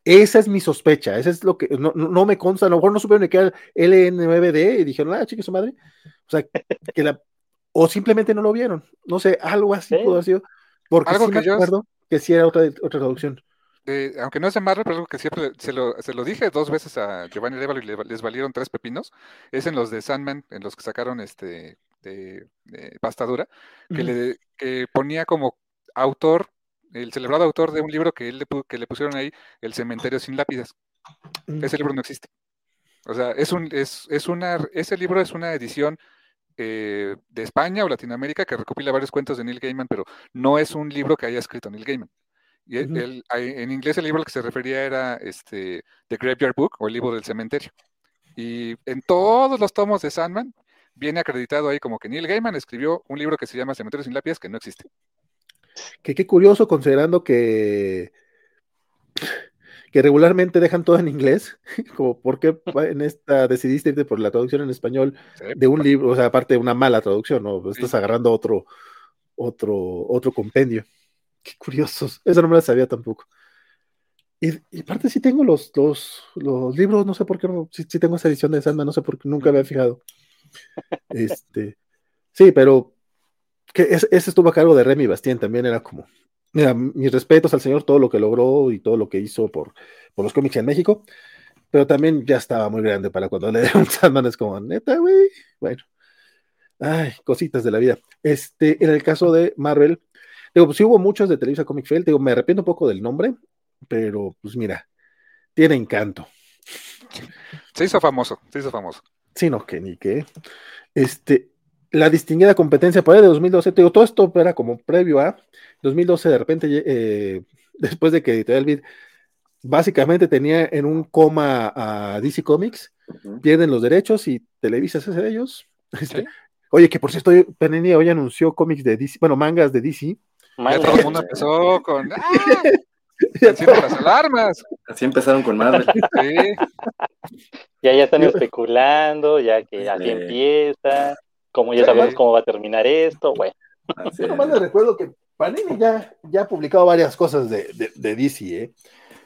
esa es mi sospecha, esa es lo que no, no, me consta, a lo mejor no supieron que era LN9D y dijeron, ah, chique su madre. O sea, que la, o simplemente no lo vieron, no sé, algo así pudo haber sido, porque algo sí que me acuerdo que sí era otra, otra traducción. aunque no es de Marvel, pero algo que siempre se lo, se lo dije dos veces a Giovanni Levalo y les valieron tres pepinos, es en los de Sandman, en los que sacaron este de, pastadura, que, le, que ponía como autor el celebrado autor de un libro que, él le, que le pusieron ahí, El cementerio sin lápidas. Mm. Ese libro no existe. O sea, es un, es, es una, ese libro es una edición eh, de España o Latinoamérica que recopila varios cuentos de Neil Gaiman, pero no es un libro que haya escrito Neil Gaiman. Y en inglés el libro al que se refería era este, The Graveyard Book o el libro del cementerio. Y en todos los tomos de Sandman viene acreditado ahí como que Neil Gaiman escribió un libro que se llama Cementerio sin lápidas que no existe. Que qué curioso considerando que que regularmente dejan todo en inglés, [LAUGHS] como por qué en esta decidiste irte por la traducción en español de un libro, o sea, aparte de una mala traducción, ¿no? Estás agarrando otro, otro, otro compendio. Qué curiosos, eso no me lo sabía tampoco. Y, aparte sí tengo los, los, los, libros, no sé por qué, no, sí, tengo esa edición de Sandman, no sé por qué nunca me había fijado. Este, sí, pero que ese, estuvo a cargo de Remy Bastien, también era como, mira, mis respetos al señor, todo lo que logró y todo lo que hizo por, por los cómics en México, pero también ya estaba muy grande para cuando le [LAUGHS] dieron Sandman, es como, neta, güey, bueno, ay, cositas de la vida. Este, en el caso de Marvel, digo, pues sí hubo muchos de Televisa Comic Fail, digo, me arrepiento un poco del nombre, pero pues mira, tiene encanto. Se hizo famoso, se hizo famoso. Sí, no, que ni qué. Este, la distinguida competencia por ahí de 2012, te digo, todo esto era como previo a 2012, de repente, eh, después de que Editorial Beat básicamente tenía en un coma a DC Comics, pierden los derechos y Televisa se hace de ellos. [LAUGHS] Este, oye, que por cierto, Panini hoy anunció cómics de DC, bueno, mangas de DC. Ya todo el mundo empezó con. [LAUGHS] ¡Ah! las alarmas. Así empezaron con Marvel. [LAUGHS] Sí. Ya, ya están especulando, ya que así empieza, como ya sabemos cómo va a terminar esto, bueno. Yo nomás les recuerdo que Panini ya, ya ha publicado varias cosas de, de, DC, ¿eh?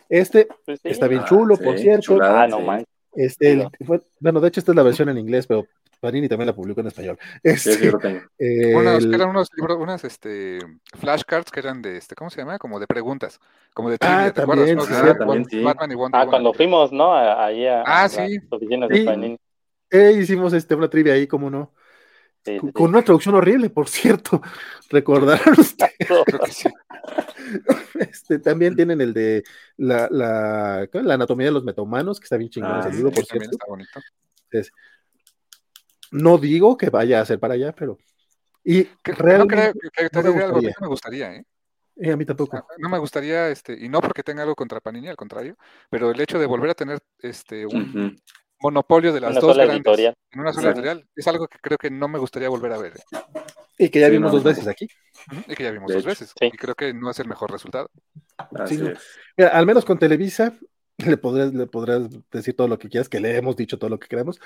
Este pues está bien chulo, ah, por cierto. ah, no man. Este, bueno, de hecho, esta es la versión en inglés, pero Panini también la publicó en español. sí, sí, lo tengo. eran unos libros, unas este, flashcards que eran de, este, ¿cómo se llama? Como de preguntas, como de trivia, ah, ¿te también, acuerdas? Ah, también, sí. ah, cuando fuimos, ¿no? Ahí a, ah, sí. oficinas de Panini. Eh, hicimos este, una trivia ahí, como no. Con, una traducción horrible, por cierto. [LAUGHS] ¿Recordaron ustedes? Creo que sí. Este, también tienen el de la, la, la, anatomía de los metahumanos, que está bien chingón ese libro, por cierto. Está bonito. Es, no digo que vaya a ser para allá, pero. Y realmente, no creo que, te no algo, me gustaría, ¿eh? ¿eh? a mí tampoco. No, me gustaría, este, y no porque tenga algo contra Panini, al contrario, pero el hecho de volver a tener este un monopolio de las dos grandes en una sola editorial es algo que creo que no me gustaría volver a ver. ¿eh? Y que ya vimos dos veces aquí. Y que ya vimos dos veces. Y creo que no es el mejor resultado. Mira, al menos con Televisa [LAUGHS] le podrás, le podrás decir todo lo que quieras, que le hemos dicho todo lo que queramos,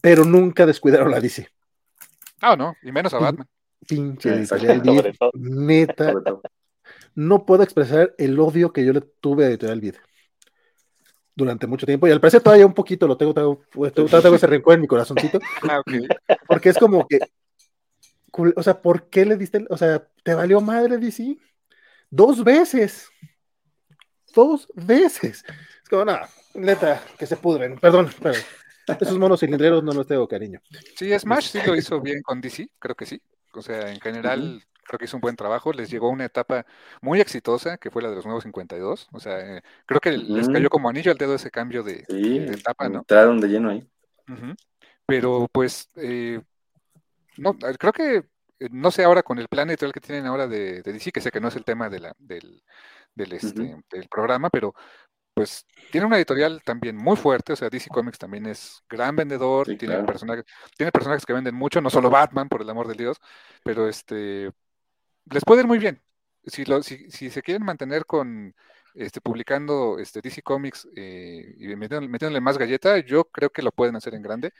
pero nunca descuidaron la DC. Ah, no, y menos a Batman. Pinche editorial neta. No puedo expresar el odio que yo le tuve a Editorial Vid durante mucho tiempo. Y al parecer todavía un poquito lo tengo, tengo, tengo, ese rencor en mi corazoncito. [LAUGHS] Ah, Porque es como que, o sea, ¿por qué le diste, o sea, te valió madre DC? Dos veces. Dos veces. Es como, nada, neta, que se pudren. Perdón, perdón. Esos monos cilindreros no los tengo cariño. Sí, Smash sí lo hizo bien con DC, creo que sí. O sea, en general creo que hizo un buen trabajo. Les llegó una etapa muy exitosa, que fue la de los nuevos 52. O sea, eh, creo que les cayó como anillo al dedo ese cambio de, etapa, ¿no? Entraron de lleno ahí. Pero pues, eh, no, creo que, eh, no sé ahora con el plan editorial que tienen ahora de, DC, que sé que no es el tema de la, del, del, este, del programa, pero pues tiene una editorial también muy fuerte, o sea, DC Comics también es gran vendedor, tiene, personajes, tiene personajes que venden mucho, no solo Batman, por el amor de Dios, pero este les puede ir muy bien. Si, lo, si, si se quieren mantener con este, publicando este, DC Comics eh, y metiéndole, más galleta, yo creo que lo pueden hacer en grande,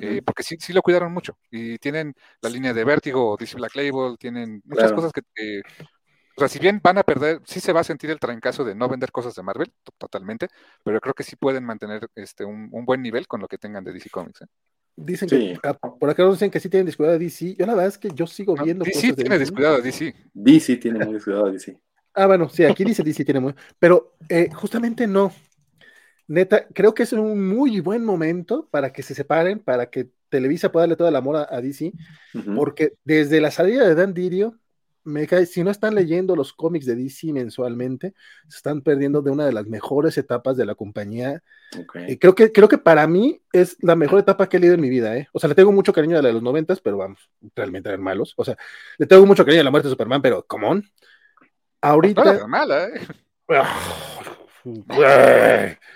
eh, porque sí, sí lo cuidaron mucho. Y tienen la línea de Vértigo, DC Black Label, tienen muchas cosas que, o sea, si bien van a perder, sí se va a sentir el trancazo de no vender cosas de Marvel, totalmente, pero creo que sí pueden mantener este, un, buen nivel con lo que tengan de DC Comics. Dicen que, ah, por acá nos dicen que sí tienen descuidado a DC. Yo la verdad es que yo sigo viendo. DC tiene descuidado a DC. DC tiene muy descuidado a DC. Ah, bueno, sí, aquí dice DC tiene muy. Pero eh, justamente no. Neta, creo que es un muy buen momento para que se separen, para que Televisa pueda darle todo el amor a, DC, porque desde la salida de Dan Dirio, me cae, si no están leyendo los cómics de DC mensualmente, se están perdiendo de una de las mejores etapas de la compañía. Okay. creo, que, creo que para mí es la mejor etapa que he leído en mi vida, ¿eh? O sea, le tengo mucho cariño a la de los noventas, pero vamos, realmente eran malos. O sea, le tengo mucho cariño a la muerte de Superman, pero come on. Ahorita. No mala, ¿eh?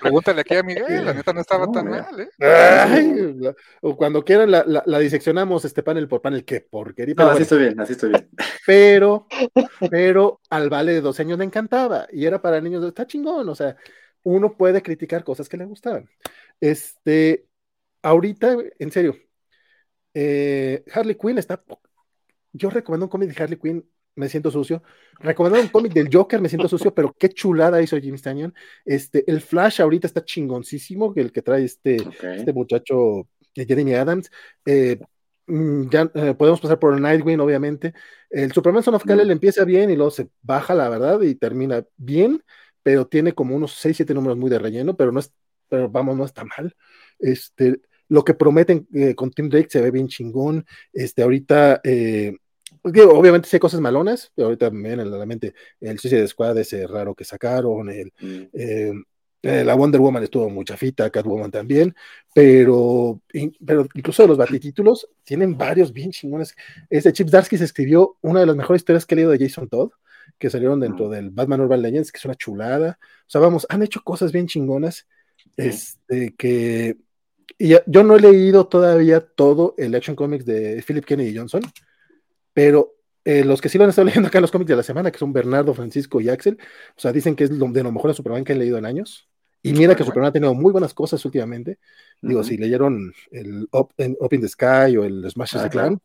Pregúntale aquí a Miguel, la neta no estaba tan mal, ¿eh? o cuando quieran la, la, diseccionamos este panel por panel, qué porquería. No, así estoy bien, así estoy bien. Pero, pero al vale de dos años le encantaba y era para niños, está chingón, o sea, uno puede criticar cosas que le gustaban. Este, ahorita, en serio, eh, Harley Quinn está. Yo recomiendo un cómic de Harley Quinn me siento sucio. Recomendar un cómic del Joker, me siento sucio, pero qué chulada hizo Jimmy Stanton. Este, el Flash ahorita está chingoncísimo, el que trae este, este muchacho eh, Jeremy Adams. Eh, mm, ya eh, podemos pasar por Nightwing, obviamente. El Superman Son of Kal-El empieza bien y luego se baja, la verdad, y termina bien, pero tiene como unos 6, 7 números muy de relleno, pero no es, pero vamos, no está mal. Este, lo que prometen con Tim Drake se ve bien chingón. Este, ahorita obviamente sí hay cosas malonas, pero ahorita me viene a la mente el Suicide Squad, ese raro que sacaron, el, mm. eh, eh, la Wonder Woman estuvo muy chafita, Catwoman también, pero, pero incluso los batitítulos tienen varios bien chingones. Este Chip Darsky se escribió una de las mejores historias que he leído de Jason Todd, que salieron dentro mm. del Batman Urban Legends, que es una chulada. O sea, vamos, han hecho cosas bien chingonas, este, que... Y yo no he leído todavía todo el Action Comics de Philip Kennedy Johnson, pero eh, los que sí lo han estado [LAUGHS] leyendo acá en los cómics de la semana, que son Bernardo, Francisco y Axel, o sea, dicen que es de lo mejor de Superman que han leído en años. Y mira que Superman ha tenido muy buenas cosas últimamente. Digo, si leyeron el Up, in the Sky o el Smash the Clan,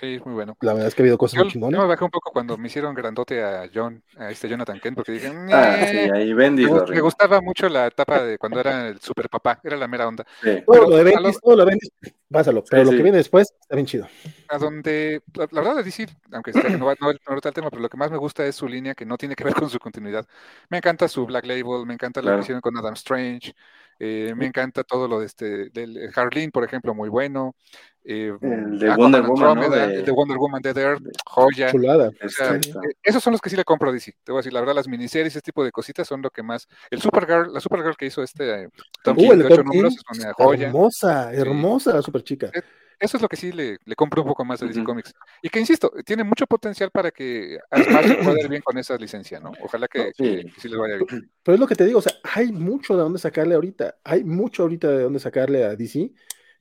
Sí, muy bueno. La verdad es que ha habido cosas muy chingonas. Yo me bajé un poco cuando me hicieron grandote a John, a este Jonathan Kent, porque dije, ah, sí, ahí me, me, gustaba mucho la etapa de cuando era el super papá, era la mera onda. Sí. Todo lo de Bendis, todo lo de Bendis, pásalo, pero lo que viene después está bien chido. A donde, la, verdad es decir, aunque no va no, no, el tema, pero lo que más me gusta es su línea que no tiene que ver con su continuidad. Me encanta su Black Label, me encanta la visión con Adam Strange, eh, me encanta todo lo de este, del Harleen, por ejemplo, muy bueno. Eh, el de Wonder Woman, ¿no? de, Wonder Woman, Dead Earth, joya. Chulada. Eh, esos son los que sí le compro a DC. Te voy a decir, la verdad, las miniseries, ese tipo de cositas son lo que más. El Supergirl, la Supergirl que hizo este Tom uh, King, de 8 números, es una joya. Hermosa, hermosa la super chica. Eso es lo que sí le, le compro un poco más a DC Comics. Y que insisto, tiene mucho potencial para que a Smash pueda ir bien con esa licencia, ¿no? Ojalá que, sí. les vaya bien. Pero es lo que te digo, o sea, hay mucho de dónde sacarle ahorita. Hay mucho ahorita de dónde sacarle a DC.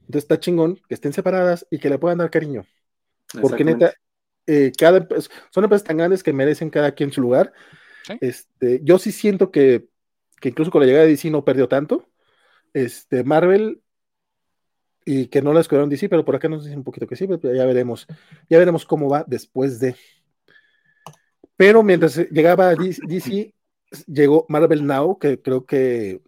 Entonces está chingón que estén separadas y que le puedan dar cariño. Porque neta, eh, cada, son empresas tan grandes que merecen cada quien su lugar. Este, yo sí siento que, que, incluso con la llegada de DC no perdió tanto. Este, Marvel y que no la escucharon DC, pero por acá nos dicen un poquito que sí, pero ya veremos, ya veremos cómo va después de. Pero mientras llegaba DC, llegó Marvel Now, que creo que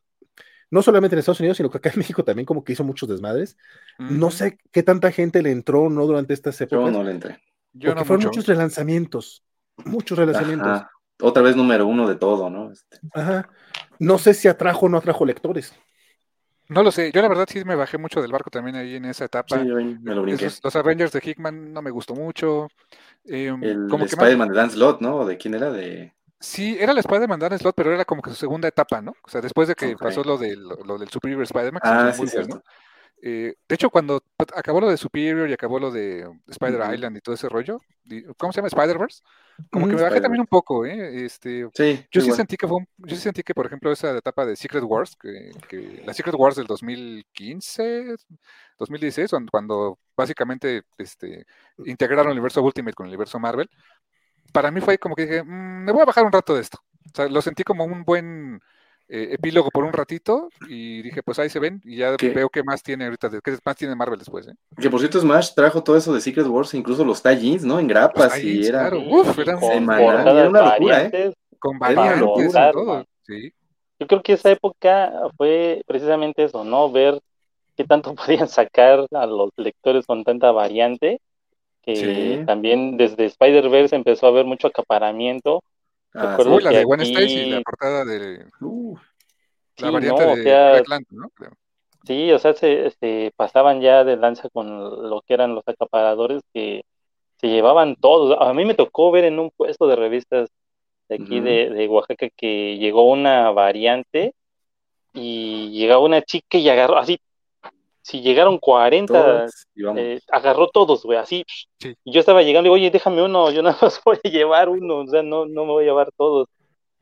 no solamente en Estados Unidos, sino que acá en México también como que hizo muchos desmadres. No sé qué tanta gente le entró no durante estas épocas. Yo no le entré. Yo porque fueron muchos relanzamientos, muchos relanzamientos. Otra vez número uno de todo, ¿no? Este. Ajá. No sé si atrajo o no atrajo lectores. No lo sé, yo la verdad sí me bajé mucho del barco también ahí en esa etapa. Sí, me lo brinqué. los Avengers de Hickman no me gustó mucho. Em, el Spider-Man de Dan Slott, ¿no? ¿De quién era? De... Sí, era el Spider-Man Dan Slott, pero era como que su segunda etapa, ¿no? O sea, después de que pasó lo, de, lo, del Superior Spider-Man. Ah, sí, ¿no? Eh, de hecho, cuando acabó lo de Superior y acabó lo de Spider Island y todo ese rollo, ¿cómo se llama? Spider-Verse. Como que me bajé también un poco, ¿eh? Este, sí, yo sí sentí que fue, yo sí sentí que, por ejemplo, esa etapa de Secret Wars, que, la Secret Wars del 2015, 2016, cuando básicamente este, integraron el universo Ultimate con el universo Marvel, para mí fue como que dije, mm, me voy a bajar un rato de esto. O sea, lo sentí como un buen eh, epílogo por un ratito y dije, pues ahí se ven y ya veo qué más tiene ahorita, qué más tiene Marvel después. ¿eh? Que por cierto Smash trajo todo eso de Secret Wars, incluso los tie ¿no? En grapas y era, Uf, eran era una locura, ¿eh? Con variantes y todo. Sí. Yo creo que esa época fue precisamente eso, ¿no? Ver qué tanto [LAUGHS] podían sacar a los lectores con tanta variante, que también desde Spider-Verse empezó a haber mucho acaparamiento Ah, la de Gwen Stacy, la portada de. la variante de ¿no? Sí, o sea, se, pasaban ya de lanza con lo que eran los acaparadores que se llevaban todos. A mí me tocó ver en un puesto de revistas de aquí de, de, Oaxaca que llegó una variante y llegaba una chica y agarró así si llegaron 40, eh, agarró todos, güey, así. Y yo estaba llegando y digo, oye, déjame uno, yo nada más [LAUGHS] voy a llevar uno, o sea, no, no me voy a llevar todos.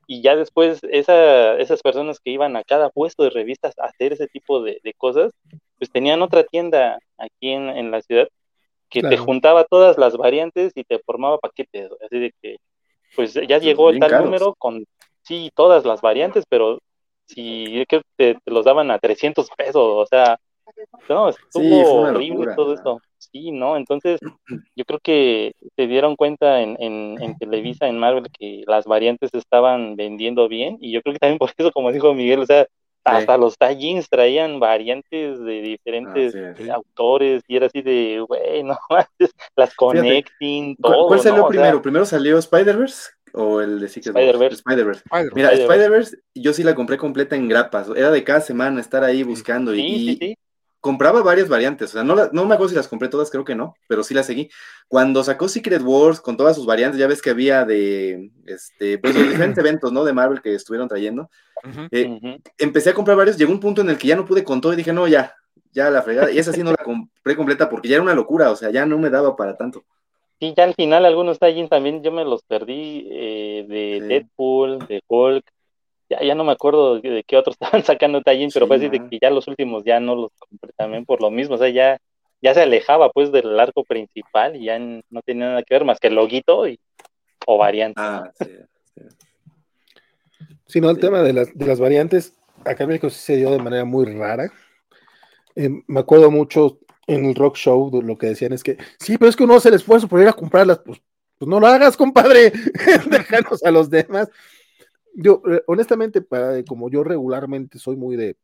y ya después esa, esas personas que iban a cada puesto de revistas a hacer ese tipo de, cosas, pues tenían otra tienda aquí en, en la ciudad que te juntaba todas las variantes y te formaba paquetes, así de que pues ya llegó el tal número con sí todas las variantes, pero si que te, los daban a 300 pesos, o sea, no, estuvo horrible todo esto. Sí, ¿no? Entonces, yo creo que se dieron cuenta en, en, Televisa, en Marvel, que las variantes estaban vendiendo bien, y yo creo que también por eso, como dijo Miguel, o sea, hasta los tallings traían variantes de diferentes autores, y era así de, güey, [LAUGHS] no, las connecting, todo. ¿Cuál salió primero? ¿Primero salió Spider-Verse? o el de Secret Spider-Verse. Spider Mira, Spider-Verse, yo sí la compré completa en grapas. Era de cada semana estar ahí buscando. y, compraba varias variantes. O sea, no, no me acuerdo si las compré todas, creo que no, pero sí las seguí. Cuando sacó Secret Wars con todas sus variantes, ya ves que había de este, pues, los diferentes [CLEARS THROAT] eventos, ¿no? De Marvel que estuvieron trayendo. Eh, empecé a comprar varios. Llegó un punto en el que ya no pude con todo y dije, no, ya, ya la fregada. Y esa sí no la compré completa porque ya era una locura. O sea, ya no me daba para tanto. Sí, ya al final algunos tallings también yo me los perdí eh, de Deadpool, de Hulk, ya, ya no me acuerdo de, qué otros [LAUGHS] estaban sacando tallings, pero fue así de que ya los últimos ya no los compré también por lo mismo, o sea, ya, ya se alejaba pues del arco principal y ya no tenía nada que ver más que el loguito y, o variantes. Ah, sí, sí. no, el tema de las, de las variantes, acá en México sí se dio de manera muy rara. Eh, me acuerdo mucho en el rock show lo que decían es que, sí, pero es que uno hace el esfuerzo por ir a comprarlas, pues, pues no lo hagas, compadre, [LAUGHS] déjanos a los demás. Yo, eh, honestamente, para, como yo regularmente soy muy de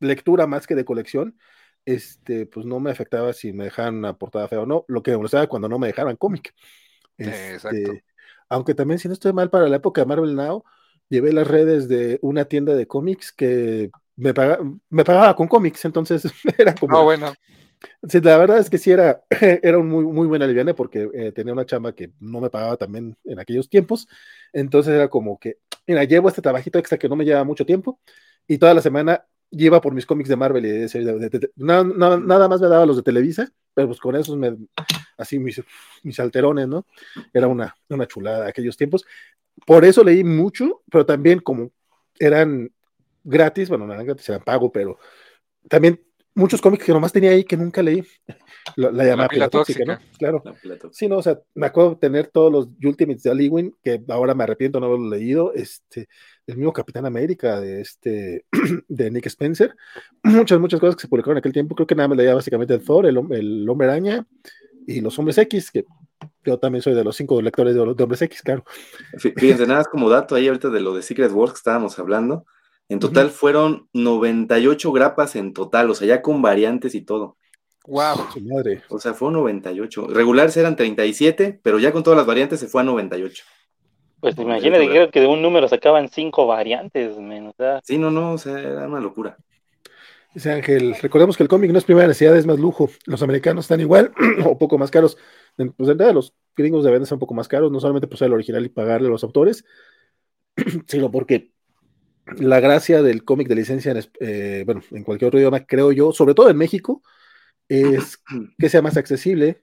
lectura más que de colección, este, pues no me afectaba si me dejaban una portada fea o no, lo que me molestaba cuando no me dejaban cómic. Este, aunque también, si no estoy mal, para la época de Marvel Now, llevé las redes de una tienda de cómics que me, me pagaba con cómics, entonces [LAUGHS] era como... Ah, bueno. Sí, la verdad es que sí era, [CLEARS THROAT] era un muy, muy buen aliviane porque eh, tenía una chamba que no me pagaba también en aquellos tiempos. Entonces era como que, mira, llevo este trabajito extra que no me lleva mucho tiempo y toda la semana lleva por mis cómics de Marvel y de, nada, más me daba los de Televisa, pero pues con esos me, así mis, mis alterones, ¿no? Era una, una chulada aquellos tiempos. Por eso leí mucho, pero también como eran gratis, bueno, no eran gratis, eran pago, pero también muchos cómics que nomás tenía ahí que nunca leí. La, la llamada pila tóxica, ¿no? Claro. Sí, no, o sea, me acuerdo de tener todos los Ultimates de Aliwin, que ahora me arrepiento no haberlo leído, este, el mismo Capitán América de este, [CLEARS THROAT] de Nick Spencer, muchas, muchas cosas que se publicaron en aquel tiempo, creo que nada más leía básicamente el Thor, el, el Hombre Araña y los Hombres X, que yo también soy de los cinco lectores de, de Hombres X, claro. Fíjense, nada más como dato ahí ahorita de lo de Secret Wars que estábamos hablando, en total fueron 98 grapas en total, o sea, ya con variantes y todo. Wow. madre. O sea, fue 98. Regulares eran 37, pero ya con todas las variantes se fue a 98. Pues imagínate, creo que de un número sacaban cinco variantes, menos. Sí, no, no, o sea, era una locura. Dice Ángel, recordemos que el cómic no es primera necesidad, es más lujo. Los americanos están igual [CLEARS THROAT] o poco más caros. Pues de entrada, los gringos deben ser un poco más caros, no solamente por ser el original y pagarle a los autores, [CLEARS THROAT] sino porque la gracia del cómic de licencia, en, eh, bueno, en cualquier otro idioma, creo yo, sobre todo en México, es que sea más accesible,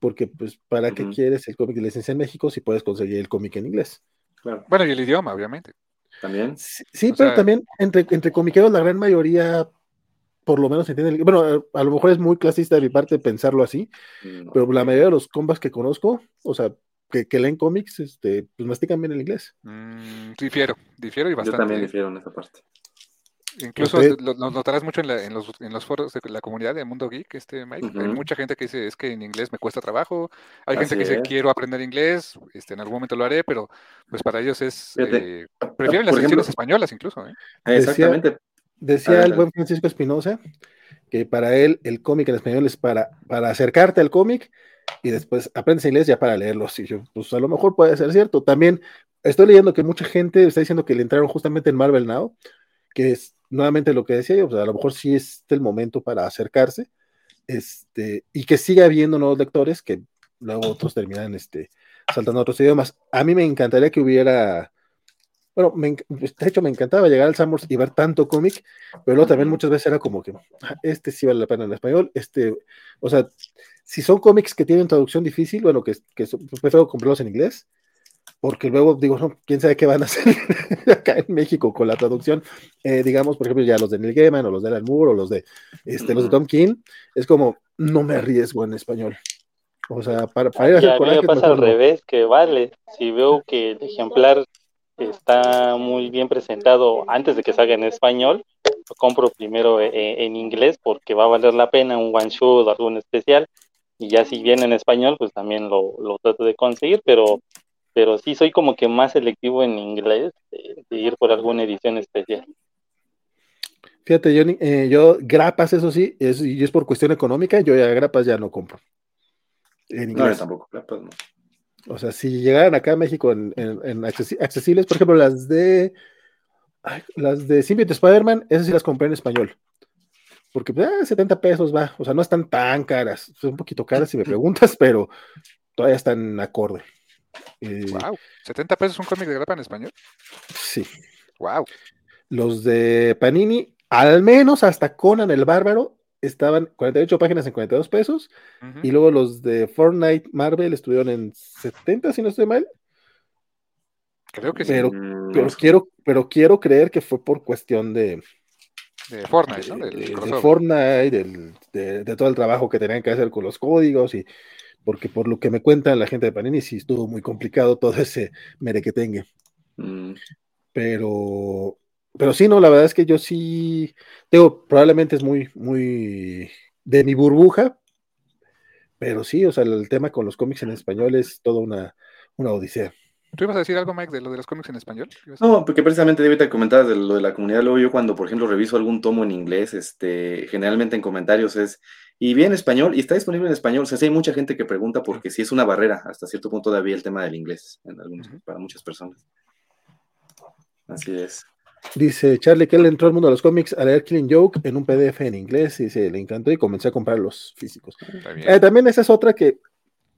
porque pues, ¿para qué quieres el cómic de licencia en México si puedes conseguir el cómic en inglés? Bueno, y el idioma, obviamente. También. Sí, pero también entre, entre comiqueros la gran mayoría por lo menos entienden. Bueno, a lo mejor es muy clasista de mi parte pensarlo así, pero la mayoría de los combas que conozco, o sea, que, leen cómics, este, pues mastican bien el inglés. Mm, difiero, difiero y bastante. Yo también difiero en esa parte. Incluso lo, notarás mucho en, los, en, los, foros de la comunidad de Mundo Geek, este Mike. Hay mucha gente que dice es que en inglés me cuesta trabajo. Hay gente que dice quiero aprender inglés, este, en algún momento lo haré, pero pues para ellos es eh, prefieren las lecciones españolas incluso. ¿eh? Exactamente. Decía, el buen Francisco Espinosa que para él el cómic en español es para, para acercarte al cómic y después aprendes inglés ya para leerlos. Y yo, pues a lo mejor puede ser cierto. También estoy leyendo que mucha gente está diciendo que le entraron justamente en Marvel Now, que es nuevamente lo que decía yo, pues a lo mejor sí es el momento para acercarse, este, y que siga habiendo nuevos lectores que luego otros terminan este, saltando a otros idiomas. A mí me encantaría que hubiera, bueno, de hecho me encantaba llegar al Summers y ver tanto cómic, pero luego también muchas veces era como que ah, este sí vale la pena en español, este, o sea, si son cómics que tienen traducción difícil, bueno, que, que prefiero comprarlos en inglés, porque luego digo, no, quién sabe qué van a [LAUGHS] hacer acá en México con la traducción. Eh, digamos, por ejemplo, ya los de Neil Gaiman o los de Alan Moore o los de, este, los de Tom King, es como, no me arriesgo en español. O sea, para, para ir a hacer a mí me pasa al revés, que vale, si veo que el ejemplar está muy bien presentado antes de que salga en español, lo compro primero en, eh, en inglés porque va a valer la pena un one shot o algún especial y ya si viene en español, pues también lo, lo trato de conseguir, pero pero sí soy como que más selectivo en inglés de, ir por alguna edición especial. Fíjate, yo, eh, yo grapas, eso sí, es, y es por cuestión económica, yo ya grapas ya no compro. En inglés. No, tampoco, grapas no. O sea, si llegaran acá a México en, en, accesibles, por ejemplo, las de las de Symbiote Spider-Man, esas sí las compré en español. Porque 70 ah, pesos va, o sea, no están tan caras, son un poquito caras si me preguntas, [LAUGHS] pero todavía están acorde wow, eh, 70 pesos un cómic de grapa en español. Sí. Wow. Los de Panini, al menos hasta Conan el Bárbaro, estaban 48 páginas en 42 pesos. Y luego los de Fortnite Marvel estuvieron en 70, si no estoy mal. Creo que sí. Pero, mm, quiero, pero quiero creer que fue por cuestión de. De Fortnite, ¿no? de, Fortnite, de, de, todo el trabajo que tenían que hacer con los códigos y porque por lo que me cuentan la gente de Panini, sí estuvo muy complicado todo ese merequetengue. Mm. Pero, pero sí, no, la verdad es que yo sí, digo, probablemente es muy, muy de mi burbuja, pero sí, o sea, el tema con los cómics en español es toda una, una odisea. ¿Tú ibas a decir algo, Mike, de lo de los cómics en español? No, porque precisamente te comentar de lo de la comunidad. Luego yo cuando, por ejemplo, reviso algún tomo en inglés, este, generalmente en comentarios es, y bien español, y está disponible en español. O sea, sí hay mucha gente que pregunta porque sí es una barrera hasta cierto punto todavía el tema del inglés en algunos, para muchas personas. Así es. Dice Charlie que él entró al mundo de los cómics a leer Killing Joke en un PDF en inglés y se le encantó y comencé a comprar los físicos. Eh, también esa es otra que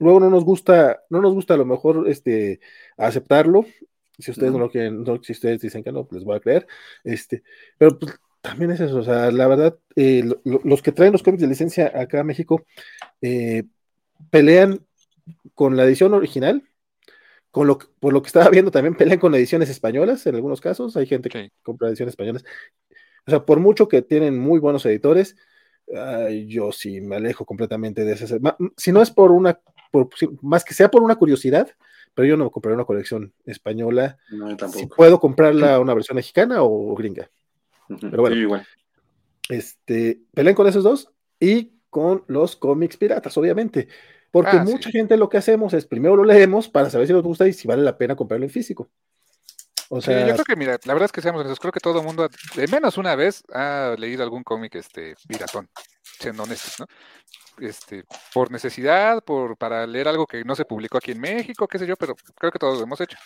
luego no nos gusta, no nos gusta a lo mejor este aceptarlo. Si ustedes no, lo quieren, si ustedes dicen que no, pues les voy a creer. Este, pero pues también es eso, o sea, la verdad, eh, los que traen los cómics de licencia acá a México eh, pelean con la edición original, con lo por lo que estaba viendo también pelean con ediciones españolas en algunos casos, hay gente que compra ediciones españolas, o sea, por mucho que tienen muy buenos editores, yo sí me alejo completamente de ese, si no es por una, más que sea por una curiosidad, pero yo no compraré una colección española, no, si puedo comprarla una versión mexicana o gringa. Pero bueno, igual. Este, pelean con esos dos y con los cómics piratas, obviamente. Porque ah, mucha gente lo que hacemos es primero lo leemos para saber si nos gusta y si vale la pena comprarlo en físico. O sea, yo creo que, mira, la verdad es que seamos honestos, creo que todo el mundo, de menos una vez, ha leído algún cómic este, piratón, siendo honestos, ¿no? Este, por necesidad, por, para leer algo que no se publicó aquí en México, qué sé yo, pero creo que todos lo hemos hecho.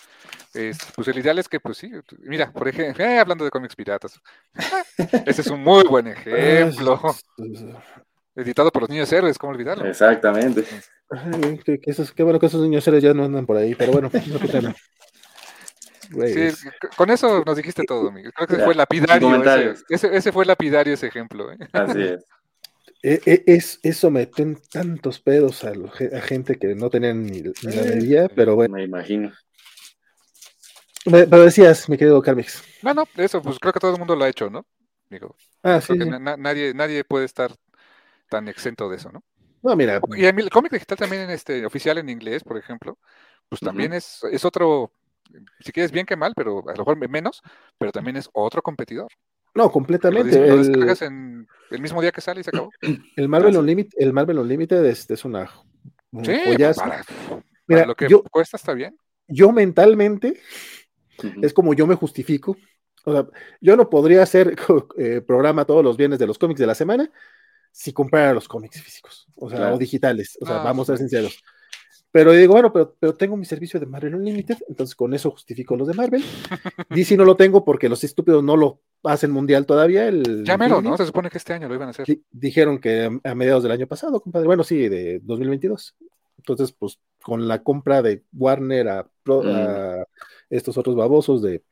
pues el ideal es que, pues sí, mira, por ejemplo, eh, hablando de cómics piratas, ese es un muy buen ejemplo. Editado por los niños héroes, ¿cómo olvidarlo? Exactamente. qué, bueno que esos niños héroes ya no andan por ahí, pero bueno, no. Sí, con eso nos dijiste todo, Miguel. Creo que fue lapidario. Ese, ese, fue lapidario ese ejemplo. ¿eh? Así es. E, e, es, eso meten tantos pedos a, gente que no tenían ni, la medida, pero bueno. Me imagino. pero decías, mi querido Carmix. Bueno, eso, pues creo que todo el mundo lo ha hecho, ¿no? Digo, ah, sí, nadie, nadie puede estar tan exento de eso, ¿no? No, mira. Y el cómic digital también en este, oficial en inglés, por ejemplo, pues también es, es otro si quieres bien que mal, pero a lo mejor menos, pero también es otro competidor. No, completamente. Lo, descargas el, en el mismo día que sale y se acabó. [CLEARS THROAT] El Marvel Unlimited, el Marvel Unlimited es, es una sí, para, Mira, lo que cuesta está bien. Yo mentalmente es como yo me justifico. O sea, yo no podría hacer [LAUGHS] eh, programa todos los viernes de los cómics de la semana si comprara los cómics físicos, o sea, o digitales. O sea, vamos a ser sinceros. Pero digo, bueno, pero, pero tengo mi servicio de Marvel Unlimited, entonces con eso justifico los de Marvel. [LAUGHS] DC no lo tengo porque los estúpidos no lo hacen mundial todavía. El ya mero, ¿no? Se supone que este año lo iban a hacer. dijeron que a mediados del año pasado, compadre. Bueno, sí, de 2022. Entonces, pues con la compra de Warner a, a mm. estos otros babosos de,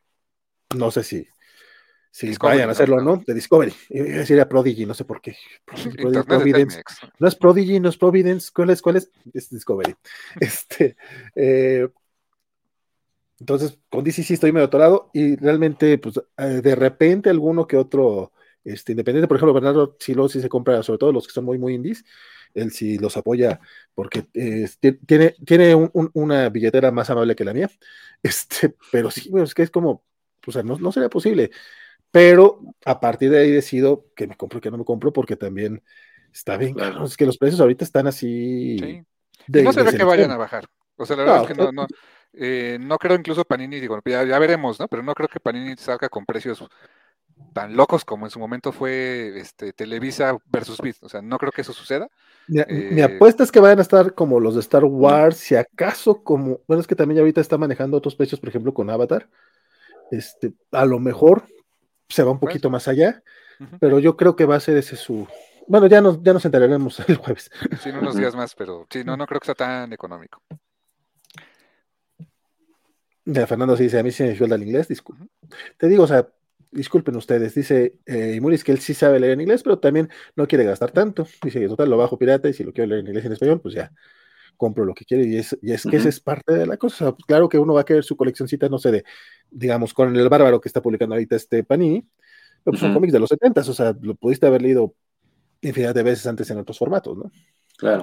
no sé si si vayan a hacerlo, ¿no? De Discovery. Sería Prodigy, no sé por qué. [LAUGHS] Providence. No es Prodigy, no es Providence. ¿Cuál es? ¿Cuál es? Es Discovery. [LAUGHS] este, eh, Entonces, con DC sí estoy medio atorado y realmente, pues, eh, de repente alguno que otro este, independiente, por ejemplo, Bernardo Silo sí se compra, sobre todo los que son muy, muy indies, él sí los apoya porque tiene, tiene una billetera más amable que la mía, [LAUGHS] este, pero sí, es que es como, o sea, no, no sería posible. Pero a partir de ahí decido que me compro y que no me compro porque también está bien claro. Es que los precios ahorita están así. Sí. no se ve que vayan a bajar. O sea, la verdad es que no, no, eh, no creo incluso Panini, digo, ya, ya, veremos, ¿no? Pero no creo que Panini salga con precios tan locos como en su momento fue este, Televisa versus Bit. O sea, no creo que eso suceda. Mi, eh, apuesta es que vayan a estar como los de Star Wars, si acaso como, bueno, es que también ya ahorita está manejando otros precios, por ejemplo, con Avatar. Este, a lo mejor se va un poquito más allá, pero yo creo que va a ser ese su... Bueno, ya nos, ya nos enteraremos el jueves. Sí, unos días más, pero sí, no, no creo que sea tan económico. De Fernando sí dice, a mí se me suelda el inglés, disculpe. Te digo, o sea, disculpen ustedes, dice eh, Imuris que él sí sabe leer en inglés, pero también no quiere gastar tanto. Dice, total, lo bajo pirata y si lo quiero leer en inglés y en español, pues ya compro lo que quiere. Y es, y es que esa es parte de la cosa. Pues claro que uno va a querer su coleccioncita, no sé, de, digamos, con el bárbaro que está publicando ahorita este Panini, pero pues son cómics de los 70, o sea, lo pudiste haber leído infinidad de veces antes en otros formatos, ¿no? Claro.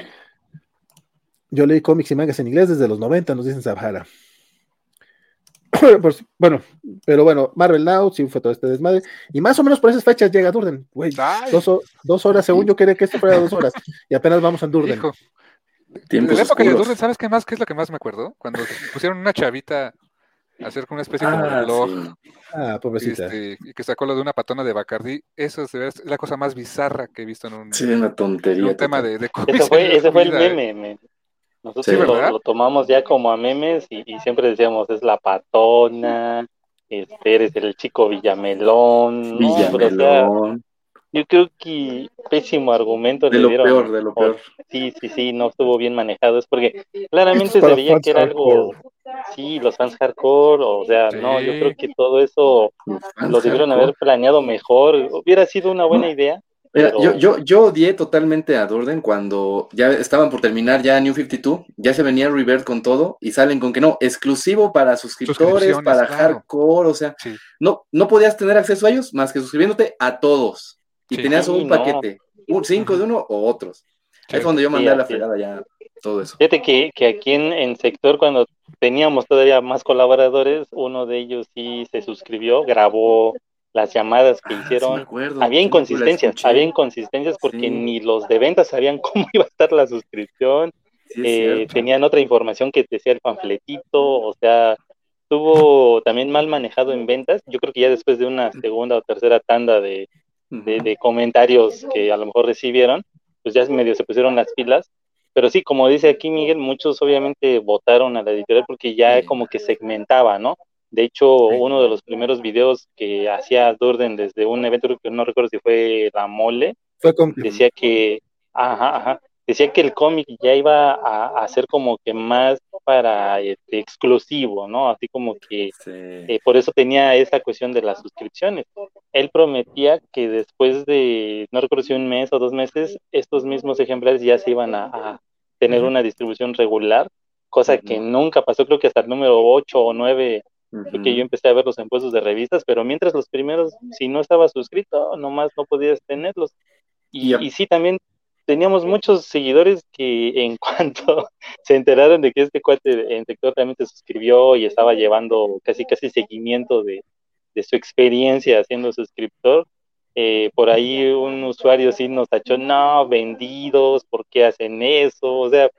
Yo leí cómics y mangas en inglés desde los 90, nos dicen Sahara. [CLEARS THROAT] Pues, bueno, pero bueno, Marvel Now sí fue todo este desmadre. Y más o menos por esas fechas llega Durden. Güey, dos, horas, según yo quería que esto fuera dos horas. Y apenas vamos a [LAUGHS] Durden. En la época de Durden, ¿sabes qué más? ¿Qué es lo que más me acuerdo? Cuando pusieron una chavita a hacer una especie de ah, reloj. Ah, pobrecita. Este, y que sacó lo de una patona de Bacardi. Eso es, la cosa más bizarra que he visto en un, sí, una tontería, un tema de, de [LAUGHS] Ese fue, ese fue el meme. Nosotros lo, tomamos ya como a memes y, siempre decíamos, es la patona, este, eres el chico Villamelón. Villamelón. Yo creo que pésimo argumento de lo peor, de lo peor. Sí, sí, sí, no estuvo bien manejado. Es porque claramente se veía que era algo... Sí, los fans hardcore, o sea, no, yo creo que todo eso lo debieron haber planeado mejor. Hubiera sido una buena idea yo, yo, yo odié totalmente a Durden cuando ya estaban por terminar ya New 52, ya se venía Revert con todo y salen con que no, exclusivo para suscriptores, para hardcore, o sea, no, no podías tener acceso a ellos más que suscribiéndote a todos y tenías un paquete, un cinco de uno o otros. Ahí es cuando yo mandé a la fregada ya todo eso. Fíjate que, que aquí en, en sector cuando teníamos todavía más colaboradores, uno de ellos sí se suscribió, grabó las llamadas que ah, hicieron. había inconsistencias, había inconsistencias porque ni los de ventas sabían [LAUGHS] cómo iba a estar la suscripción. Eh, tenían otra información que decía el panfletito, o sea, estuvo también mal manejado en ventas. Yo creo que ya después de una segunda o tercera tanda de, de, comentarios que a lo mejor recibieron, pues ya medio se pusieron las pilas. Pero sí, como dice aquí Miguel, muchos obviamente votaron a la editorial porque ya como que segmentaba, ¿no? De hecho, uno de los primeros videos que hacía Durden desde un evento que no recuerdo si fue La Mole, decía que, ajá, ajá, decía que el cómic ya iba a, ser como que más para este, exclusivo, ¿no? Así como que eh, por eso tenía esa cuestión de las suscripciones. Él prometía que después de, no recuerdo si un mes o dos meses, estos mismos ejemplares ya se iban a, tener una distribución regular, cosa que nunca pasó, creo que hasta el número 8 o 9 porque yo empecé a ver los impuestos de revistas, pero mientras los primeros, si no estabas suscrito, nomás no podías tenerlos. Y, y sí, también teníamos muchos seguidores que en [LAUGHS] cuanto se enteraron de que este cuate en sector también se suscribió y estaba llevando casi casi seguimiento de, de su experiencia siendo suscriptor, eh, por ahí un usuario sí nos tachó, no, vendidos, ¿por qué hacen eso? O sea,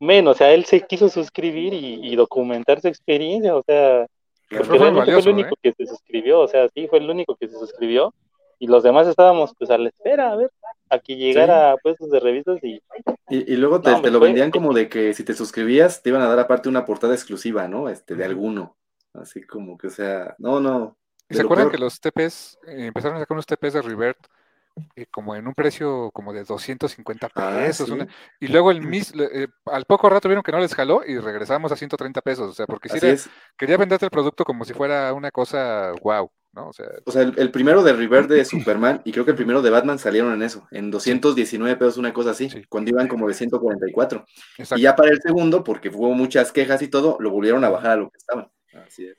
menos, o sea, él se quiso suscribir y, y documentar su experiencia, o sea, fue, el único ¿eh? que se suscribió, o sea, sí, fue el único que se suscribió. Y los demás estábamos pues a la espera, a ver, a que llegara a puestos de revistas y... Y, luego te, lo vendían como de que si te suscribías te iban a dar aparte una portada exclusiva, ¿no? Este, de alguno. Así como que, o sea, no, no. ¿Se acuerdan que los TPs, eh, empezaron a sacar unos TPs de Revert eh, como en un precio como de 250 ah, pesos. y luego el mis, eh, al poco rato vieron que no les jaló y regresamos a 130 pesos. O sea, porque si quería venderte el producto como si fuera una cosa wow. ¿No? O sea, o sea el, primero de River de Superman y creo que el primero de Batman salieron en eso, en 219 pesos, una cosa así, cuando iban como de 144. Y ya para el segundo, porque hubo muchas quejas y todo, lo volvieron a bajar a lo que estaban. Así es.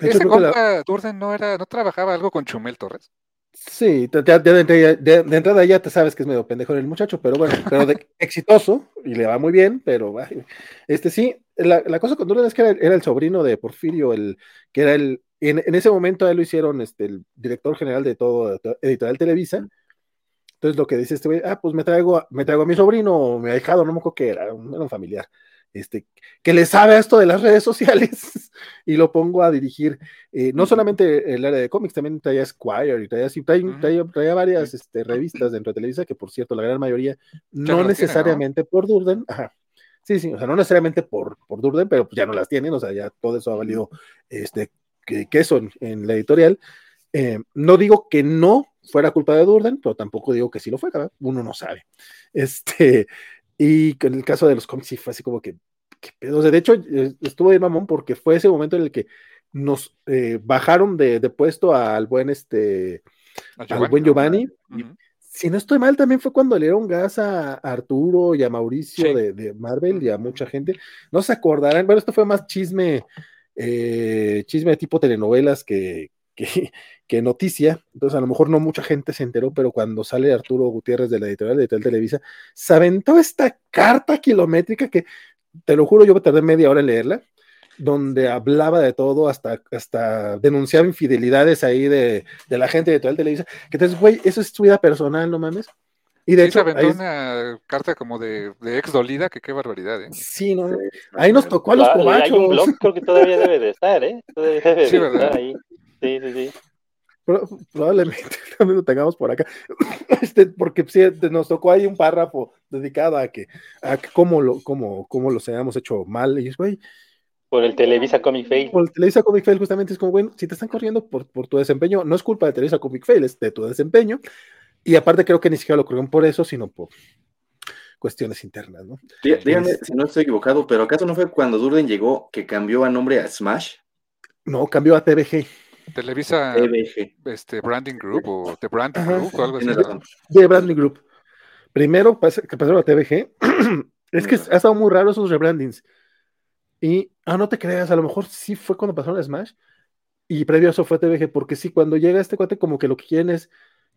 ¿Ese compa Durden no era, no trabajaba algo con Chumel Torres? Sí, de, entrada ya te sabes que es medio pendejo el muchacho, pero bueno, [LAUGHS] pero de, exitoso y le va muy bien, pero este sí, la, cosa con Durden es que era, el sobrino de Porfirio, el que era el, en, ese momento a él lo hicieron este, el director general de todo Editorial Televisa. Entonces lo que dice este güey, ah, pues me traigo, me traigo a mi sobrino, mi ahijado, no me acuerdo qué era, un familiar este, que le sabe a esto de las redes sociales [LAUGHS] y lo pongo a dirigir eh, no solamente el área de cómics, también traía Squire y traía, varias este, revistas dentro de Televisa, que por cierto, la gran mayoría no necesariamente por Durden, ajá. Sí, sí, o sea, no necesariamente por, por Durden, pero pues ya no las tienen, o sea, ya todo eso ha valido este, queso en, la editorial. Eh, no digo que no fuera culpa de Durden, pero tampoco digo que sí lo fue, uno no sabe. [LAUGHS] Este, y en el caso de los cómics sí fue así como que, pedo. de hecho, eh, estuvo bien mamón porque fue ese momento en el que nos eh, bajaron de, puesto al buen este al buen Giovanni. Si no estoy mal, también fue cuando le dieron gas a, Arturo y a Mauricio de, Marvel y a mucha gente. No se acordarán, bueno, esto fue más chisme, eh, chisme de tipo telenovelas que, [LAUGHS] que, noticia, entonces a lo mejor no mucha gente se enteró, pero cuando sale Arturo Gutiérrez de la editorial de Televisa, se aventó esta carta kilométrica que, te lo juro, yo me tardé media hora en leerla, donde hablaba de todo, hasta, hasta denunciaba infidelidades ahí de, la gente de Televisa, que entonces, güey, eso es su vida personal, no mames. Y de hecho, se aventó una carta como de, ex dolida, que qué barbaridad, ¿eh? Sí, no, ahí nos tocó a los cobachos. Hay un blog, creo que todavía debe de estar, ¿eh? Todavía debe sí, de ¿verdad? estar ahí. Sí, sí, sí. probablemente [LAUGHS] también lo tengamos por acá, [COUGHS] este, porque sí, nos tocó ahí un párrafo dedicado a que, a cómo lo, cómo, cómo los hayamos hecho mal, y es, güey, por el Televisa Comic Fail. Por el Televisa Comic Fail, justamente es como, bueno, si te están corriendo por, por tu desempeño, no es culpa de Televisa Comic Fail, es de tu desempeño. Y aparte creo que ni siquiera lo corrieron por eso, sino por cuestiones internas, ¿no? Díganme si no estoy equivocado, pero ¿acaso no fue cuando Durden llegó que cambió a nombre a Smash? No, cambió a TVG. Televisa este Branding Group o The Branding Group o algo así. The Branding Group. Primero que pasaron a TVG. [CLEARS THROAT] es que ha estado muy raro esos rebrandings. Y, ah, no te creas, a lo mejor sí fue cuando pasaron a Smash. Y previo a eso fue TVG, porque sí, cuando llega este cuate, como que lo que quieren es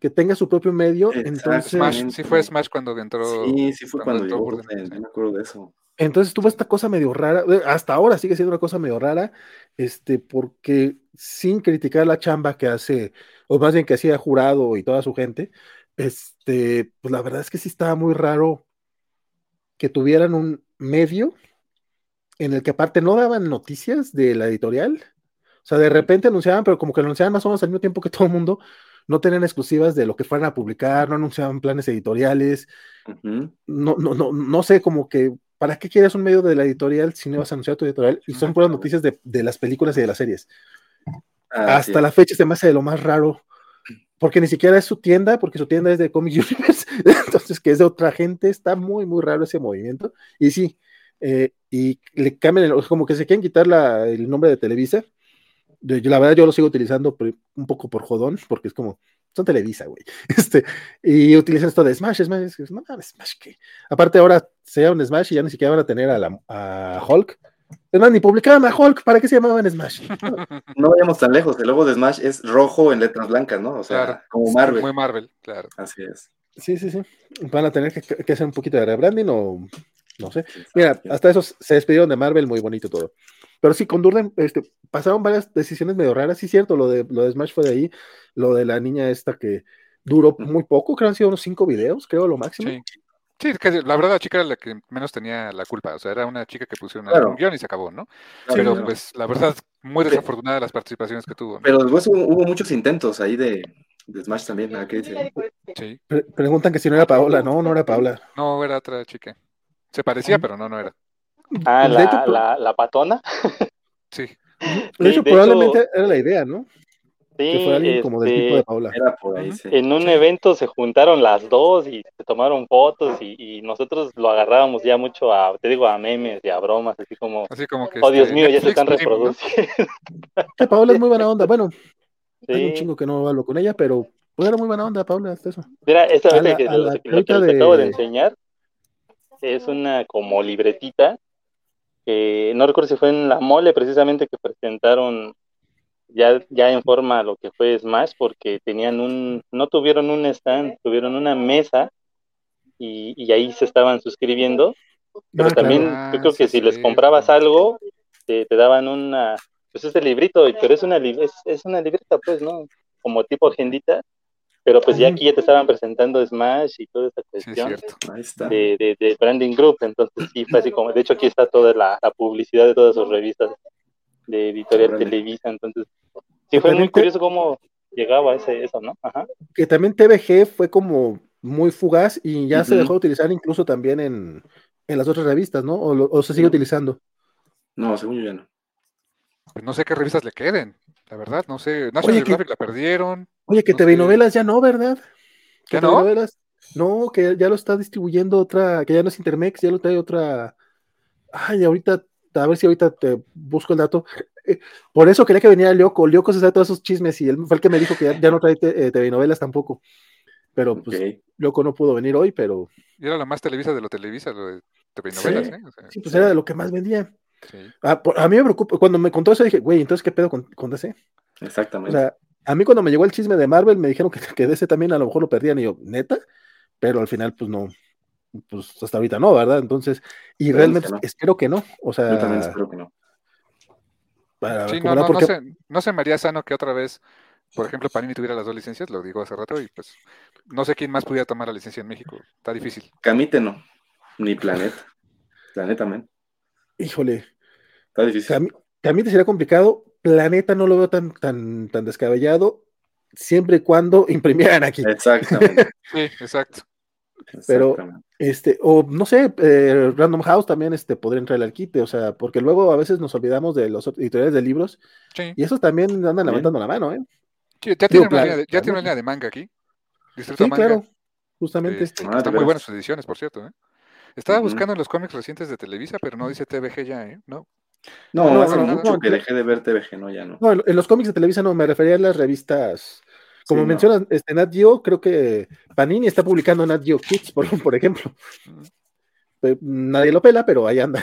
que tenga su propio medio. Entonces, Smash, sí fue Smash cuando entró. Sí, sí fue cuando, cuando entró, me acuerdo de eso. Entonces tuvo esta cosa medio rara, eh, hasta ahora sigue siendo una cosa medio rara, este, porque sin criticar la chamba que hace, o más bien que hacía jurado y toda su gente, este, pues la verdad es que sí estaba muy raro que tuvieran un medio en el que aparte no daban noticias de la editorial, o sea, de repente anunciaban, pero como que lo anunciaban más o menos al mismo tiempo que todo el mundo, no tenían exclusivas de lo que fueran a publicar, no anunciaban planes editoriales, no, no, no, no sé, como que ¿para qué quieres un medio de la editorial si no vas a anunciar tu editorial? Y son puras noticias de, las películas y de las series. Hasta la fecha se me hace de lo más raro, porque ni siquiera es su tienda, porque su tienda es de Comics Universe, [LAUGHS] entonces que es de otra gente, está muy, muy raro ese movimiento. Y sí, eh, y le cambian, como que se quieren quitar el nombre de Televisa. La verdad yo lo sigo utilizando un poco por jodón, porque es como, son Televisa, güey. [LAUGHS] Este, y utilizan esto de Smash, Smash, no Smash, ¿qué? Aparte ahora se llaman Smash y ya ni siquiera van a tener a, la, a Hulk. Es más, ni publicaban a Hulk, ¿para qué se llamaban Smash? [LAUGHS] No vayamos tan lejos, el logo de Smash es rojo en letras blancas, ¿no? O sea, como Marvel. Muy Marvel, claro. Así es. Sí, sí, sí. Van a tener que, que hacer un poquito de rebranding o no sé. Mira, hasta eso se despidieron de Marvel, muy bonito todo. Pero sí, con Durden este, pasaron varias decisiones medio raras, sí, cierto, lo de, lo de Smash fue de ahí, lo de la niña esta que duró muy poco, creo que han sido unos cinco videos, creo, lo máximo. Sí. Sí, que la verdad la chica era la que menos tenía la culpa, o sea, era una chica que pusieron un guion y se acabó, ¿no? Pero pues la verdad, muy desafortunada las participaciones que tuvo. Pero después hubo, muchos intentos ahí de, de Smash también, ¿qué dice? Sí. preguntan que si no era Paola, no, no era Paola. No, era otra chica. Se parecía, pero no, no era. Ah, la, la, la, patona. sí. De hecho, probablemente era la idea, ¿no? Sí, que fue alguien como del tipo de este, Paula. Era por ahí, sí. En un evento se juntaron las dos y se tomaron fotos y, y, nosotros lo agarrábamos ya mucho a, te digo, a memes y a bromas, así como, así como que oh Dios este, mío, ya se están reproduciendo. [LAUGHS] Que Paula es muy buena onda, bueno, hay un chingo que no hablo con ella, pero pues era muy buena onda Paula, hasta eso. Mira, esta vez que, lo, que, te acabo de enseñar, es una como libretita no recuerdo si fue en la mole precisamente que presentaron ya, ya en forma lo que fue Smash, porque tenían un, no tuvieron un stand, tuvieron una mesa y, ahí se estaban suscribiendo. Pero ah, también yo creo que si les comprabas algo, te, daban una, pues este librito, pero es una, es, es una libreta, pues, ¿no? Como tipo agendita, pero pues ya aquí ya te estaban presentando Smash y toda esta cuestión de, de, Branding Group, entonces sí fue así como, de hecho aquí está toda la, publicidad de todas sus revistas de Editorial Televisa, entonces sí fue muy curioso cómo llegaba ese, eso, ¿no? Ajá. Que también TVG fue como muy fugaz y ya se dejó de utilizar incluso también en, las otras revistas, ¿no? O, se sigue utilizando. No, según yo ya no. Pues no sé qué revistas le queden, la verdad, no sé. National Geographic la perdieron. Oye, que TV novelas ya no, ¿verdad? ¿Ya no? no, que ya lo está distribuyendo otra, que ya no es Intermex, ya lo trae otra. Ay, ahorita, a ver si ahorita te busco el dato. Eh, por eso quería que venía Lioco. Lioco se sabe todos esos chismes y él fue el que me dijo que ya, no trae TV eh, novelas tampoco. Pero pues Lioco no pudo venir hoy, pero. Y era la más televisa de lo televisa, lo de TV novelas, ¿eh? sí, pues era de lo que más vendía. Ah, a mí me preocupa, cuando me contó eso dije, güey, entonces qué pedo con, con DC. Exactamente. O sea, a mí cuando me llegó el chisme de Marvel me dijeron que, [LAUGHS] que DC también a lo mejor lo perdían y yo, neta, pero al final pues no, pues hasta ahorita no, ¿verdad? Entonces, y realmente espero que no, o sea... Yo también espero que no. sí, no, no, no, sé, no se me haría sano que otra vez, por ejemplo, Panini tuviera las dos licencias, lo digo hace rato, y pues no sé quién más pudiera tomar la licencia en México, está difícil. Camite no, ni Planeta, Planeta, man. Híjole. Está difícil. Camite sería complicado, Planeta no lo veo tan, tan, tan descabellado, siempre y cuando [LAUGHS] imprimieran aquí. Exactamente. [LAUGHS] sí, exacto. Pero, este, o no sé, eh, Random House también este, podría entrar al quite, o sea, porque luego a veces nos olvidamos de los editoriales de libros y esos también andan levantando la mano, ¿eh? Sí, ya, tiene, una línea de, ya tiene una línea de manga aquí. sí, claro, justamente. Este, ah, están muy buenas sus ediciones, por cierto, ¿eh? Estaba buscando en los cómics recientes de Televisa, pero no dice TVG ya, ¿eh? No. No, no hace mucho que dejé de ver TVG, no, ya no. No, en los cómics de Televisa no, me refería a las revistas. Como mencionas, este, Nat Geo, creo que Panini está publicando Nat Geo Kids, por, [LAUGHS] por ejemplo. Nadie lo pela, pero ahí anda.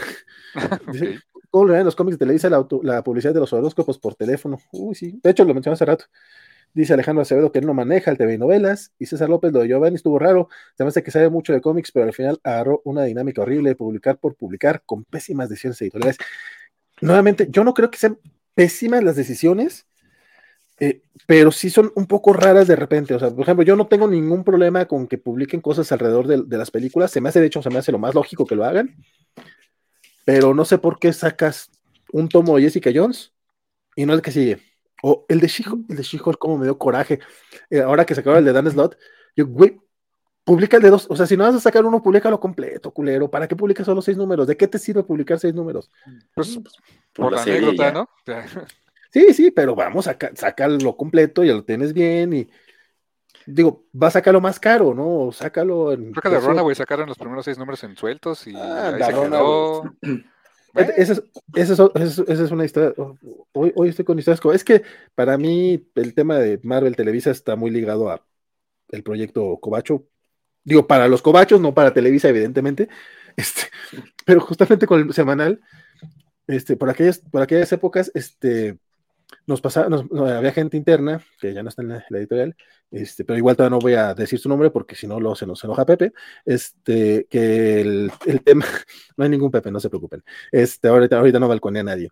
[LAUGHS] ¿Cómo le ven los cómics de Televisa la, la, publicidad de los horóscopos por teléfono? Uy, sí. De hecho, lo mencioné hace rato. Dice Alejandro Acevedo que él no maneja el TV y novelas. Y César López, lo de Giovanni estuvo raro. Se me hace que sabe mucho de cómics, pero al final agarró una dinámica horrible de publicar por publicar con pésimas decisiones editoriales nuevamente, yo no creo que sean pésimas las decisiones, eh, pero sí son un poco raras de repente. O sea, por ejemplo, yo no tengo ningún problema con que publiquen cosas alrededor de, las películas. Se me hace, de hecho, se me hace lo más lógico que lo hagan. Pero no sé por qué sacas un tomo de Jessica Jones y no el que sigue. O el de She-Hulk, el de She-Hulk, como me dio coraje. Eh, ahora que se acaba el de Dan Slot, yo, güey, publica el de dos, o sea, si no vas a sacar uno, lo completo, culero. ¿Para qué publicas solo seis números? ¿De qué te sirve publicar seis números? Pues, pues por, la, anécdota, ¿no? [LAUGHS] sí, sí, pero vamos, a sacarlo completo, ya lo tienes bien y digo, va a sacarlo más caro, ¿no? Sácalo en. Creo que de Runaway sacaron los primeros seis números en sueltos y ah, ahí se quedó. Esa es, esa, es, esa es, una historia. Hoy, hoy estoy con historias. Es que para mí el tema de Marvel Televisa está muy ligado a el proyecto Cobacho Digo, para los cobachos, no para Televisa, evidentemente. [LAUGHS] Este, pero justamente con el semanal, este, por aquellas, por aquellas épocas, este, nos pasaba, había gente interna, que ya no está en la, editorial, este, pero igual todavía no voy a decir su nombre porque si no lo, se nos enoja Pepe, este, que el, tema, [LAUGHS] no hay ningún Pepe, no se preocupen, este, ahorita, ahorita no balconea a nadie,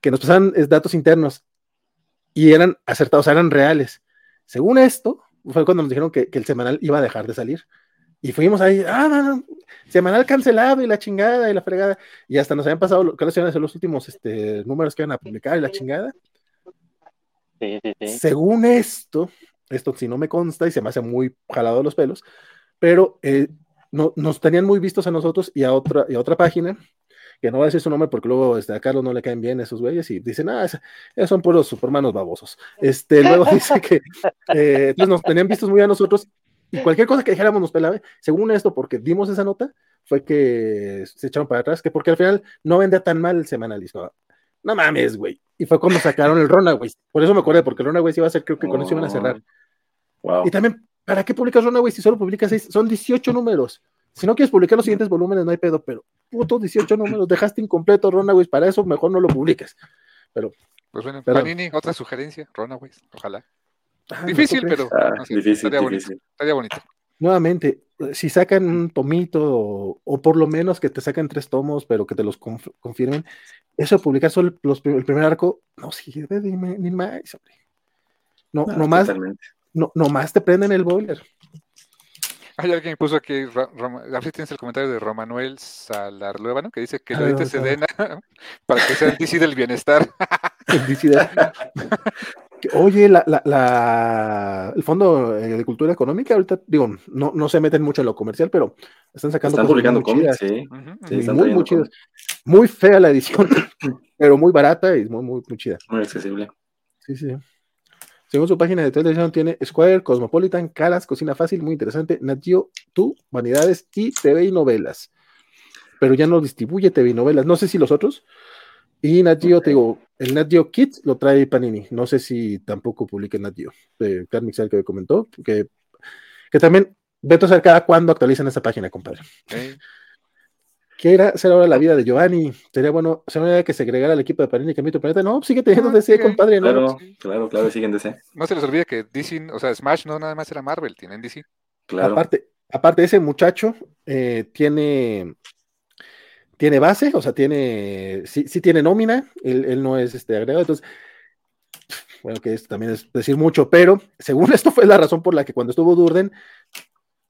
que nos pasaban datos internos y eran acertados, eran reales. Según esto, fue cuando nos dijeron que, que el semanal iba a dejar de salir. Y fuimos ahí, ah, no, no, semanal cancelado y la chingada y la fregada. Y hasta nos habían pasado, creo que los últimos este, números que iban a publicar y la chingada. Sí, sí, sí. Según esto, esto si no me consta y se me hace muy jalado los pelos, pero eh, no, nos tenían muy vistos a nosotros y a otra, y a otra página, que no voy a decir su nombre porque luego este, a Carlos no le caen bien esos güeyes y dicen, ah, esos son puros supermanos babosos. Este, luego [LAUGHS] dice que eh, nos tenían vistos muy a nosotros y cualquier cosa que dijéramos nos pelaba. Según esto, porque dimos esa nota, fue que se echaron para atrás, que porque al final no vendía tan mal el semanalismo. No mames, güey. Y fue cuando sacaron el Runaway. Por eso me acordé, porque el Runaway iba a ser, creo que con eso iban a cerrar. Y también, ¿para qué publicas Runaway si solo publicas seis? Son 18 números. Si no quieres publicar los siguientes volúmenes, no hay pedo, pero putos 18 números, dejaste incompleto Runaways, para eso mejor no lo publiques. Pero. Pues bueno, Panini, otra sugerencia, Runaways, ojalá. Difícil, pero ah, difícil, estaría, Bonito, estaría bonito. Nuevamente, si sacan un tomito o, por lo menos que te saquen tres tomos, pero que te los confirmen, eso de publicar solo el primer arco no sirve ni más, No, no, más, no, no más te prenden el boiler. Hay alguien que puso aquí, ver tienes el comentario de Romanuel Salarlueva, Que dice que lo dice Sedena [LAUGHS] para que sea el DC del bienestar. el DC [LAUGHS] Oye, la, la, el Fondo de Cultura Económica, ahorita, digo, no, no se meten mucho en lo comercial, pero están sacando. Están publicando cómics, sí. muy, muy chidas. Muy fea la edición, [COUGHS] pero muy barata y muy, muy, muy chida. Muy accesible. Sí, sí. Según su página de televisión, tiene Square, Cosmopolitan, Calas, Cocina Fácil, muy interesante, Nat Geo, Tú, Vanidades y TV y Novelas. Pero ya no distribuye TV y Novelas. No sé si los otros. Y Nat Geo, te digo, el Nat Geo Kids lo trae Panini. No sé si tampoco publique Nat Geo. De Carmixel que me comentó. Que, que también, vete a saber cada cuándo actualizan esa página, compadre. ¿Qué era ser ahora la vida de Giovanni? Sería bueno, se me que se agregara al equipo de Panini que tu planeta. No, sigue teniendo DC, compadre. Claro, claro, claro, siguen DC. No se les olvide que DC, o sea, Smash no nada más era Marvel, tienen DC. Claro. Aparte, aparte ese muchacho eh, tiene tiene base, o sea, tiene, sí, sí tiene nómina, él, no es este agregado, entonces, bueno, que esto también es decir mucho, pero según [LAUGHS] esto fue la razón por la que cuando estuvo Durden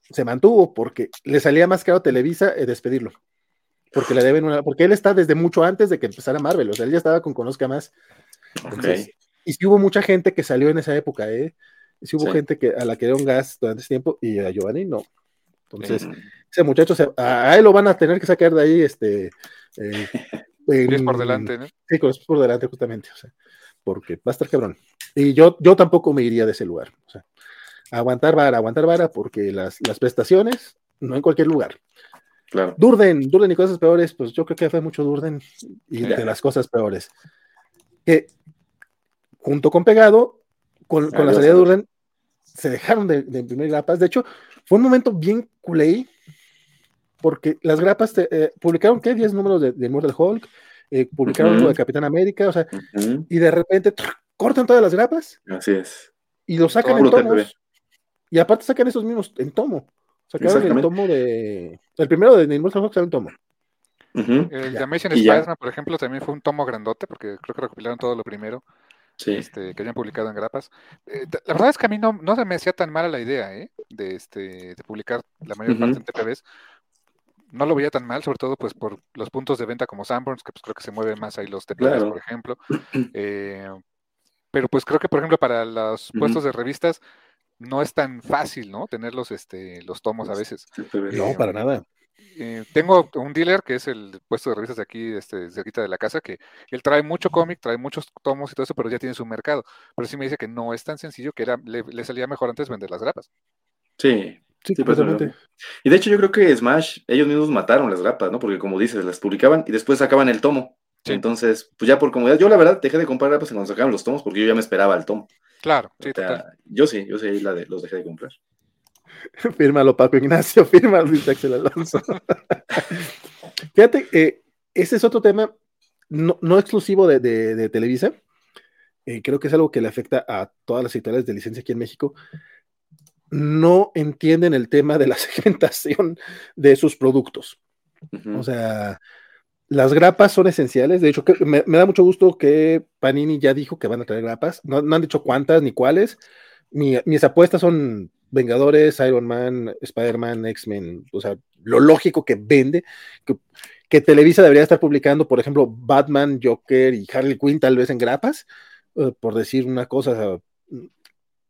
se mantuvo, porque le salía más caro a Televisa eh, despedirlo porque le deben una, porque él está desde mucho antes de que empezara Marvel, o sea, él ya estaba con Conozca Más. y sí hubo mucha gente que salió en esa época, ¿eh? Y sí hubo gente que, a la que dieron gas durante ese tiempo y a Giovanni no. Entonces, ese muchacho, a, él lo van a tener que sacar de ahí, este... Eh, por delante, ¿no? Sí, con por delante justamente, o sea, porque va a estar cabrón. Y yo, yo tampoco me iría de ese lugar, o sea, aguantar vara, aguantar vara, porque las, las prestaciones, no en cualquier lugar. Durden, Durden y cosas peores, pues yo creo que fue mucho Durden y de las cosas peores. Que junto con Pegado, con, la salida de Durden, se dejaron de, imprimir grapas. De hecho, fue un momento bien culé, porque las grapas eh, publicaron, ¿qué? 10 números de, de Immortal Hulk, eh, publicaron uno de Capitán América, o sea, y de repente cortan todas las grapas. Así es. Y lo sacan en tomos. Y aparte sacan esos mismos en tomo. Sacaron el tomo de. El primero de Immortal Hulk salió un tomo. El de Amazing Spider-Man, por ejemplo, también fue un tomo grandote, porque creo que recopilaron todo lo primero. Este, que habían publicado en grapas. Eh, la verdad es que a mí no, no se me hacía tan mala la idea ¿eh? de, este, de publicar la mayor parte en TPBs. No lo veía tan mal, sobre todo pues por los puntos de venta como Sanborns, que pues creo que se mueven más ahí los TPBs, por ejemplo. [CLEARS THROAT] Eh, pero pues creo que, por ejemplo, para los puestos de revistas, no es tan fácil, ¿no? Tener los, este, los tomos a veces. No, eh, para nada. Eh, tengo un dealer que es el puesto de revistas de aquí, este, cerquita de la casa, que él trae mucho cómic, trae muchos tomos y todo eso, pero ya tiene su mercado. Pero sí me dice que no es tan sencillo, que era, le, salía mejor antes vender las grapas. Sí, Sí, sí Y de hecho yo creo que Smash, ellos mismos mataron las grapas, ¿no? Porque como dices, las publicaban y después sacaban el tomo. Entonces, pues ya por comodidad, yo la verdad dejé de comprar grapas cuando sacaban los tomos porque yo ya me esperaba el tomo. Claro, sí, Yo sí, yo sí la de, los dejé de comprar. [LAUGHS] Fírmalo, Paco Ignacio, [LAUGHS] fírmalo, dice Axel Alonso. [LAUGHS] Fíjate, eh, ese es otro tema no, exclusivo de, Televisa. Eh, creo que es algo que le afecta a todas las editoriales de licencia aquí en México. No entienden el tema de la [LAUGHS] segmentación de sus productos. O sea, las grapas son esenciales. De hecho, me, da mucho gusto que Panini ya dijo que van a traer grapas. No, han dicho cuántas ni cuáles. mis apuestas son Vengadores, Iron Man, Spider-Man, X-Men. O sea, lo lógico que vende. Que, Televisa debería estar publicando, por ejemplo, Batman, Joker y Harley Quinn, tal vez en grapas, eh, por decir una cosa.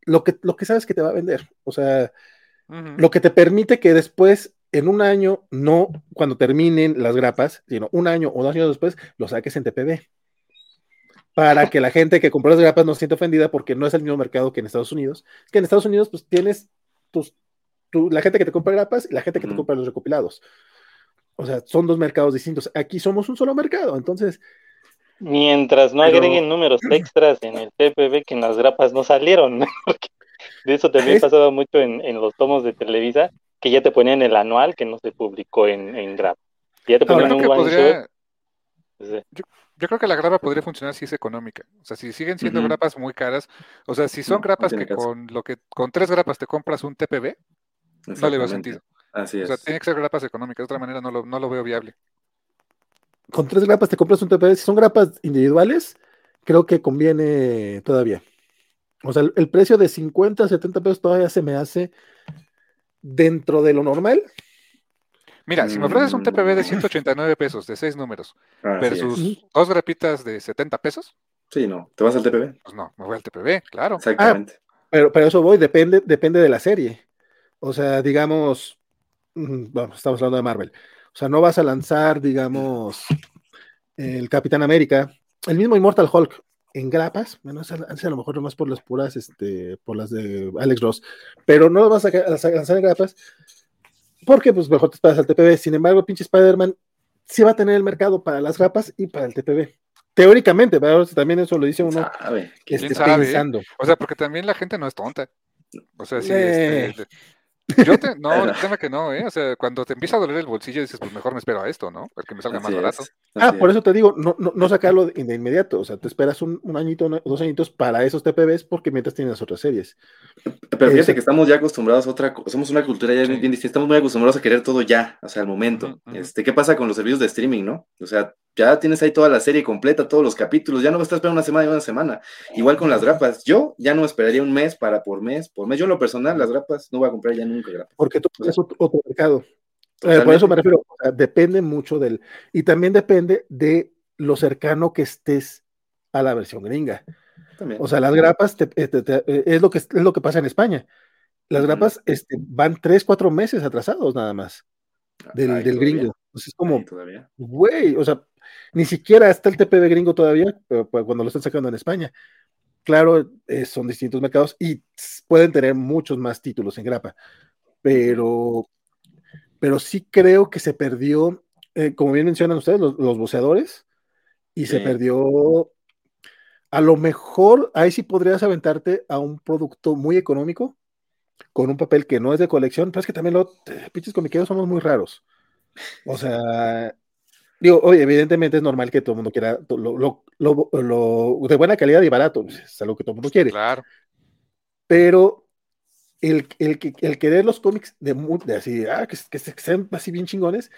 Lo, que, lo que sabes que te va a vender. O sea, lo que te permite que después en un año, no cuando terminen las grapas, sino un año o dos años después, lo saques en TPB. Para que la gente que compró las grapas no se sienta ofendida porque no es el mismo mercado que en Estados Unidos. Que en Estados Unidos, pues tienes tus, la gente que te compra grapas y la gente que te compra los recopilados. O sea, son dos mercados distintos. Aquí somos un solo mercado, entonces. Mientras no agreguen números extras en el TPB que en las grapas no salieron, [LAUGHS] de eso también ha pasado mucho en, en los tomos de Televisa, que ya te ponían el anual que no se publicó en, en Ya te ponen un podría... Yo, creo que la grapa podría funcionar si es económica. O sea, si siguen siendo grapas muy caras, o sea, si son grapas que con lo que con tres grapas te compras un TPB, no le veo sentido. Así es. O sea, tiene que ser grapas económicas, de otra manera no lo, no lo veo viable. Con tres grapas te compras un TPB, si son grapas individuales, creo que conviene todavía. O sea, el, precio de 50 a 70 pesos todavía se me hace dentro de lo normal. Mira, si me ofreces un TPB de 189 pesos, de seis números, versus dos grapitas de 70 pesos. Sí, no. ¿Te vas al TPB? Pues no, me voy al TPB, claro. Exactamente. Ah, pero, pero eso voy, depende, depende de la serie. O sea, digamos, vamos, estamos hablando de Marvel. O sea, no vas a lanzar, digamos, el Capitán América, el mismo Immortal Hulk en grapas, bueno, a, lo mejor nomás por las puras, este, por las de Alex Ross, pero no lo vas a, lanzar en grapas, porque pues mejor te esperas al TPB. Sin embargo, pinche Spider-Man sí va a tener el mercado para las grapas y para el TPB. Teóricamente, pero también eso lo dice uno que esté pensando. O sea, porque también la gente no es tonta. O sea, si este, yo te, no, tema que no, ¿eh? O sea, cuando te empieza a doler el bolsillo dices, pues mejor me espero a esto, ¿no? Para que me salga más barato. Ah, por eso te digo, no, no, no sacarlo de, inmediato, o sea, te esperas un, añito, dos añitos para esos TPBs porque mientras tienes otras series. Pero fíjate que estamos ya acostumbrados a otra, somos una cultura ya bien distinta, estamos muy acostumbrados a querer todo ya, o sea, al momento. Este, ¿qué pasa con los servicios de streaming, no? O sea, ya tienes ahí toda la serie completa, todos los capítulos, ya no vas a estar esperando una semana y una semana. Igual con las grapas, yo ya no esperaría un mes para por mes, por mes. Yo en lo personal, las grapas no voy a comprar ya nunca grapas. Porque tú tienes otro mercado. Eh, por eso me refiero, depende mucho del, y también depende de lo cercano que estés a la versión gringa. O sea, las grapas eh, eh, es, lo que, es lo que pasa en España. Las grapas este, van tres, cuatro meses atrasados nada más del, del gringo. Entonces es como, güey, o sea, ni siquiera está el TPB gringo todavía, pero, pues, cuando lo están sacando en España. Claro, eh, son distintos mercados y pueden tener muchos más títulos en grapa, pero, pero sí creo que se perdió, eh, como bien mencionan ustedes, los, los boceadores, y se perdió. A lo mejor ahí sí podrías aventarte a un producto muy económico, con un papel que no es de colección, pero es que también los eh, pinches comiqueros somos muy raros. O sea, Digo, oye, evidentemente es normal que todo el mundo quiera lo, de buena calidad y barato, pues, es algo que todo el mundo quiere. Claro. Pero el, el, el querer los cómics de, de así, ah, que, que, sean así bien chingones,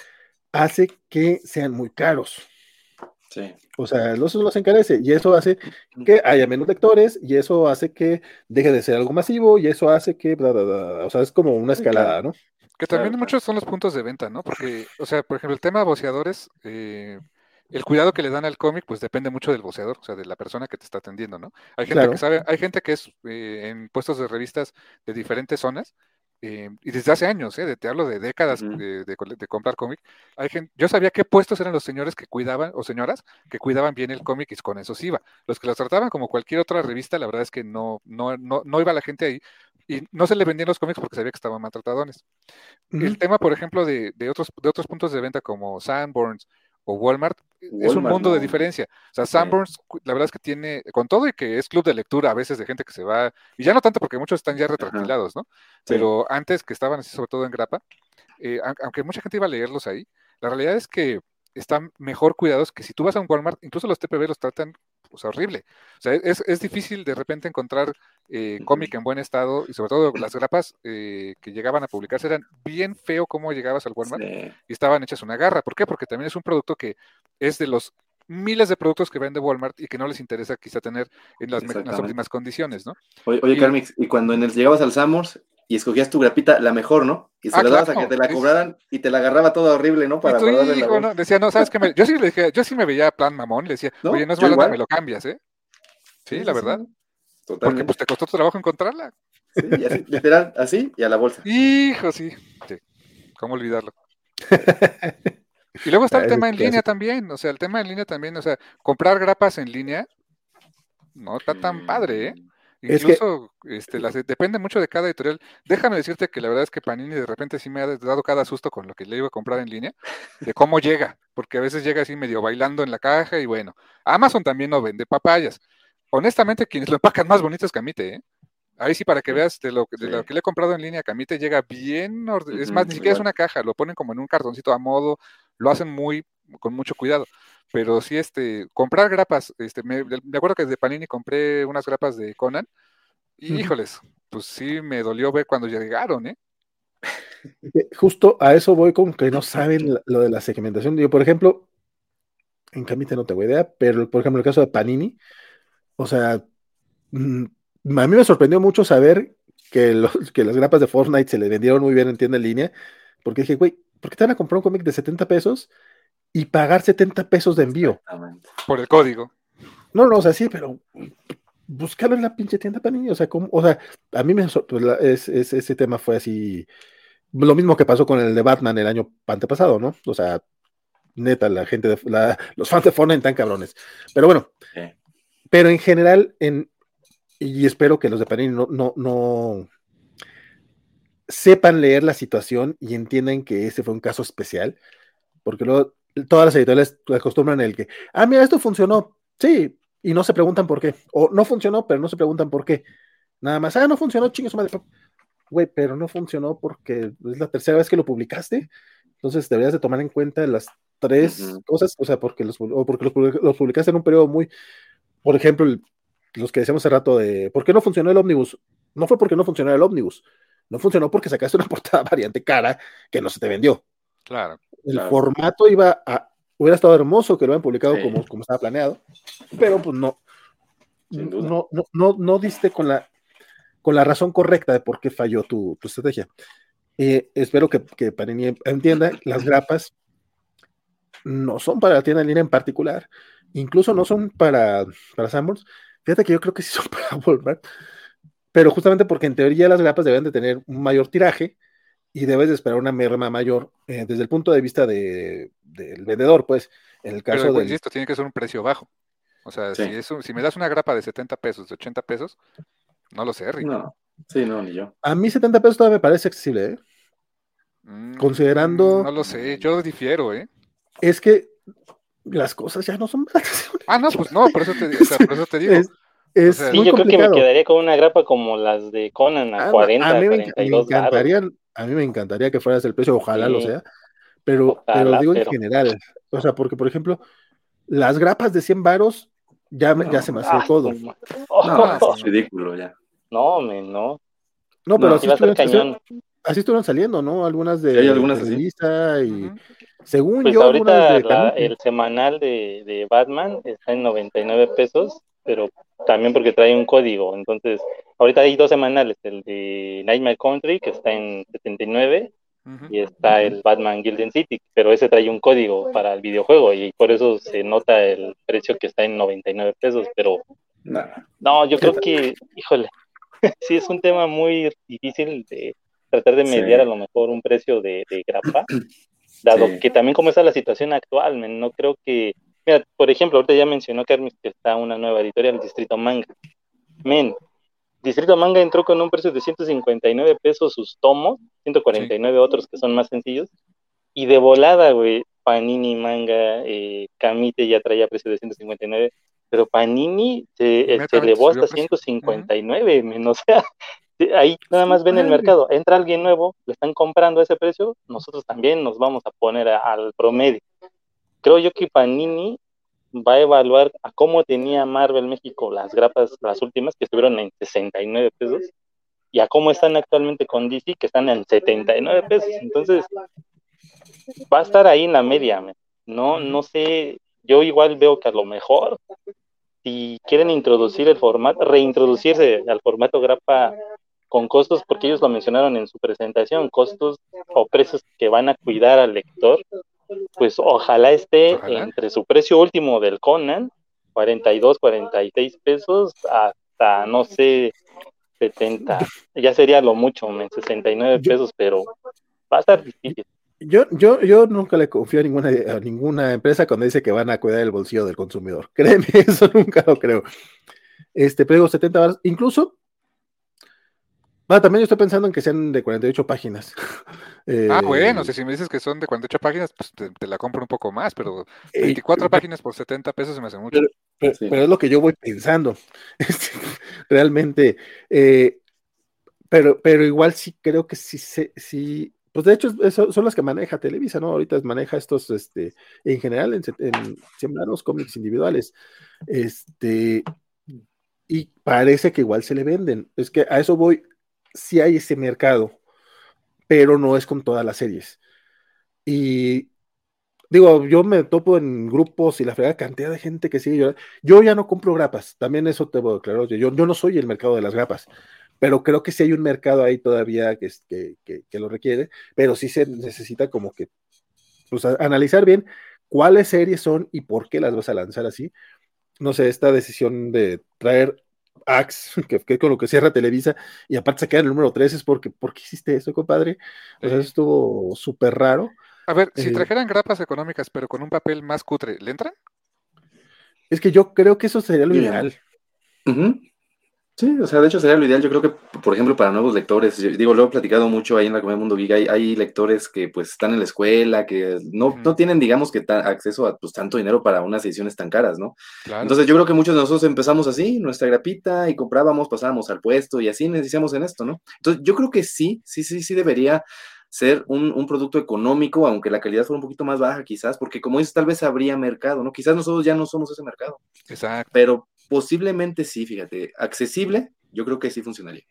hace que sean muy caros. Sí. O sea, eso los encarece y eso hace que haya menos lectores y eso hace que deje de ser algo masivo y eso hace que, o sea, es como una escalada, ¿no? Que también muchos son los puntos de venta, ¿no? Porque, o sea, por ejemplo, el tema de boceadores, eh, el cuidado que le dan al cómic, pues depende mucho del boceador, o sea, de la persona que te está atendiendo, ¿no? Hay gente que sabe, hay gente que es eh, en puestos de revistas de diferentes zonas, eh, y desde hace años, ¿eh? te hablo de décadas de, comprar cómic, hay gente, yo sabía qué puestos eran los señores que cuidaban, o señoras, que cuidaban bien el cómic y con eso iba. Los que los trataban como cualquier otra revista, la verdad es que no, no, no, no iba la gente ahí, y no se le vendían los cómics porque sabía que estaban maltratadones. El tema, por ejemplo, de, otros, de otros puntos de venta como Sanborns o Walmart, es un mundo de diferencia. O sea, Sanborns, la verdad es que tiene, con todo y que es club de lectura a veces de gente que se va, y ya no tanto porque muchos están ya retractilados, ¿no? Pero antes que estaban así, sobre todo en grapa, eh, aunque mucha gente iba a leerlos ahí, la realidad es que están mejor cuidados que si tú vas a un Walmart, incluso los TPB los tratan pues, horrible. O sea, es, es difícil de repente encontrar eh, cómic en buen estado y sobre todo las grapas eh, que llegaban a publicarse eran bien feo cómo llegabas al Walmart y estaban hechas una garra. ¿Por qué? Porque también es un producto que es de los miles de productos que vende Walmart y que no les interesa quizá tener en las, últimas condiciones, ¿no? Oye, oye y, Carmix, y cuando en el, llegabas al Samors y escogías tu grapita, la mejor, ¿no? Y se ah, la dabas a que te la cobraran y te la agarraba toda horrible, ¿no? Para ¿no? Decía, no, ¿sabes qué? [LAUGHS] yo sí le dije, yo sí me veía plan mamón, le decía, oye, no es malo que me lo cambias, ¿eh? Sí, la verdad. Porque pues te costó tu trabajo encontrarla. Sí, así, literal, así y a la bolsa. Hijo, sí. sí. ¿Cómo olvidarlo? y luego está el [LAUGHS] tema en línea también, o sea, el tema en línea también, o sea, comprar grapas en línea no está tan padre, ¿eh? Incluso este, depende mucho de cada editorial. Déjame decirte que la verdad es que Panini de repente sí me ha dado cada susto con lo que le iba a comprar en línea, de cómo llega, porque a veces llega así medio bailando en la caja y bueno, Amazon también no vende papayas. Honestamente, quienes lo empacan más bonitos que a mí, ¿eh? Ahí sí, para que veas de lo, de lo que le he comprado en línea, que a mí te llega bien, es más, ni siquiera es una caja, lo ponen como en un cartoncito a modo, lo hacen muy, con mucho cuidado. Pero sí, este, comprar grapas, este, me, acuerdo que desde Panini compré unas grapas de Conan, y híjoles, pues sí me dolió ver cuando llegaron, ¿eh? Justo a eso voy con que no saben lo de la segmentación. Yo, por ejemplo, en Camite no tengo idea, pero por ejemplo, el caso de Panini, o sea, mm, a mí me sorprendió mucho saber que, [LAUGHS] que las grapas de Fortnite se le vendieron muy bien en tienda en línea, porque dije, güey, ¿por qué te van a comprar un cómic de 70 pesos y pagar 70 pesos de envío? Por el código. No, no, o sea, sí, pero búscalo en la pinche tienda para niños. O sea, o sea a mí me pues, ese tema fue así. Lo mismo que pasó con el de Batman el año antepasado, ¿no? O sea, neta, la gente, de, los fans de Fortnite están cabrones. Pero bueno, pero en general, en, y espero que los de Panini no, no, no sepan leer la situación y entiendan que ese fue un caso especial, porque luego todas las editoriales acostumbran el que, ah, mira, esto funcionó, sí, y no se preguntan por qué. O no funcionó, pero no se preguntan por qué. Nada más, ah, no funcionó, chingos madre. Güey, pero no funcionó porque es la tercera vez que lo publicaste. Entonces deberías de tomar en cuenta las tres cosas, o sea, porque los, o porque los, publicaste en un periodo muy, por ejemplo, los que decíamos hace rato de, ¿por qué no funcionó el ómnibus? No fue porque no funcionó el ómnibus, no funcionó porque sacaste una [LAUGHS] portada variante cara que no se te vendió. Claro. El formato iba a, Hubiera estado hermoso que lo hayan publicado como, como estaba planeado, pero pues no. No, no, no, diste con la, con la razón correcta de por qué falló tu, estrategia. Eh, espero que, que Panini entienda, las [LAUGHS] grapas no son para la tienda en línea en particular, incluso no son para, para Sanborns. Fíjate que yo creo que sí son [LAUGHS] para Walmart, pero justamente porque en teoría las grapas deben de tener un mayor tiraje y debes de esperar una merma mayor eh, desde el punto de vista de, del vendedor, pues, en el caso de... Insisto, tiene que ser un precio bajo. O sea, si, si me das una grapa de 70 pesos, de 80 pesos, no lo sé, Rick. No, sí, no, ni yo. A mí 70 pesos todavía me parece accesible, ¿eh? Mm, Considerando... No lo sé, yo difiero, ¿eh? Es que las cosas ya no son baratas. Ah, no, pues no, por eso te, por eso te digo. [LAUGHS] Es, sí, yo creo que me quedaría con una grapa como las de Conan a 40, a mí me, 42 me encantarían, a mí me encantaría que fueras el precio, ojalá lo sea, pero, pero digo en general, o sea, porque por ejemplo, las grapas de 100 varos ya, ya se me hace el ah, codo. No, es ridículo ya. No, me, no. No, pero así, estuvieron, así, estuvieron, saliendo, ¿no? Algunas de, hay algunas de Lisa y según pues yo. Ahorita el semanal de, de Batman está en 99 pesos, pero también porque trae un código. Entonces, ahorita hay dos semanales, el de Nightmare Country, que está en 79, y está el Batman Gilden City, pero ese trae un código para el videojuego y por eso se nota el precio que está en 99 pesos, pero no, yo creo que, híjole, [LAUGHS] sí es un tema muy difícil de tratar de mediar a lo mejor un precio de, grapa, dado que también como está la situación actual, no creo que Mira, por ejemplo, ahorita ya mencionó Kermis que está una nueva editorial, Distrito Manga. Men, Distrito Manga entró con un precio de 159 pesos sus tomos, 149 otros que son más sencillos, y de volada, güey, Panini Manga, eh, Camite ya traía precio de 159, pero Panini se, se elevó hasta 159, men, o sea, [LAUGHS] ahí nada más ven el mercado, entra alguien nuevo, le están comprando a ese precio, nosotros también nos vamos a poner al promedio creo yo que Panini va a evaluar a cómo tenía Marvel México las grapas, las últimas, que estuvieron en 69 pesos, y a cómo están actualmente con DC, que están en 79 pesos. Entonces, va a estar ahí en la media. No, no sé, yo igual veo que a lo mejor, si quieren introducir el formato, reintroducirse al formato grapa con costos, porque ellos lo mencionaron en su presentación, costos o precios que van a cuidar al lector, pues ojalá esté entre su precio último del Conan, 42, 46 pesos, hasta, no sé, 70. Ya sería lo mucho, 69 pesos, pero va a estar difícil. Yo, yo, yo nunca le confío a ninguna, a ninguna empresa cuando dice que van a cuidar el bolsillo del consumidor. [LAUGHS] Créeme, eso nunca lo creo. Este, pero 70 baros, incluso Ah, también yo estoy pensando en que sean de 48 páginas. [LAUGHS] ah, bueno, eh, si me dices que son de 48 páginas, pues te, la compro un poco más, pero 24 páginas por 70 pesos se me hace mucho. Pero, es lo que yo voy pensando. [LAUGHS] Realmente, eh, pero, pero igual sí creo que sí, sí, pues de hecho son las que maneja Televisa, ¿no? Ahorita maneja estos, este, en general, en, en cómics individuales. Este, y parece que igual se le venden. Es que a eso voy, sí hay ese mercado, pero no es con todas las series. Y digo, yo me topo en grupos y la fregada cantidad de gente que sigue yo, yo ya no compro grapas, también eso te voy a aclarar, yo, yo no soy el mercado de las grapas, pero creo que sí hay un mercado ahí todavía que, que, que, lo requiere, pero sí se necesita como que pues, analizar bien cuáles series son y por qué las vas a lanzar así. No sé, esta decisión de traer Axe, que, que con lo que cierra Televisa, y aparte se queda en el número 3, es porque, ¿por qué hiciste eso, compadre? O sea, eso estuvo súper raro. A ver, si eh, trajeran grapas económicas, pero con un papel más cutre, ¿le entran? Es que yo creo que eso sería lo ideal. Sí, o sea, de hecho sería lo ideal. Yo creo que, por ejemplo, para nuevos lectores, digo, lo he platicado mucho ahí en la Comedia Mundo Geek, hay, lectores que pues están en la escuela, que no, no tienen, digamos, que acceso a pues, tanto dinero para unas ediciones tan caras, ¿no? Entonces yo creo que muchos de nosotros empezamos así, nuestra grapita, y comprábamos, pasábamos al puesto, y así necesitamos en esto, ¿no? Entonces yo creo que sí, sí, sí, sí debería ser un, un, producto económico, aunque la calidad fuera un poquito más baja quizás, porque como dices, tal vez habría mercado, ¿no? Quizás nosotros ya no somos ese mercado. Exacto. Pero Posiblemente sí, fíjate, accesible, yo creo que sí funcionaría,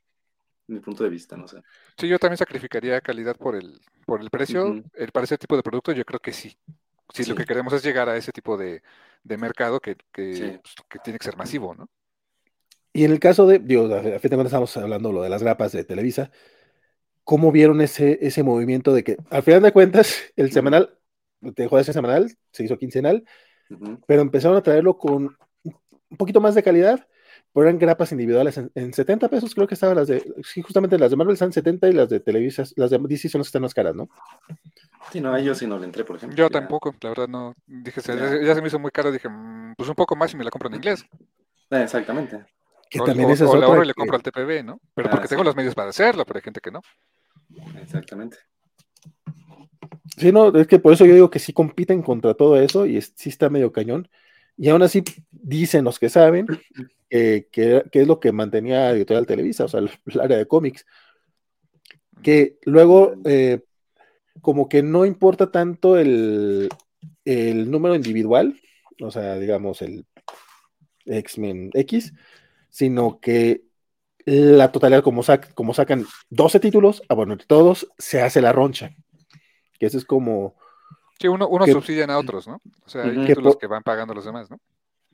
mi punto de vista, no sé. Sí, yo también sacrificaría calidad por el, por el precio, el, para ese tipo de producto yo creo que sí. Si lo que queremos es llegar a ese tipo de, mercado que, pues, que, tiene que ser masivo, ¿no? Y en el caso de, digo, a fin de cuentas estamos hablando lo de las grapas de Televisa, ¿cómo vieron ese, ese movimiento de que, al final de cuentas, el semanal dejó de ser semanal, se hizo quincenal, pero empezaron a traerlo con un poquito más de calidad, pero eran grapas individuales en, 70 pesos, creo que estaban las de, sí, justamente las de Marvel están 70 y las de Televisa, las de DC son las que están más caras, ¿no? Sí, no, yo sí no le entré, por ejemplo. Yo tampoco, la verdad no, dije, ya. se me hizo muy caro, dije, mm, pues un poco más y me la compro en inglés. Eh, exactamente. Que también es o la le compro al TPB, ¿no? Pero porque ah, tengo los medios para hacerlo, pero hay gente que no. Exactamente. Sí, no, es que por eso yo digo que sí compiten contra todo eso y sí está medio cañón. Y aún así dicen los que saben [CLEARS THROAT] que, es lo que mantenía Editorial Televisa, o sea, [LAUGHS] el, área de cómics. Que luego, eh, como que no importa tanto el, número individual, o sea, digamos, el X-Men X, sino que la totalidad, como, como sacan 12 títulos, ah, bueno, entre todos, se hace la roncha. Que eso es como Sí, uno, uno subsidian a otros, ¿no? O sea, hay títulos que van pagando los demás, ¿no?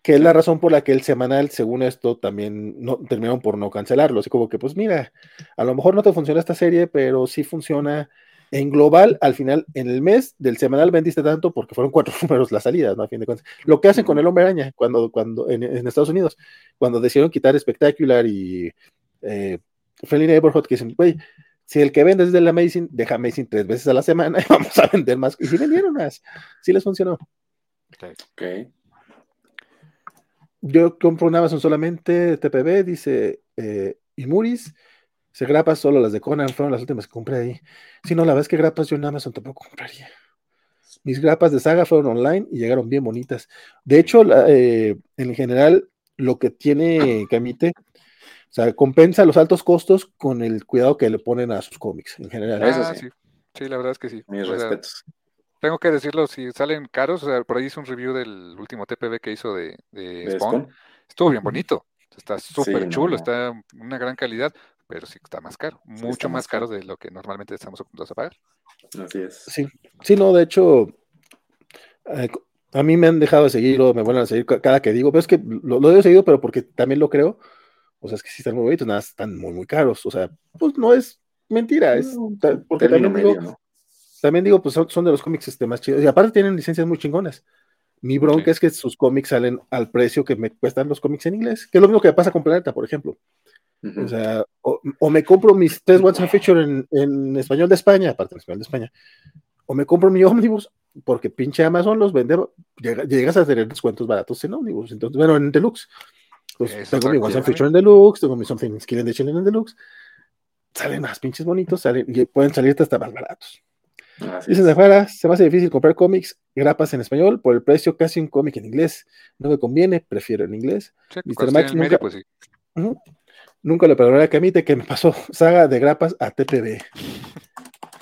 Que es la razón por la que el semanal, según esto, también no, terminaron por no cancelarlo. Así como que, pues mira, a lo mejor no te funciona esta serie, pero sí funciona en global. Al final, en el mes del semanal vendiste tanto porque fueron cuatro [LAUGHS] números las salidas, ¿no? A fin de cuentas. Lo que hacen con el hombre araña cuando, cuando en, Estados Unidos, cuando decidieron quitar Spectacular y eh, Friendly Neighborhood, que dicen, güey, si el que vende es del Amazing, deja Amazing tres veces a la semana y [LAUGHS] vamos a vender más. Y si vendieron más, sí les funcionó. Ok. Yo compro un Amazon solamente TPB, dice eh, Imuris. Se grapas solo las de Conan, fueron las últimas que compré ahí. Si no, la verdad es que grapas yo en Amazon tampoco compraría. Mis grapas de saga fueron online y llegaron bien bonitas. De hecho, eh, en general, lo que tiene Camite o sea, compensa los altos costos con el cuidado que le ponen a sus cómics en general. Ah, sí. sí. la verdad es que sí. Mis respetos. tengo que decirlo, si salen caros, o sea, por ahí hice un review del último TPB que hizo de, Spawn. Estuvo bien bonito. Está súper chulo, está una gran calidad, pero sí está más caro, mucho más, caro, de lo que normalmente estamos acostumbrados a pagar. Así es. Sí, sí, no, de hecho, eh, a mí me han dejado de seguir o me vuelven a seguir cada que digo, pero es que lo, lo he seguido, pero porque también lo creo o sea, es que sí están muy bonitos, nada, están muy, muy caros. O sea, pues no es mentira, es porque también digo, también digo, pues son, de los cómics este, más chidos. Y aparte tienen licencias muy chingonas. Mi bronca es que sus cómics salen al precio que me cuestan los cómics en inglés, que es lo mismo que pasa con Planeta, por ejemplo. O sea, o, me compro mis tres One Feature en, en, español de España, aparte en español de España, o me compro mi ómnibus, porque pinche Amazon los vende, llegas a tener descuentos baratos en ómnibus, entonces, bueno, en deluxe. Pues tengo mi WhatsApp Feature en Deluxe, tengo mi Something Skill Edition en Deluxe. Salen más pinches bonitos, salen, y pueden salir hasta más baratos. Dicen de afuera, se me hace difícil comprar cómics, grapas en español, por el precio casi un cómic en inglés. No me conviene, prefiero en inglés. Mr. Max nunca... pues sí. Nunca le perdonaré a Camite que me pasó [LAUGHS] saga de grapas a TPB.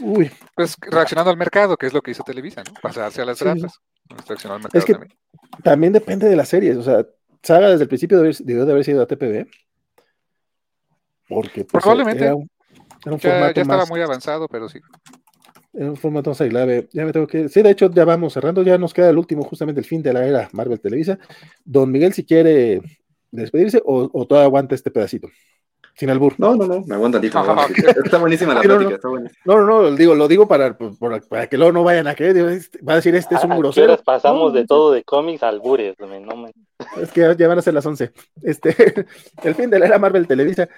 Uy. Pues reaccionando al mercado, que es lo que hizo Televisa, ¿no? Pasarse a las grapas. al mercado es que también. depende de las series. O sea, saga desde el principio debió de haber sido a TPB. Porque pues, Probablemente. Era un, ya, estaba muy avanzado, pero sí. En un formato más grave. Ya me tengo que. Sí, de hecho, ya vamos cerrando. Ya nos queda el último, justamente el fin de la era Marvel Televisa. Don Miguel, si quiere despedirse o, o todavía aguanta este pedacito. Sin albur. No, no, no, me aguanta tantito. [LAUGHS] está buenísima la plática, está buenísima. No, no, no, digo, lo digo para, para, que luego no vayan a creer. Va a decir, este es un grosero. pasamos de todo de cómics a albures. No Es que ya van a ser las 11. Este, [LAUGHS] el fin de la era Marvel Televisa.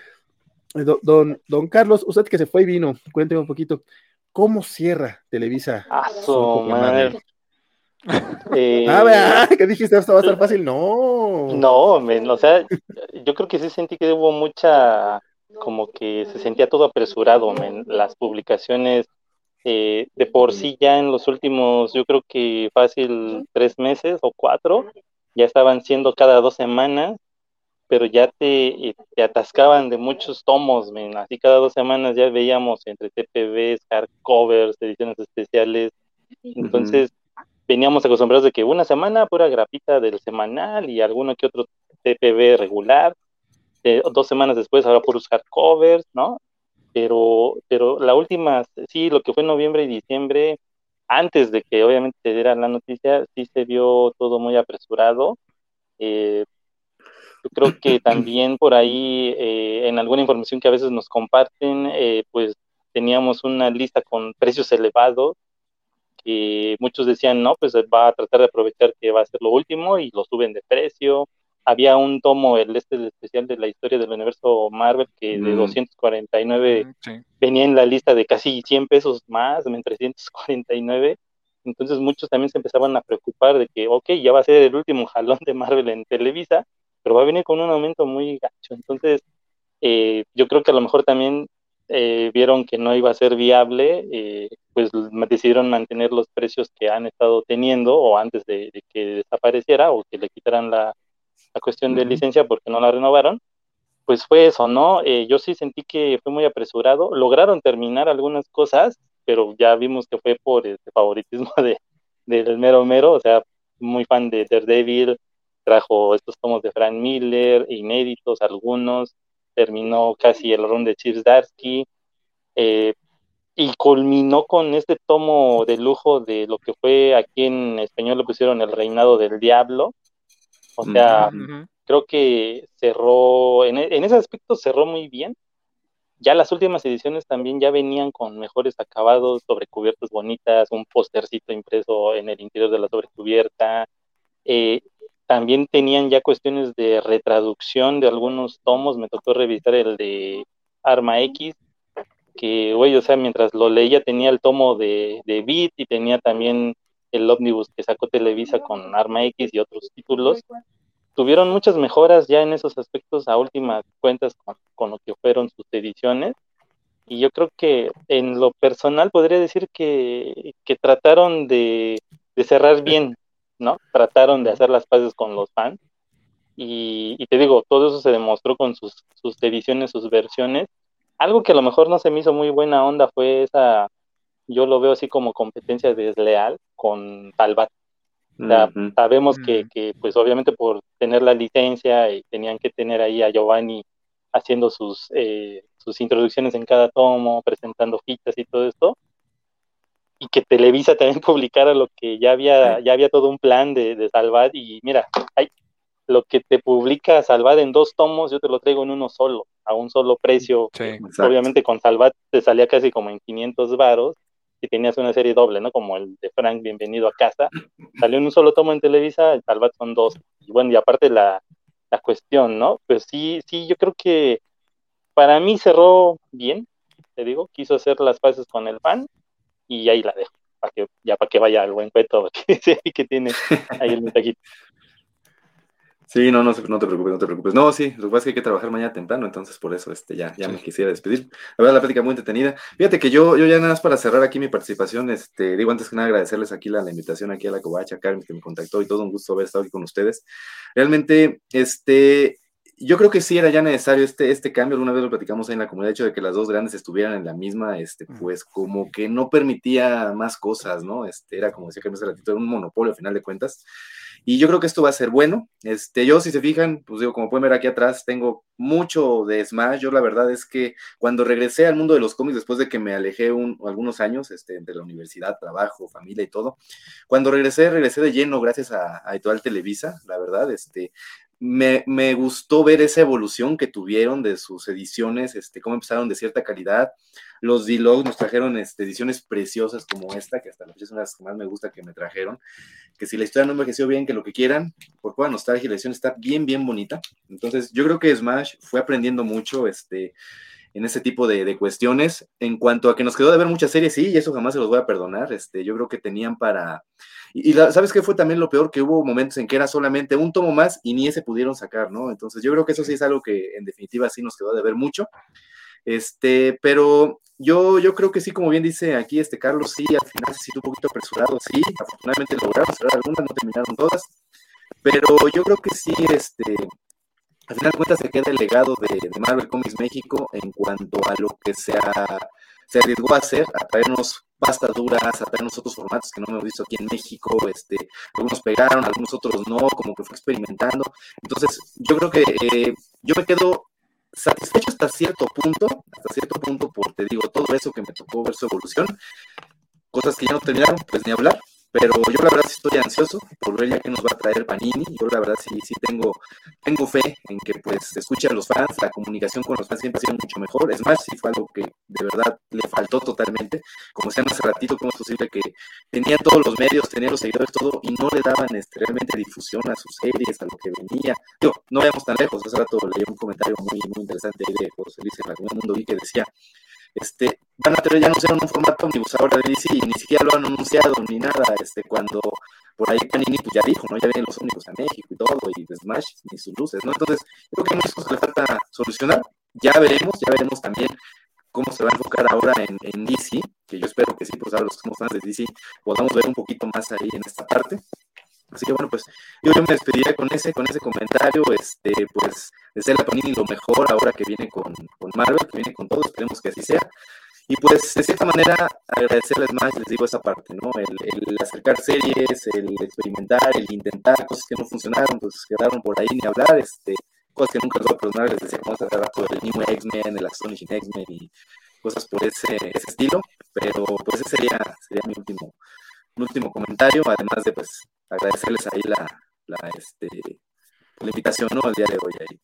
Eh, don, don Carlos, usted que se fue y vino, cuénteme un poquito, ¿cómo cierra Televisa? Ah, su madre. [LAUGHS] Eh, ah, [LAUGHS] ¿qué dijiste? ¿Esto va a estar fácil? No. No, men, o sea, yo creo que sí sentí que hubo mucha, como que se sentía todo apresurado, men. Las publicaciones eh, de por sí ya en los últimos, yo creo que fácil tres meses o cuatro, ya estaban siendo cada dos semanas, pero ya te, eh, te atascaban de muchos tomos, men. Así cada dos semanas ya veíamos entre TPVs, hardcovers, ediciones especiales. Entonces, veníamos acostumbrados de que una semana pura grapita del semanal y alguno que otro TPB regular, eh, dos semanas después ahora puros hardcovers, ¿no? Pero, pero la última, sí, lo que fue noviembre y diciembre, antes de que obviamente se diera la noticia, sí se vio todo muy apresurado. Eh, yo creo que [CLEARS THROAT] también por ahí, eh, en alguna información que a veces nos comparten, pues teníamos una lista con precios elevados que muchos decían, no, pues va a tratar de aprovechar que va a ser lo último y lo suben de precio. Había un tomo, el este el especial de la historia del universo Marvel, que de 249 mm, venía en la lista de casi 100 pesos más, en 349. Entonces muchos también se empezaban a preocupar de que, ok, ya va a ser el último jalón de Marvel en Televisa, pero va a venir con un aumento muy gacho. Entonces, eh, yo creo que a lo mejor también eh, vieron que no iba a ser viable, eh, pues decidieron mantener los precios que han estado teniendo o antes de, que desapareciera o que le quitaran la, cuestión de licencia porque no la renovaron. Pues fue eso, ¿no? Eh, yo sí sentí que fue muy apresurado. Lograron terminar algunas cosas, pero ya vimos que fue por este favoritismo de, del mero mero, o sea, muy fan de Daredevil, trajo estos tomos de Frank Miller, inéditos algunos, terminó casi el run de Chips Darsky, eh, y culminó con este tomo de lujo de lo que fue aquí en español lo pusieron El Reinado del Diablo. O sea, creo que cerró, en, en, ese aspecto cerró muy bien. Ya las últimas ediciones también ya venían con mejores acabados, sobrecubiertas bonitas, un postercito impreso en el interior de la sobrecubierta. Eh, también tenían ya cuestiones de retraducción de algunos tomos, me tocó revisar el de Arma X, que, güey, o sea, mientras lo leía tenía el tomo de, de Beat y tenía también el ómnibus que sacó Televisa con Arma X y otros títulos. Tuvieron muchas mejoras ya en esos aspectos a últimas cuentas con, lo que fueron sus ediciones. Y yo creo que en lo personal podría decir que, que trataron de, de cerrar bien ¿no? Trataron de hacer las paces con los fans. Y, te digo, todo eso se demostró con sus, sus ediciones, sus versiones. Algo que a lo mejor no se me hizo muy buena onda fue esa, yo lo veo así como competencia desleal con Talbat. Sabemos que, que, pues obviamente por tener la licencia y tenían que tener ahí a Giovanni haciendo sus, eh, sus introducciones en cada tomo, presentando fichas y todo esto, y que Televisa también [LAUGHS] publicara lo que ya había, ya había todo un plan de, de Salvad y mira, hay, lo que te publica Salvad en dos tomos, yo te lo traigo en uno solo, a un solo precio. Obviamente con Salvad te salía casi como en 500 varos y tenías una serie doble, ¿no? Como el de Frank, bienvenido a casa. [CLEARS THROAT] Salió en un solo tomo en Televisa, el Salvat son dos. Y bueno, y aparte la, la cuestión, ¿no? Pues sí, sí, yo creo que para mí cerró bien, te digo, quiso hacer las paces con el fan y ahí la dejo, para que, ya para que vaya al buen cueto [LAUGHS] que, que tiene ahí el [LAUGHS] mensajito. Sí, no, no, no te preocupes, no te preocupes. No, sí, lo que pasa es que hay que trabajar mañana temprano, entonces por eso este, ya, ya me quisiera despedir. La verdad, la plática muy entretenida. Fíjate que yo, yo ya nada más para cerrar aquí mi participación, este, digo antes que nada agradecerles aquí la, la invitación aquí a la Covacha, Carmen que me contactó y todo un gusto haber estado aquí con ustedes. Realmente, este, yo creo que sí era ya necesario este, este cambio. Alguna vez lo platicamos ahí en la comunidad, el hecho de que las dos grandes estuvieran en la misma, este, pues como que no permitía más cosas, ¿no? Este, era como decía que hace ratito, era un monopolio a final de cuentas. Y yo creo que esto va a ser bueno. Este, yo, si se fijan, pues digo, como pueden ver aquí atrás, tengo mucho de Smash. Yo la verdad es que cuando regresé al mundo de los cómics, después de que me alejé un, algunos años este, entre la universidad, trabajo, familia y todo, cuando regresé, regresé de lleno gracias a, a Televisa, la verdad, este, me, me, gustó ver esa evolución que tuvieron de sus ediciones, este, cómo empezaron de cierta calidad. Los D-Log nos trajeron este, ediciones preciosas como esta, que hasta la fecha es una de las que más me gusta que me trajeron. Que si la historia no envejeció bien, que lo que quieran, por toda nostalgia, la edición está bien, bien bonita. Entonces, yo creo que Smash fue aprendiendo mucho este, en ese tipo de, de cuestiones. En cuanto a que nos quedó de ver muchas series, sí, y eso jamás se los voy a perdonar. Este, yo creo que tenían para y, ¿sabes qué fue también lo peor? Que hubo momentos en que era solamente un tomo más y ni ese pudieron sacar, ¿no? Entonces yo creo que eso sí es algo que en definitiva sí nos quedó de ver mucho. Este, pero yo, yo creo que sí, como bien dice aquí este Carlos, sí, al final sido un poquito apresurado, sí, afortunadamente lograron cerrar algunas, no terminaron todas, pero yo creo que sí, este, al final de cuentas se queda el legado de, Marvel Comics México en cuanto a lo que se ha se arriesgó a hacer, a traernos pastas duras, a traernos otros formatos que no hemos visto aquí en México, este, algunos pegaron, algunos otros no, como que fue experimentando. Entonces, yo creo que eh, yo me quedo satisfecho hasta cierto punto, hasta cierto punto, por, te digo, todo eso que me tocó ver su evolución, cosas que ya no terminaron, pues ni hablar, pero yo la verdad sí estoy ansioso por ver ya que nos va a traer Panini. Yo la verdad sí, sí tengo, tengo fe en que pues se escuche los fans, la comunicación con los fans siempre ha sido mucho mejor. Es más, sí fue algo que de verdad le faltó totalmente. Como decían hace ratito, ¿cómo es posible que tenía todos los medios, tenía los seguidores, todo, y no le daban este, difusión a sus series, a lo que venía? Yo, no vayamos tan lejos. Hace rato leí un comentario muy, muy interesante de José Luis en algún mundo y que decía este, van a tener ya anunciaron un formato omnibus ahora de DC y ni siquiera lo han anunciado ni nada, este, cuando por ahí Panini pues ya dijo, ¿no? Ya vienen los ómnibus a México y todo, y Smash ni sus luces, ¿no? Entonces, creo que cosas que le falta solucionar. Ya veremos, ya veremos también cómo se va a enfocar ahora en, en DC, que yo espero que sí, pues ahora los que somos fans de DC podamos ver un poquito más ahí en esta parte. Así que bueno, pues yo, me despediría con ese, con ese comentario, este, pues desearle a Panini lo mejor ahora que viene con, con Marvel, que viene con todo, esperemos que así sea. Y pues de cierta manera agradecerles más, les digo esa parte, ¿no? El, el, acercar series, el experimentar, el intentar cosas que no funcionaron, pues quedaron por ahí ni hablar, este, cosas que nunca les voy a perdonar, les decía cómo se rato el New X-Men, el Astonishing X-Men y cosas por ese, ese estilo, pero pues ese sería, sería mi último, mi último comentario, además de pues agradecerles ahí la, la, este, la invitación ¿no? al día de hoy. Ahí.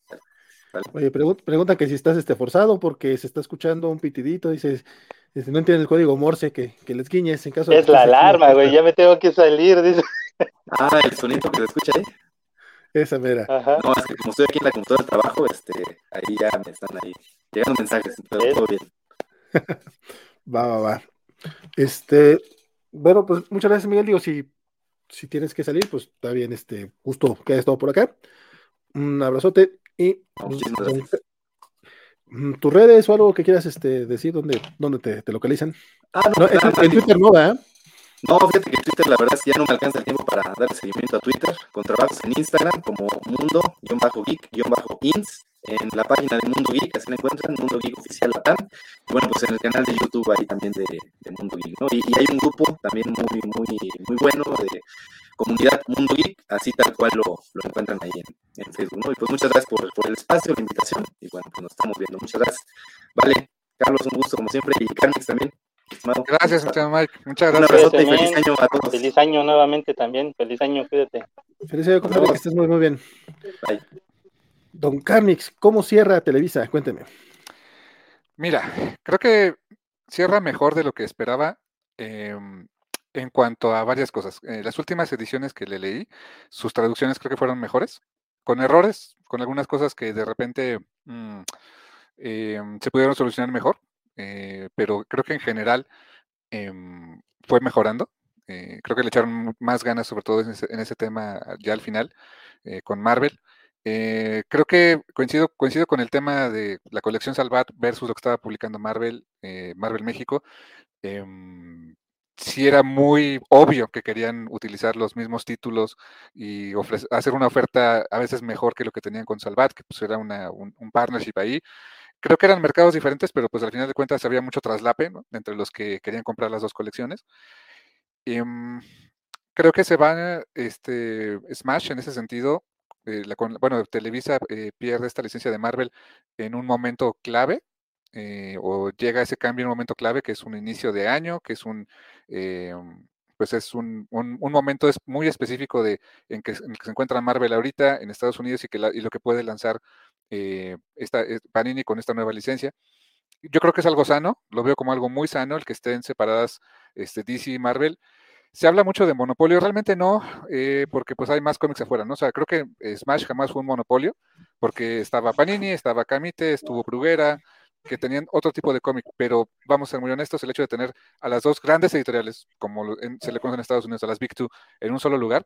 Oye, pregunta que si estás este, forzado porque se está escuchando un pitidito, dices, dice, no entiende el código Morse que, que les guiñes en caso Es la alarma, güey, ya me tengo que salir, dice. Ah, el sonido que se escucha ahí. Esa mera. No, es que como estoy aquí en la computadora de trabajo, este, ahí ya me están ahí llegando mensajes, pero todo bien. va, va, va. Este, bueno, pues muchas gracias, Miguel. Digo, si si tienes que salir, pues está bien, este, justo que hayas estado por acá. Un abrazote y mm, tus redes o algo que quieras este, decir, ¿dónde, dónde te, te localizan? Ah, no, en, en, Twitter no, ¿verdad? No, fíjate que Twitter la verdad es que ya no me alcanza el tiempo para darle seguimiento a Twitter, con trabajos en Instagram como mundo-geek-ins en la página de Mundo Geek, así la encuentran, Mundo Geek Oficial Latam, y bueno, pues en el canal de YouTube ahí también de, de Mundo Geek, ¿no? Y, y, hay un grupo también muy, muy, muy bueno de comunidad Mundo Geek, así tal cual lo, lo encuentran ahí en, en, Facebook, ¿no? Y pues muchas gracias por, por, el espacio, la invitación, y bueno, pues nos estamos viendo, muchas gracias. Vale, Carlos, un gusto como siempre, y Carmix también. Estimado. Gracias, Mike. Muchas gracias. Un feliz año a todos. Feliz año nuevamente también. Feliz año, cuídate. Feliz año, compadre, que estés muy, muy bien. Bye. Don Carmix, ¿cómo cierra Televisa? Cuénteme. Mira, creo que cierra mejor de lo que esperaba eh, en cuanto a varias cosas. Eh, las últimas ediciones que le leí, sus traducciones creo que fueron mejores, con errores, con algunas cosas que de repente mmm, eh, se pudieron solucionar mejor, eh, pero creo que en general em, fue mejorando. creo que le echaron más ganas, sobre todo en ese, en ese tema ya al final, con Marvel. Eh, creo que coincido, coincido con el tema de la colección Salvat versus lo que estaba publicando Marvel, eh, Marvel México. Sí era muy obvio que querían utilizar los mismos títulos y hacer una oferta a veces mejor que lo que tenían con Salvat, que pues era un, partnership ahí. Creo que eran mercados diferentes, pero pues al final de cuentas había mucho traslape entre los que querían comprar las dos colecciones. Y, mm, creo que se va este, Smash en ese sentido. Eh, bueno, Televisa eh, pierde esta licencia de Marvel en un momento clave eh, o llega ese cambio en un momento clave que es un inicio de año, que es un, eh, pues es un, un, momento muy específico de, en, que, en, que, se encuentra Marvel ahorita en Estados Unidos y, que y lo que puede lanzar eh, esta, Panini con esta nueva licencia. Yo creo que es algo sano, lo veo como algo muy sano el que estén separadas este, DC y Marvel. Se habla mucho de monopolio, realmente no, porque pues hay más cómics afuera, ¿no? O sea, creo que Smash jamás fue un monopolio, porque estaba Panini, estaba Camite, estuvo Bruguera, que tenían otro tipo de cómic, pero vamos a ser muy honestos, el hecho de tener a las dos grandes editoriales, como se le conoce en Estados Unidos, a las Big Two, en un solo lugar,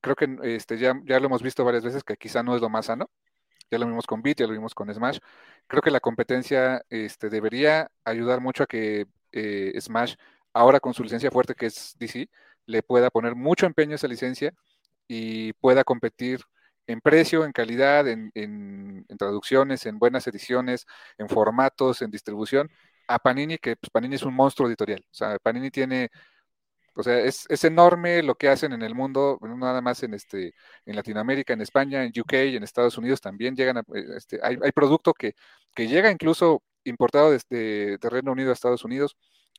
creo que este, ya, ya lo hemos visto varias veces que quizá no es lo más sano. Ya lo vimos con Beat, ya lo vimos con Smash. Creo que la competencia este, debería ayudar mucho a que eh, Smash, ahora con su licencia fuerte que es DC, le pueda poner mucho empeño a esa licencia y pueda competir en precio, en calidad, en, traducciones, en buenas ediciones, en formatos, en distribución, a Panini, que pues, Panini es un monstruo editorial. O sea, Panini tiene, o sea, es, enorme lo que hacen en el mundo, no nada más en este, en Latinoamérica, en España, en UK, en Estados Unidos también llegan a, eh, este, hay, producto que, que llega incluso importado desde de Reino Unido a Estados Unidos.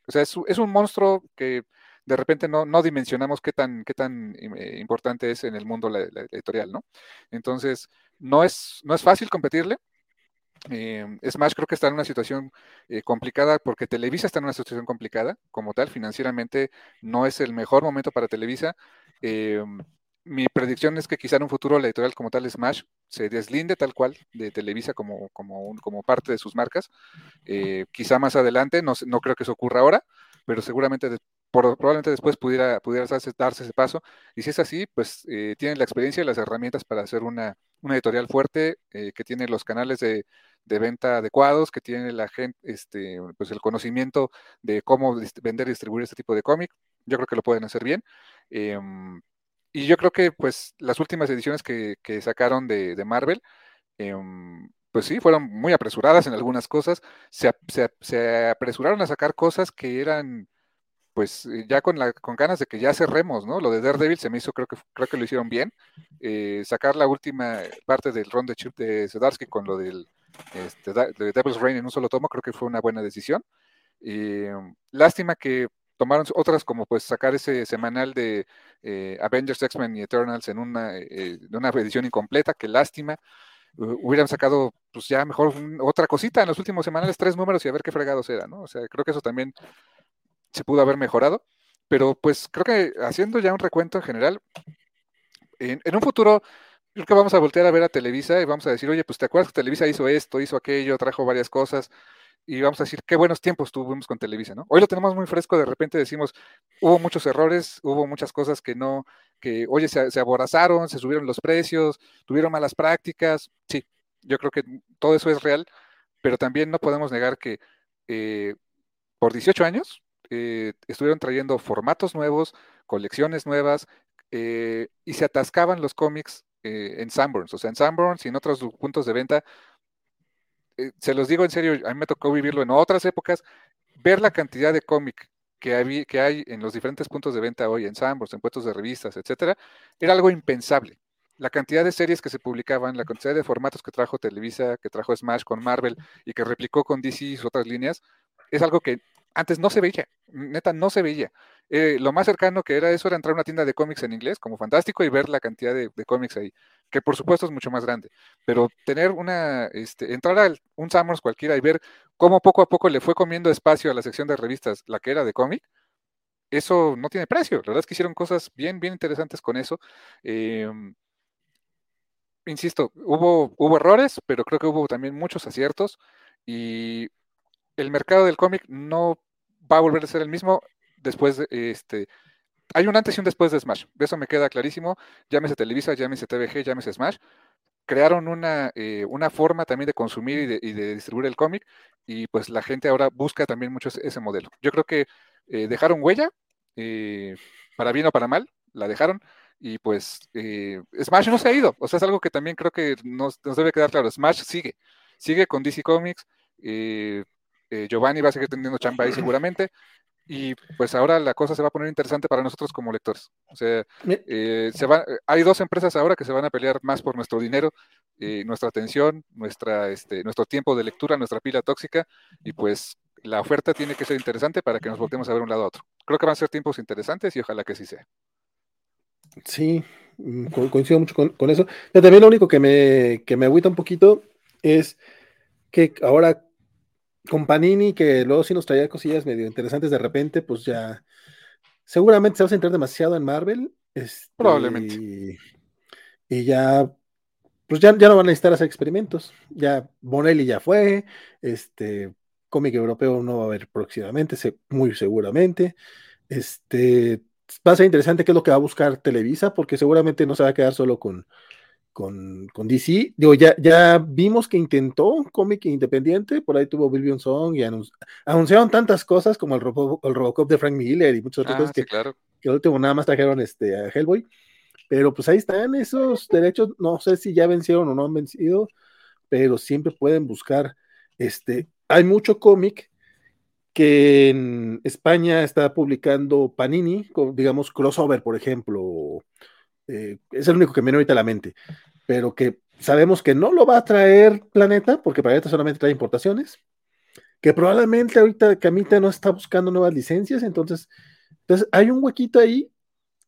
O sea, es, es un monstruo que de repente no, no dimensionamos qué tan, qué tan eh, importante es en el mundo la, editorial, ¿no? Entonces, no es, no es fácil competirle. Eh, Smash creo que está en una situación eh, complicada porque Televisa está en una situación complicada como tal, financieramente no es el mejor momento para Televisa. Eh, mi predicción es que quizá en un futuro la editorial como tal Smash se deslinde tal cual de Televisa como, como, como parte de sus marcas. quizá más adelante, no, no creo que eso ocurra ahora, pero seguramente probablemente después pudiera, pudiera darse, ese paso. Y si es así, pues eh, tienen la experiencia y las herramientas para hacer una, editorial fuerte, eh, que tiene los canales de, venta adecuados, que tiene la gente, este, pues el conocimiento de cómo vender y distribuir este tipo de cómic. Yo creo que lo pueden hacer bien. Em, y yo creo que pues las últimas ediciones que, sacaron de, Marvel, em, pues sí, fueron muy apresuradas en algunas cosas. Se, se, apresuraron a sacar cosas que eran pues eh, ya con, la, con ganas de que ya cerremos, ¿no? Lo de Daredevil se me hizo, creo que, creo que lo hicieron bien. Eh, sacar la última parte del ron de chip de Sedarsky con lo del este, de Devil's Reign en un solo tomo, creo que fue una buena decisión. lástima que tomaron otras como pues sacar ese semanal de eh, Avengers, X-Men y Eternals en una, una edición incompleta, qué lástima. hubieran sacado pues ya mejor otra cosita en los últimos semanales, tres números y a ver qué fregados era, ¿no? O sea, creo que eso también se pudo haber mejorado, pero pues creo que haciendo ya un recuento en general, en, un futuro creo que vamos a voltear a ver a Televisa y vamos a decir, oye, pues te acuerdas que Televisa hizo esto, hizo aquello, trajo varias cosas, y vamos a decir qué buenos tiempos tuvimos con Televisa, ¿no? Hoy lo tenemos muy fresco, de repente decimos, hubo muchos errores, hubo muchas cosas que no, que, oye, se, se aborazaron, se subieron los precios, tuvieron malas prácticas, sí, yo creo que todo eso es real, pero también no podemos negar que eh, por 18 años eh, estuvieron trayendo formatos nuevos, colecciones nuevas, eh, y se atascaban los cómics eh, en Sanborns, o sea, en Sanborns y en otros puntos de venta. se los digo en serio, a mí me tocó vivirlo en otras épocas, ver la cantidad de cómic que, que hay en los diferentes puntos de venta hoy, en Sanborns, en puestos de revistas, etcétera, era algo impensable la cantidad de series que se publicaban, la cantidad de formatos que trajo Televisa, que trajo Smash con Marvel y que replicó con DC y otras líneas, es algo que antes no se veía, neta, no se veía. Eh, lo más cercano que era eso era entrar a una tienda de cómics en inglés, como fantástico, y ver la cantidad de, cómics ahí, que por supuesto es mucho más grande. Pero tener una, este, entrar a un Summers cualquiera y ver cómo poco a poco le fue comiendo espacio a la sección de revistas, la que era de cómic, eso no tiene precio. La verdad es que hicieron cosas bien, bien interesantes con eso. Em, insisto, hubo, hubo errores, pero creo que hubo también muchos aciertos. Y el mercado del cómic no va a volver a ser el mismo después de este. Hay un antes y un después de Smash. De eso me queda clarísimo. Llámese Televisa, llámese TVG, llámese Smash. Crearon una, eh, una forma también de consumir y de, distribuir el cómic. Y pues la gente ahora busca también mucho ese, modelo. Yo creo que eh, dejaron huella, eh, para bien o para mal, la dejaron. Y pues Smash no se ha ido. O sea, es algo que también creo que nos, debe quedar claro. Smash sigue. Sigue con DC Comics. Giovanni va a seguir teniendo chamba ahí seguramente y pues ahora la cosa se va a poner interesante para nosotros como lectores. O sea, eh, se va, hay dos empresas ahora que se van a pelear más por nuestro dinero, eh, nuestra atención, nuestra, este, nuestro tiempo de lectura, nuestra pila tóxica, y pues la oferta tiene que ser interesante para que nos voltemos a ver un lado a otro. Creo que van a ser tiempos interesantes y ojalá que sí sea. Sí, mm, coincido mucho con, eso. Pero también lo único que me, que me agüita un poquito es que ahora con Panini, que luego sí nos traía cosillas medio interesantes de repente, pues ya seguramente se va a centrar demasiado en Marvel. Este, Probablemente. Y, ya, pues ya, ya no van a necesitar hacer experimentos. Ya Bonelli ya fue, este cómic europeo no va a haber próximamente, muy seguramente. Este, va a ser interesante qué es lo que va a buscar Televisa, porque seguramente no se va a quedar solo con, con, con, DC. Digo, ya, ya vimos que intentó cómic independiente, por ahí tuvo Billion Song y anunciaron tantas cosas como el, el, Robocop de Frank Miller y muchas otras ah, cosas que, claro. que el último nada más trajeron este, a Hellboy. Pero pues ahí están esos derechos, no sé si ya vencieron o no han vencido, pero siempre pueden buscar, este, hay mucho cómic que en España está publicando Panini, digamos crossover, por ejemplo, eh, es el único que me viene ahorita a la mente, pero que sabemos que no lo va a traer Planeta, porque Planeta solamente trae importaciones, que probablemente ahorita Camita no está buscando nuevas licencias, entonces, entonces hay un huequito ahí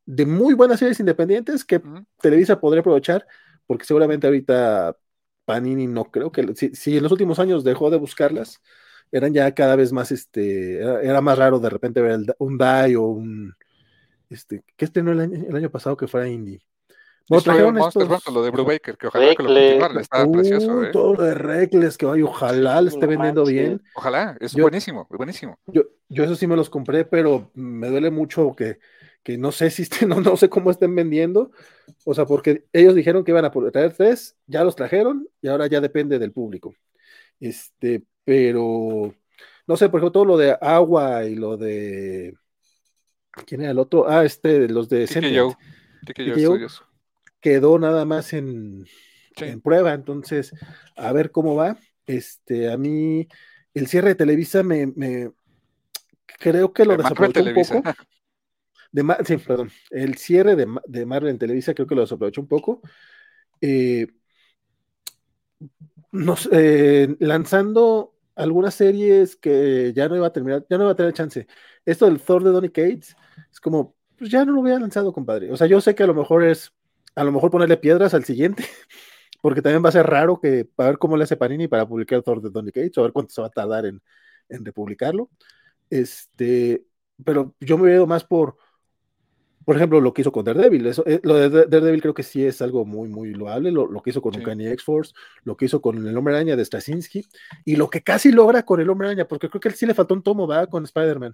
de muy buenas series independientes que Televisa podría aprovechar, porque seguramente ahorita Panini no creo que, si, en los últimos años dejó de buscarlas, eran ya cada vez más, este, era, más raro de repente ver un DAI o un, este, ¿qué estrenó el año, el año pasado que fuera indie? Bueno, trajeron estos... lo de Brubaker, que ojalá que lo continuara, está uh, precioso. ¿eh? Todo lo de Reckless, que vaya, ojalá le esté vendiendo bien. Ojalá, es buenísimo, es buenísimo. Yo, yo eso sí me los compré, pero me duele mucho que, que no sé si no, [LAUGHS] no sé cómo estén vendiendo. O sea, porque ellos dijeron que iban a traer tres, ya los trajeron y ahora ya depende del público. Este, pero no sé, por ejemplo, todo lo de agua y lo de ¿Quién era el otro? Ah, este, los de Quedó nada más en, en, prueba, entonces, a ver cómo va. Este, a mí, el cierre de Televisa me, me creo que lo desaprovechó un poco. De sí, perdón. El cierre de, de, Marvel en Televisa creo que lo desaprovechó un poco. Eh, nos, eh, lanzando algunas series que ya no iba a terminar, ya no iba a tener chance. Esto del Thor de Donny Cates es como, pues ya no lo hubiera lanzado, compadre. O sea, yo sé que a lo mejor es, a lo mejor ponerle piedras al siguiente, [LAUGHS] porque también va a ser raro que, para ver cómo le hace Panini para publicar el Thor de Donny Cates, a ver cuánto se va a tardar en, en republicarlo. Este, pero yo me veo más por, por ejemplo, lo que hizo con Daredevil. Eso, eh, lo de Daredevil creo que sí es algo muy, muy loable. Lo, lo que hizo con sí. Uncanny X-Force, lo que hizo con el Hombre Araña de Straczynski, y lo que casi logra con el Hombre Araña, porque creo que sí le faltó un tomo, ¿verdad? Con Spider-Man.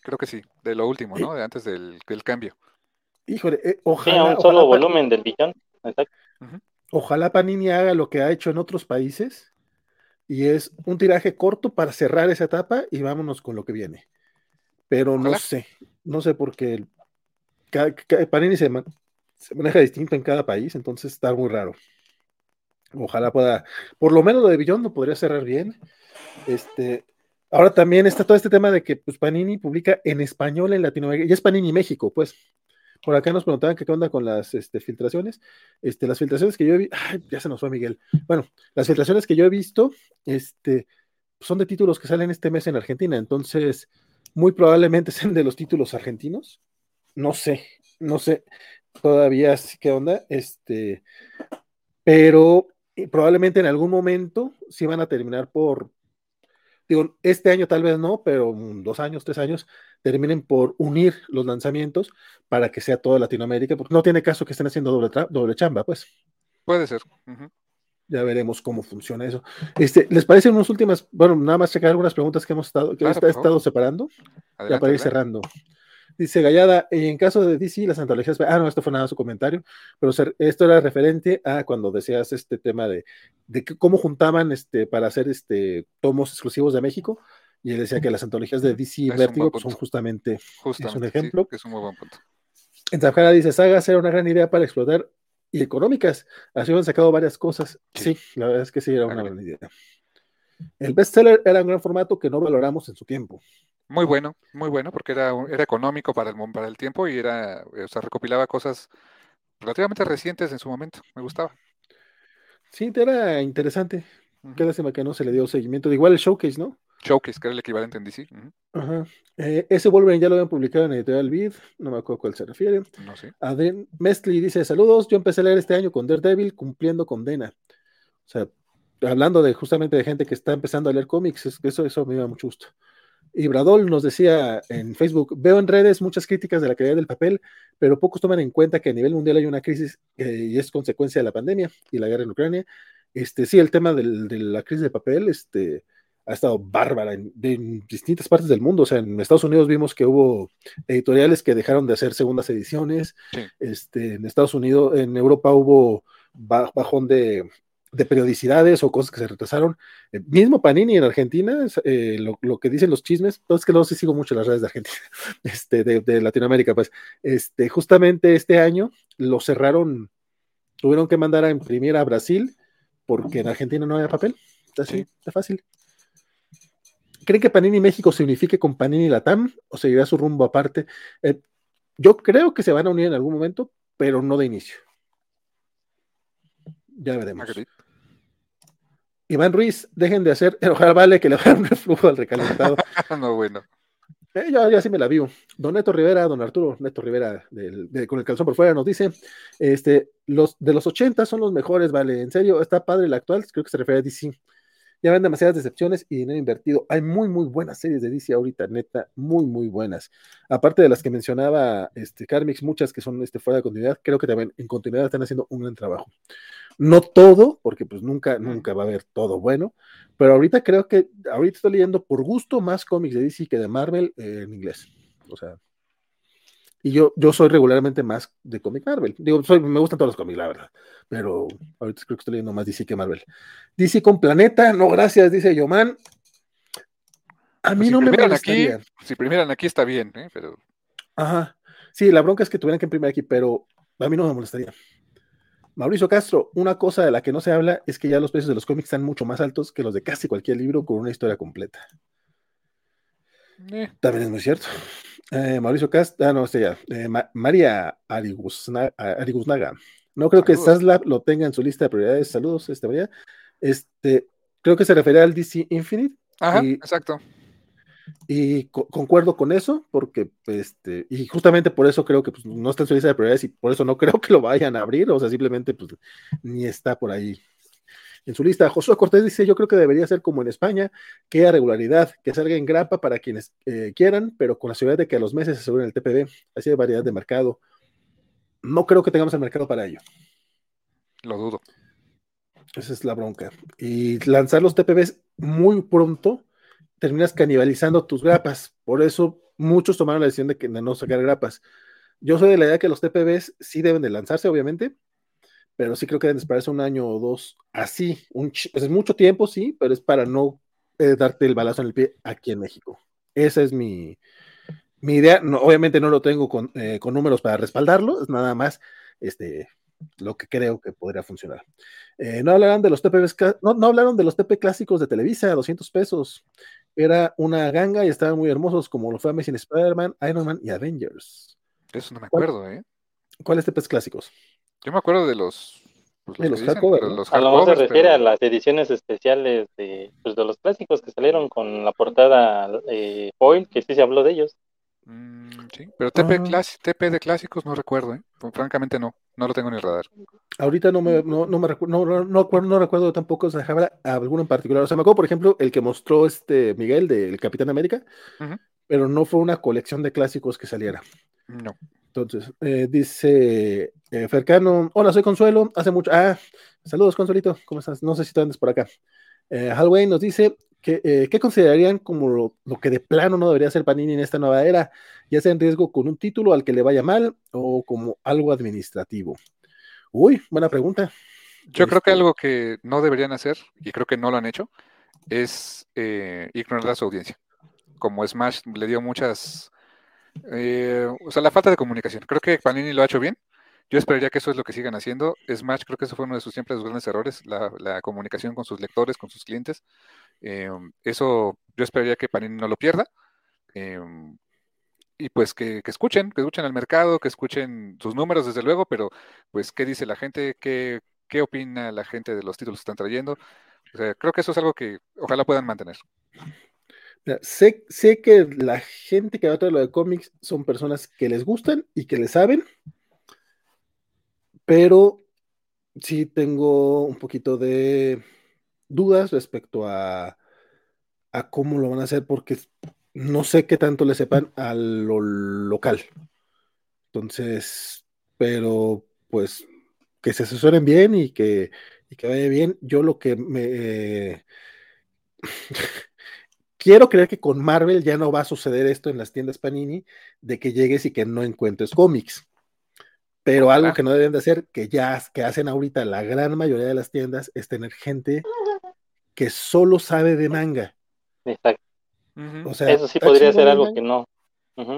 Creo que sí, de lo último, ¿no? De antes del, del cambio. Híjole, eh, ojalá. Sí, un solo ojalá, volumen del billón. Exacto. Uh -huh. Ojalá Panini haga lo que ha hecho en otros países, y es un tiraje corto para cerrar esa etapa y vámonos con lo que viene. Pero ojalá. no sé, no sé por qué Panini se, man, se, maneja distinto en cada país, entonces está muy raro. Ojalá pueda, por lo menos lo de Billón no podría cerrar bien. Este, ahora también está todo este tema de que pues, Panini publica en español en Latinoamérica, y es Panini México, pues. Por acá nos preguntaban qué onda con las este, filtraciones. Este, las filtraciones que yo he visto, ya se nos fue Miguel. Bueno, las filtraciones que yo he visto, este, son de títulos que salen este mes en Argentina, entonces muy probablemente [LAUGHS] sean de los títulos argentinos no sé, no sé todavía qué onda, este, pero probablemente en algún momento sí van a terminar por, digo, este año tal vez no, pero dos años, tres años, terminen por unir los lanzamientos para que sea toda Latinoamérica, porque no tiene caso que estén haciendo doble, doble chamba, pues. Puede ser. Uh -huh. Ya veremos cómo funciona eso. Este, ¿Les parecen unas últimas? Bueno, nada más checar algunas preguntas que hemos estado, que claro, he estado separando, adelante, ya para ir cerrando. Dice Gallada, en caso de DC, las antologías. Ah, no, esto fue nada su comentario, pero esto era referente a cuando decías este tema de, de cómo juntaban este, para hacer este, tomos exclusivos de México. Y él decía que las antologías de DC y Vertigo son justamente, es un ejemplo. es un muy buen punto. En Zafjara dice, sagas era una gran idea para explotar y económicas. Así han sacado varias cosas. Sí. la verdad es que sí era una gran idea. El bestseller era un gran formato que no valoramos en su tiempo. Muy bueno, muy bueno, porque era, era económico para el, para el tiempo y era, o sea, recopilaba cosas relativamente recientes en su momento. Me gustaba. Sí, era interesante. Qué lástima que no se le dio seguimiento. igual el Showcase, ¿no? Showcase, que era el equivalente en DC. Ajá. Eh, ese Wolverine ya lo habían publicado en Editorial Vid, no me acuerdo a cuál se refiere. No sé. Adrián Mestli dice: Saludos, yo empecé a leer este año con Daredevil cumpliendo condena. O sea, hablando de justamente de gente que está empezando a leer cómics, eso, eso me da mucho gusto. Y Bradol nos decía en Facebook, veo en redes muchas críticas de la calidad del papel, pero pocos toman en cuenta que a nivel mundial hay una crisis eh, y es consecuencia de la pandemia y la guerra en Ucrania. Este, sí, el tema de la crisis de papel este, ha estado bárbara en, distintas partes del mundo. O sea, en Estados Unidos vimos que hubo editoriales que dejaron de hacer segundas ediciones. Este, en Estados Unidos, en Europa hubo bajón de, de periodicidades o cosas que se retrasaron. Eh, mismo Panini en Argentina, eh, lo, que dicen los chismes, pues es que no sé sigo mucho las redes de Argentina, [LAUGHS] este, de, Latinoamérica, pues, este, justamente este año lo cerraron, tuvieron que mandar a imprimir a Brasil porque en Argentina no había papel. Así, está fácil. ¿Creen que Panini México se unifique con Panini Latam o seguirá su rumbo aparte? Eh, yo creo que se van a unir en algún momento, pero no de inicio. Ya veremos. Iván Ruiz, dejen de hacer [LAUGHS] ojalá vale que le hagan un reflujo al recalentado. [LAUGHS] no, bueno. Eh, yo ya sí me la vivo. Don Neto Rivera, don Arturo Neto Rivera, con el calzón por fuera, nos dice: este, los de los 80 son los mejores, vale. En serio, está padre el actual, creo que se refiere a DC. Ya ven demasiadas decepciones y dinero invertido. Hay muy, muy buenas series de DC ahorita, neta, muy, muy buenas. Aparte de las que mencionaba este, Carmix, muchas que son este, fuera de continuidad, creo que también en continuidad están haciendo un gran trabajo. No todo, porque pues nunca, nunca va a haber todo bueno, pero ahorita creo que, ahorita estoy leyendo por gusto más cómics de DC que de Marvel eh, en inglés. O sea, y yo, yo soy regularmente más de cómic Marvel. Digo, soy, me gustan todos los cómics, la verdad. Pero ahorita creo que estoy leyendo más DC que Marvel. DC con Planeta, no gracias, dice Yoman. A mí pues no me molestaría. Aquí, si primeran aquí está bien, ¿eh? pero. Ajá. Sí, la bronca es que tuvieran que imprimir aquí, pero a mí no me molestaría. Mauricio Castro, una cosa de la que no se habla es que ya los precios de los cómics están mucho más altos que los de casi cualquier libro con una historia completa. Eh. También es muy cierto. Eh, Mauricio Castro, ah, no, este ya. Eh, María Ariguznaga. No creo que Saslab lo tenga en su lista de prioridades. Saludos, este María. Este, creo que se refería al DC Infinite. Ajá, exacto. Y concuerdo con eso, porque, este, y justamente por eso creo que pues, no está en su lista de prioridades y por eso no creo que lo vayan a abrir, o sea, simplemente pues ni está por ahí en su lista. Josué Cortés dice, yo creo que debería ser como en España, que haya regularidad, que salga en grapa para quienes eh, quieran, pero con la seguridad de que a los meses se aseguren el TPB, así de variedad de mercado. No creo que tengamos el mercado para ello. Lo dudo. Esa es la bronca. Y lanzar los TPBs muy pronto terminas canibalizando tus grapas. Por eso muchos tomaron la decisión de, que, no sacar grapas. Yo soy de la idea que los TPBs sí deben de lanzarse, obviamente, pero sí creo que deben esperarse un año o dos así. Un es mucho tiempo, sí, pero es para no eh, darte el balazo en el pie aquí en México. Esa es mi, mi idea. No, obviamente no lo tengo con, eh, con, números para respaldarlo, es nada más este, lo que creo que podría funcionar. Eh, no hablaron de los TP, no, no, hablaron de los TP clásicos de Televisa, 200 pesos. Era una ganga y estaban muy hermosos, como lo fue Amazing Spider-Man, Iron Man y Avengers. Eso no me acuerdo, ¿eh? ¿Cuáles TPs clásicos? Yo me acuerdo de los. Pues, de los, hardcovers. a lo mejor se refiere a las ediciones especiales de, pues, de los clásicos que salieron con la portada eh, foil, que sí se habló de ellos. Mm, sí, pero TP, TP, de clásicos no recuerdo, ¿eh? francamente no, no lo tengo en el radar. Ahorita no me, no, no me recuerdo, no, no, no, recuerdo tampoco si alguno en particular. O sea, me acuerdo, por ejemplo, el que mostró este Miguel del Capitán América, pero no fue una colección de clásicos que saliera. No. Entonces, eh, dice eh, Fercano, hola, soy Consuelo, hace mucho, ah, saludos Consuelito, ¿cómo estás? No sé si tú andas por acá. Eh, Halloween nos dice, que, eh, ¿qué considerarían como lo, que de plano no debería ser Panini en esta nueva era? Ya sea en riesgo con un título al que le vaya mal o como algo administrativo. Uy, buena pregunta. Yo creo que este algo que no deberían hacer, y creo que no lo han hecho, es ignorar a su audiencia. como Smash le dio muchas, eh, o sea, la falta de comunicación. Creo que Panini lo ha hecho bien. Yo esperaría que eso es lo que sigan haciendo. Smash creo que eso fue uno de sus siempre sus grandes errores, la, comunicación con sus lectores, con sus clientes. Em, eso yo esperaría que Panini no lo pierda. Em, y pues que, escuchen, que escuchen al mercado, que escuchen sus números desde luego, pero pues qué dice la gente, qué, qué opina la gente de los títulos que están trayendo. creo que eso es algo que ojalá puedan mantener. Sé, sé que la gente que va a traer lo de cómics son personas que les gustan y que le saben, pero sí tengo un poquito de dudas respecto a, a cómo lo van a hacer, porque no sé qué tanto le sepan a lo local. Entonces, pero pues que se asesoren bien y que, que vaya bien. Yo lo que me... [LAUGHS] quiero creer que con Marvel ya no va a suceder esto en las tiendas Panini, de que llegues y que no encuentres cómics. Pero algo que no deben de hacer, que ya que hacen ahorita la gran mayoría de las tiendas, es tener gente que solo sabe de manga. Exacto eso sí podría ser algo que no.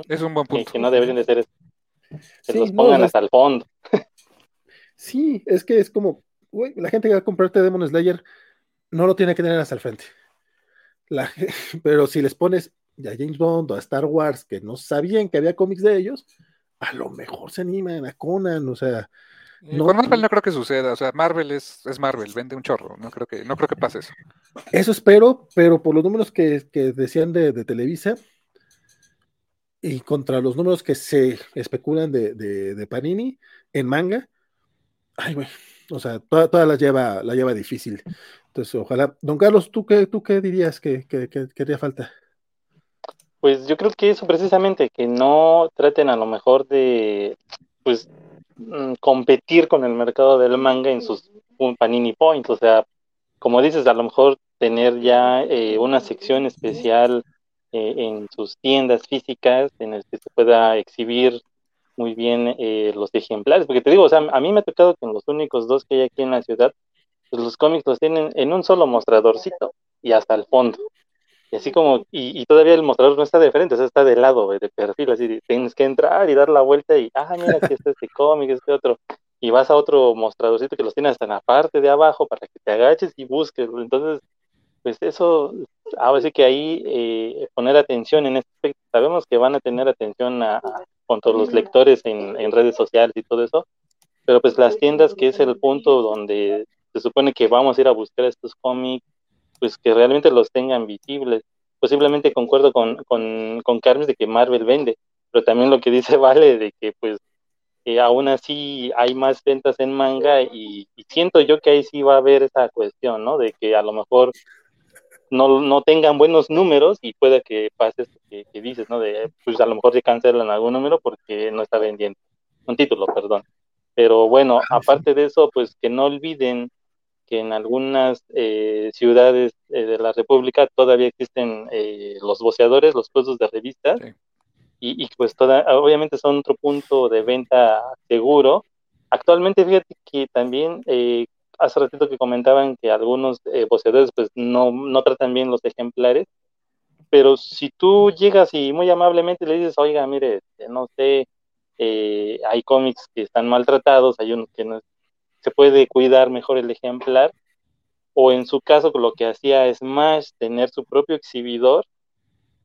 Es un buen punto. Que, no deberían de ser. Que los pongan hasta el fondo. sí, es que es como, la gente que va a comprarte Demon Slayer no lo tiene que tener hasta el frente. [LAUGHS] pero si les pones a James Bond o a Star Wars que no sabían que había cómics de ellos, a lo mejor se animan a Conan, o sea. No, con Marvel no creo que suceda, o sea, Marvel es, es, Marvel, vende un chorro, no creo que, no creo que pase eso. Eso espero, pero por los números que, decían de, Televisa y contra los números que se especulan de, Panini en manga, ay, güey, o sea, toda, la lleva, la lleva difícil. Entonces, ojalá. Don Carlos, ¿tú qué, tú qué dirías que, que, que haría falta? Pues yo creo que eso precisamente, que no traten a lo mejor de, pues, Mm, competir con el mercado del manga en sus Panini Points, o sea, como dices, a lo mejor tener ya eh, una sección especial eh, en sus tiendas físicas en el que se pueda exhibir muy bien eh, los ejemplares, porque te digo, o sea, a mí me ha tocado que los únicos dos que hay aquí en la ciudad, pues los cómics los tienen en un solo mostradorcito y hasta el fondo. Y así como, y, todavía el mostrador no está de frente, o sea, está de lado, de perfil, así, tienes que entrar y dar la vuelta y, ah, mira, aquí está este cómic, este otro. Y vas a otro mostradorcito que los tiene hasta en la parte de abajo para que te agaches y busques. Entonces, pues eso, ahora sí que ahí eh, poner atención en este aspecto. Sabemos que van a tener atención a, con todos los lectores en, redes sociales y todo eso, pero pues las tiendas, que es el punto donde se supone que vamos a ir a buscar estos cómics, pues que realmente los tengan visibles. Posiblemente concuerdo con, con, con Carmen de que Marvel vende, pero también lo que dice [LAUGHS] Vale de que pues eh, aún así hay más ventas en manga y, siento yo que ahí sí va a haber esa cuestión, ¿no? De que a lo mejor no, no tengan buenos números y pueda que pase eso que, que, dices, ¿no? De pues a lo mejor se cancelan algún número porque no está vendiendo, un título, perdón. Pero bueno, aparte de eso, pues que no olviden que en algunas eh, ciudades eh, de la República todavía existen eh, los boceadores, los puestos de revistas, y, pues toda, obviamente son otro punto de venta seguro. Actualmente, fíjate que también hace ratito que comentaban que algunos boceadores pues no, no tratan bien los ejemplares, pero si tú llegas y muy amablemente le dices, oiga, mire, este, no sé, hay cómics que están maltratados, hay unos que no, se puede cuidar mejor el ejemplar, o en su caso lo que hacía es más tener su propio exhibidor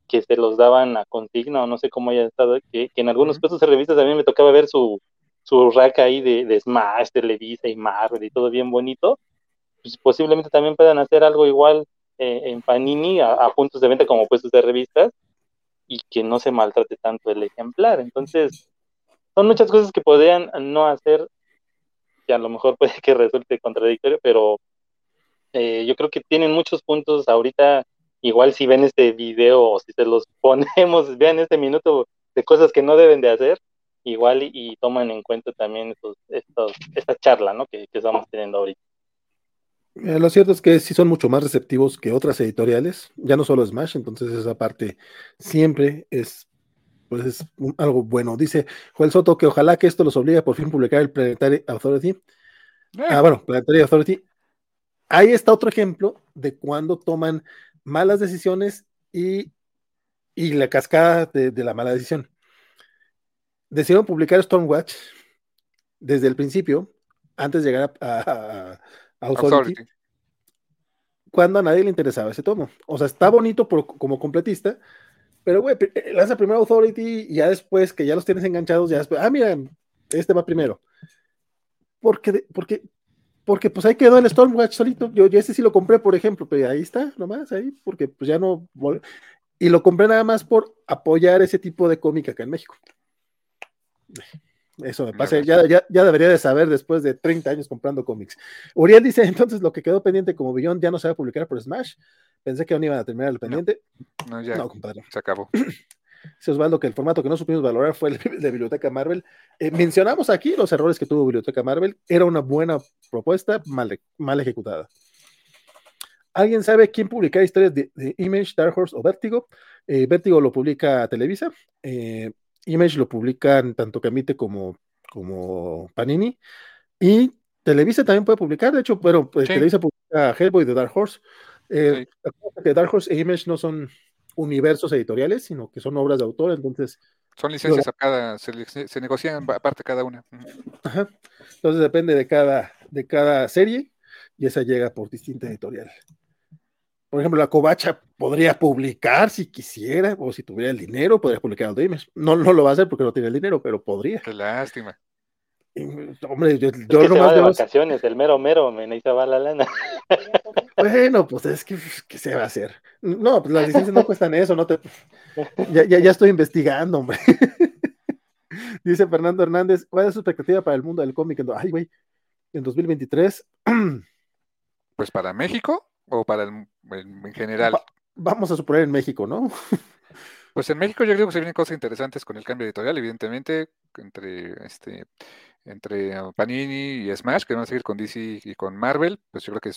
que se los daban a consigna o no sé cómo haya estado, que, en algunos casos de revistas también me tocaba ver su, su rack ahí de, de Smash, Televisa y Marvel y todo bien bonito, pues posiblemente también puedan hacer algo igual eh, en Panini a, puntos de venta como puestos de revistas y que no se maltrate tanto el ejemplar. Entonces, son muchas cosas que podrían no hacer que a lo mejor puede que resulte contradictorio, pero eh, yo creo que tienen muchos puntos ahorita, igual si ven este video o si se los [LAUGHS] ponemos, vean este minuto de cosas que no deben de hacer, igual y, toman en cuenta también estos, esta charla ¿no? que, estamos teniendo ahorita. Eh, lo cierto es que sí son mucho más receptivos que otras editoriales, ya no solo Smash, entonces esa parte siempre es pues es algo bueno. Dice Joel Soto que ojalá que esto los obligue a por fin publicar el Planetary Authority. Eh. Ah, bueno, Planetary Authority. Ahí está otro ejemplo de cuando toman malas decisiones y, y la cascada de, la mala decisión. Decidieron publicar Stormwatch desde el principio, antes de llegar a, Authority, cuando a nadie le interesaba ese tomo. O sea, está bonito como completista, pero güey, eh, lanza primero Authority y ya después que ya los tienes enganchados, ya después, ah, mira, este va primero. Porque, porque, porque pues ahí quedó el Stormwatch solito. Yo, yo ese sí lo compré, por ejemplo, pero ahí está, nomás, ahí, porque pues ya no. Y lo compré nada más por apoyar ese tipo de cómic acá en México. Eso me pasa, ya, ya, ya, debería de saber después de 30 años comprando cómics. Uriel dice, entonces lo que quedó pendiente como billón ya no se va a publicar por Smash. Pensé que aún iban a terminar el pendiente. No, ya, no compadre. Se acabó. [CLEARS THROAT] Dice Osvaldo que el formato que no supimos valorar fue el de Biblioteca Marvel. Eh, mencionamos aquí los errores que tuvo Biblioteca Marvel. Era una buena propuesta, mal, mal ejecutada. ¿Alguien sabe quién publica historias de, Image, Dark Horse o Vértigo? Eh, Vértigo lo publica Televisa. Eh, Image lo publican tanto Camite como, como Panini. Y Televisa también puede publicar, de hecho, pero pues, Televisa publica Hellboy de Dark Horse. Eh, Dark Horse e Image no son universos editoriales, sino que son obras de autor, entonces... Son licencias a cada, se, negocian aparte cada una. Entonces depende de cada, de cada serie y esa llega por distinta editorial. Por ejemplo, la Covacha podría publicar si quisiera, o si tuviera el dinero, podría publicar el Image. No, no lo va a hacer porque no tiene el dinero, pero podría. Qué lástima. Hombre, yo, yo que nomás se va de vacaciones, el mero mero, me necesita va la lana. Bueno, pues es que, ¿qué se va a hacer? No, pues las licencias no [LAUGHS] cuestan eso, no te. Ya, ya, ya estoy investigando, hombre. [LAUGHS] Dice Fernando Hernández, ¿cuál es su expectativa para el mundo del cómic? Ay, güey, en 2023. [CLEARS THROAT] Pues para México o para el, en general. vamos a suponer en México, ¿no? [LAUGHS] Pues en México yo creo que se vienen cosas interesantes con el cambio editorial, evidentemente, entre este entre Panini y Smash, que van a seguir con DC y con Marvel, pues yo creo que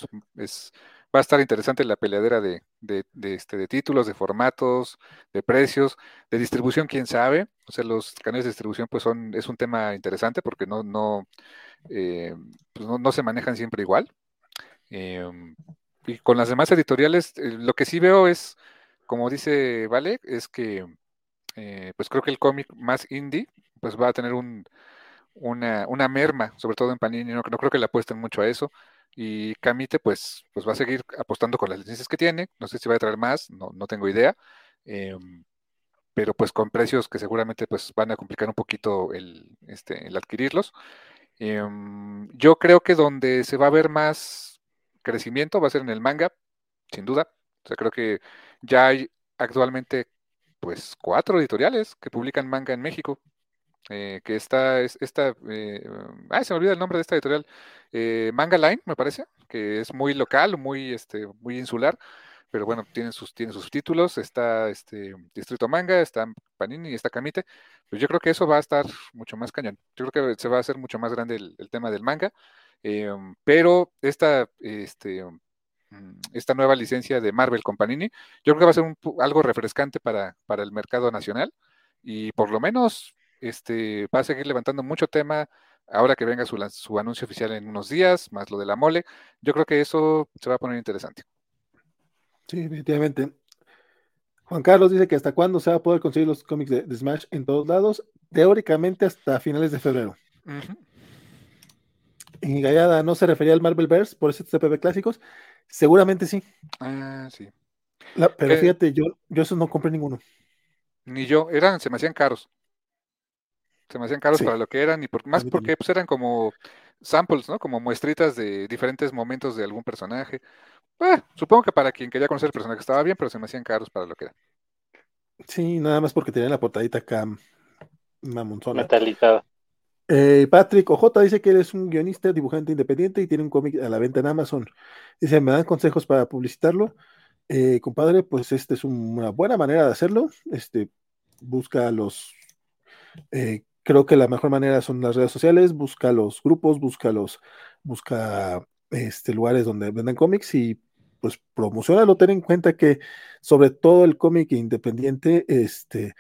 es, va a estar interesante la peleadera de, de, este, de títulos, de formatos, de precios, de distribución, quién sabe. O sea, los canales de distribución pues son, es un tema interesante porque no, no, eh, pues no, se manejan siempre igual. Em, y con las demás editoriales, eh, lo que sí veo es, como dice Vale, es que eh, pues creo que el cómic más indie pues va a tener un, una, una merma, sobre todo en Panini, no, creo que le apuesten mucho a eso. Y Camite, pues, pues va a seguir apostando con las licencias que tiene. No sé si va a traer más, no, no tengo idea. Em, pero pues con precios que seguramente pues van a complicar un poquito el, este, el adquirirlos. Em, yo creo que donde se va a ver más crecimiento va a ser en el manga, sin duda. O sea, creo que ya hay actualmente pues cuatro editoriales que publican manga en México. Eh, que está, esta, eh, se me olvida el nombre de esta editorial, eh, Manga Line, me parece, que es muy local, muy, este, muy insular, pero bueno, tiene sus, tiene sus títulos, está este Distrito Manga, está Panini está Camite, pues yo creo que eso va a estar mucho más cañón. Yo creo que se va a hacer mucho más grande el, tema del manga, pero esta, este, mm, esta nueva licencia de Marvel con Panini, yo creo que va a ser algo refrescante para, para el mercado nacional y por lo menos este, va a seguir levantando mucho tema ahora que venga su, su, anuncio oficial en unos días, más lo de la mole. Yo creo que eso se va a poner interesante. Sí, definitivamente. Juan Carlos dice que hasta cuándo se va a poder conseguir los cómics de, Smash en todos lados. Teóricamente hasta finales de febrero. Y Gallada no se refería al Marvelverse por ese CPB clásicos. Seguramente sí. Ah, sí. pero fíjate, yo, yo esos no compré ninguno. Ni yo, eran, se me hacían caros se me hacían caros para lo que eran y por, más porque pues, eran como samples, ¿no? Como muestritas de diferentes momentos de algún personaje. Eh, supongo que para quien quería conocer el personaje estaba bien, pero se me hacían caros para lo que era. Sí, nada más porque tenía la portadita acá mamonzona. Metalizada. Eh, Patrick OJ dice que eres un guionista, dibujante independiente y tiene un cómic a la venta en Amazon. Dice, ¿me dan consejos para publicitarlo? Eh, compadre, pues esta es una buena manera de hacerlo. Este, busca los eh, creo que la mejor manera son las redes sociales, busca los grupos, busca los, busca este, lugares donde vendan cómics y pues promocionalo, ten en cuenta que sobre todo el cómic independiente, este,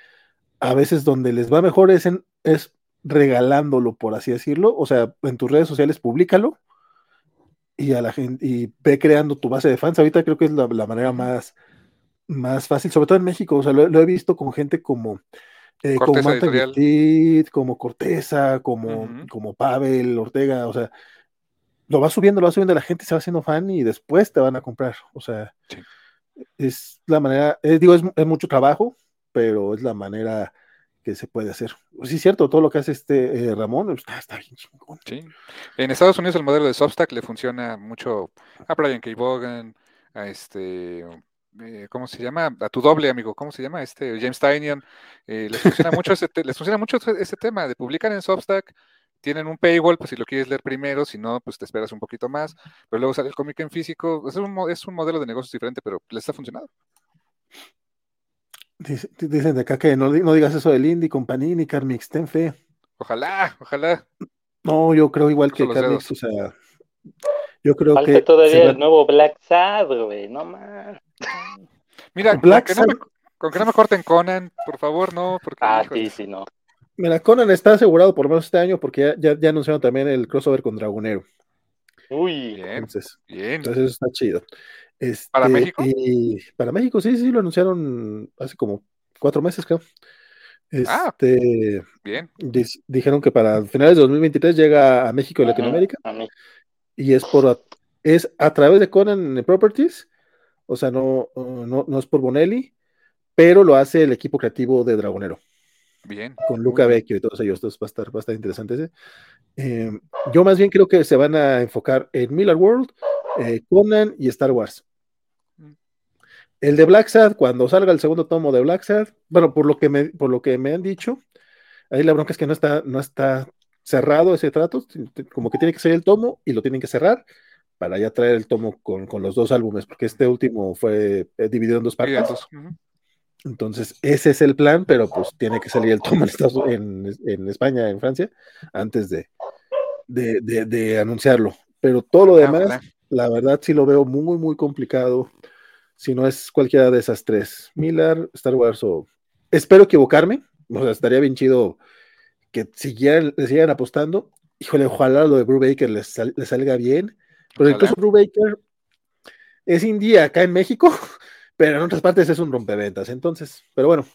a veces donde les va mejor es, es regalándolo, por así decirlo, o sea, en tus redes sociales públicalo y a la gente, y ve creando tu base de fans, ahorita creo que es la, manera más, más fácil, sobre todo en México, o sea, lo, he visto con gente como eh, como como Corteza, como, como Pavel, Ortega, o sea, lo va subiendo, lo va subiendo, la gente se va haciendo fan y después te van a comprar, o sea, es la manera, eh, digo, es, mucho trabajo, pero es la manera que se puede hacer. Sí, es cierto, todo lo que hace este eh, Ramón pues, está, bien chingón. Sí. En Estados Unidos el modelo de Substack le funciona mucho a Brian K. Bogan, a este eh, ¿cómo se llama? A tu doble, amigo, ¿cómo se llama? Este, James Tynion, eh, les, funciona [LAUGHS] mucho ese les funciona mucho ese tema de publicar en Substack, tienen un paywall, pues si lo quieres leer primero, si no, pues te esperas un poquito más, pero luego sale el cómic en físico, es un, es un modelo de negocios diferente, pero les está funcionando. Dicen de acá que no, digas eso del indie con Panini, Carmix, ten fe. Ojalá, ojalá. No, yo creo igual que Carmix, o sea, yo creo Falta que. todavía el nuevo Black Sabbath, güey, no más. Mira, Black con, que no me, con que no me corten Conan, por favor, no. Porque, ah, sí, sí, no. Mira, Conan está asegurado por menos este año porque ya, ya, anunciaron también el crossover con Dragonero. Uy, bien. Entonces, bien. entonces eso está chido. ¿Para este, México? Y para México, sí, sí, lo anunciaron hace como cuatro meses, creo. ah, este, bien. Dijeron que para finales de 2023 llega a México y Latinoamérica. y es por es a través de Conan Properties o sea, no, no, es por Bonelli, pero lo hace el equipo creativo de Dragonero. Bien. Con Luca Vecchio y todos ellos. Entonces va a estar, bastante interesante ese. Eh, yo más bien creo que se van a enfocar en Miller World, eh, Conan y Star Wars. El de Black Sad, cuando salga el segundo tomo de Black Sad, bueno, por lo que me, por lo que me han dicho, ahí la bronca es que no está, no está cerrado ese trato, como que tiene que ser el tomo y lo tienen que cerrar para ya traer el tomo con, los dos álbumes, porque este último fue eh, dividido en dos partes. Entonces, ese es el plan, pero pues tiene que salir el tomo en, en, España, en Francia, antes de, de, anunciarlo. Pero todo lo demás, la verdad sí lo veo muy, muy complicado. Si no es cualquiera de esas tres, Miller, Star Wars o... Espero equivocarme, o sea, estaría bien chido que siguieran, sigan apostando. Híjole, ojalá lo de Brubaker les, les salga bien pero el caso Brubaker es indie acá en México, [LAUGHS] pero en otras partes es un rompeventas. Entonces, pero bueno,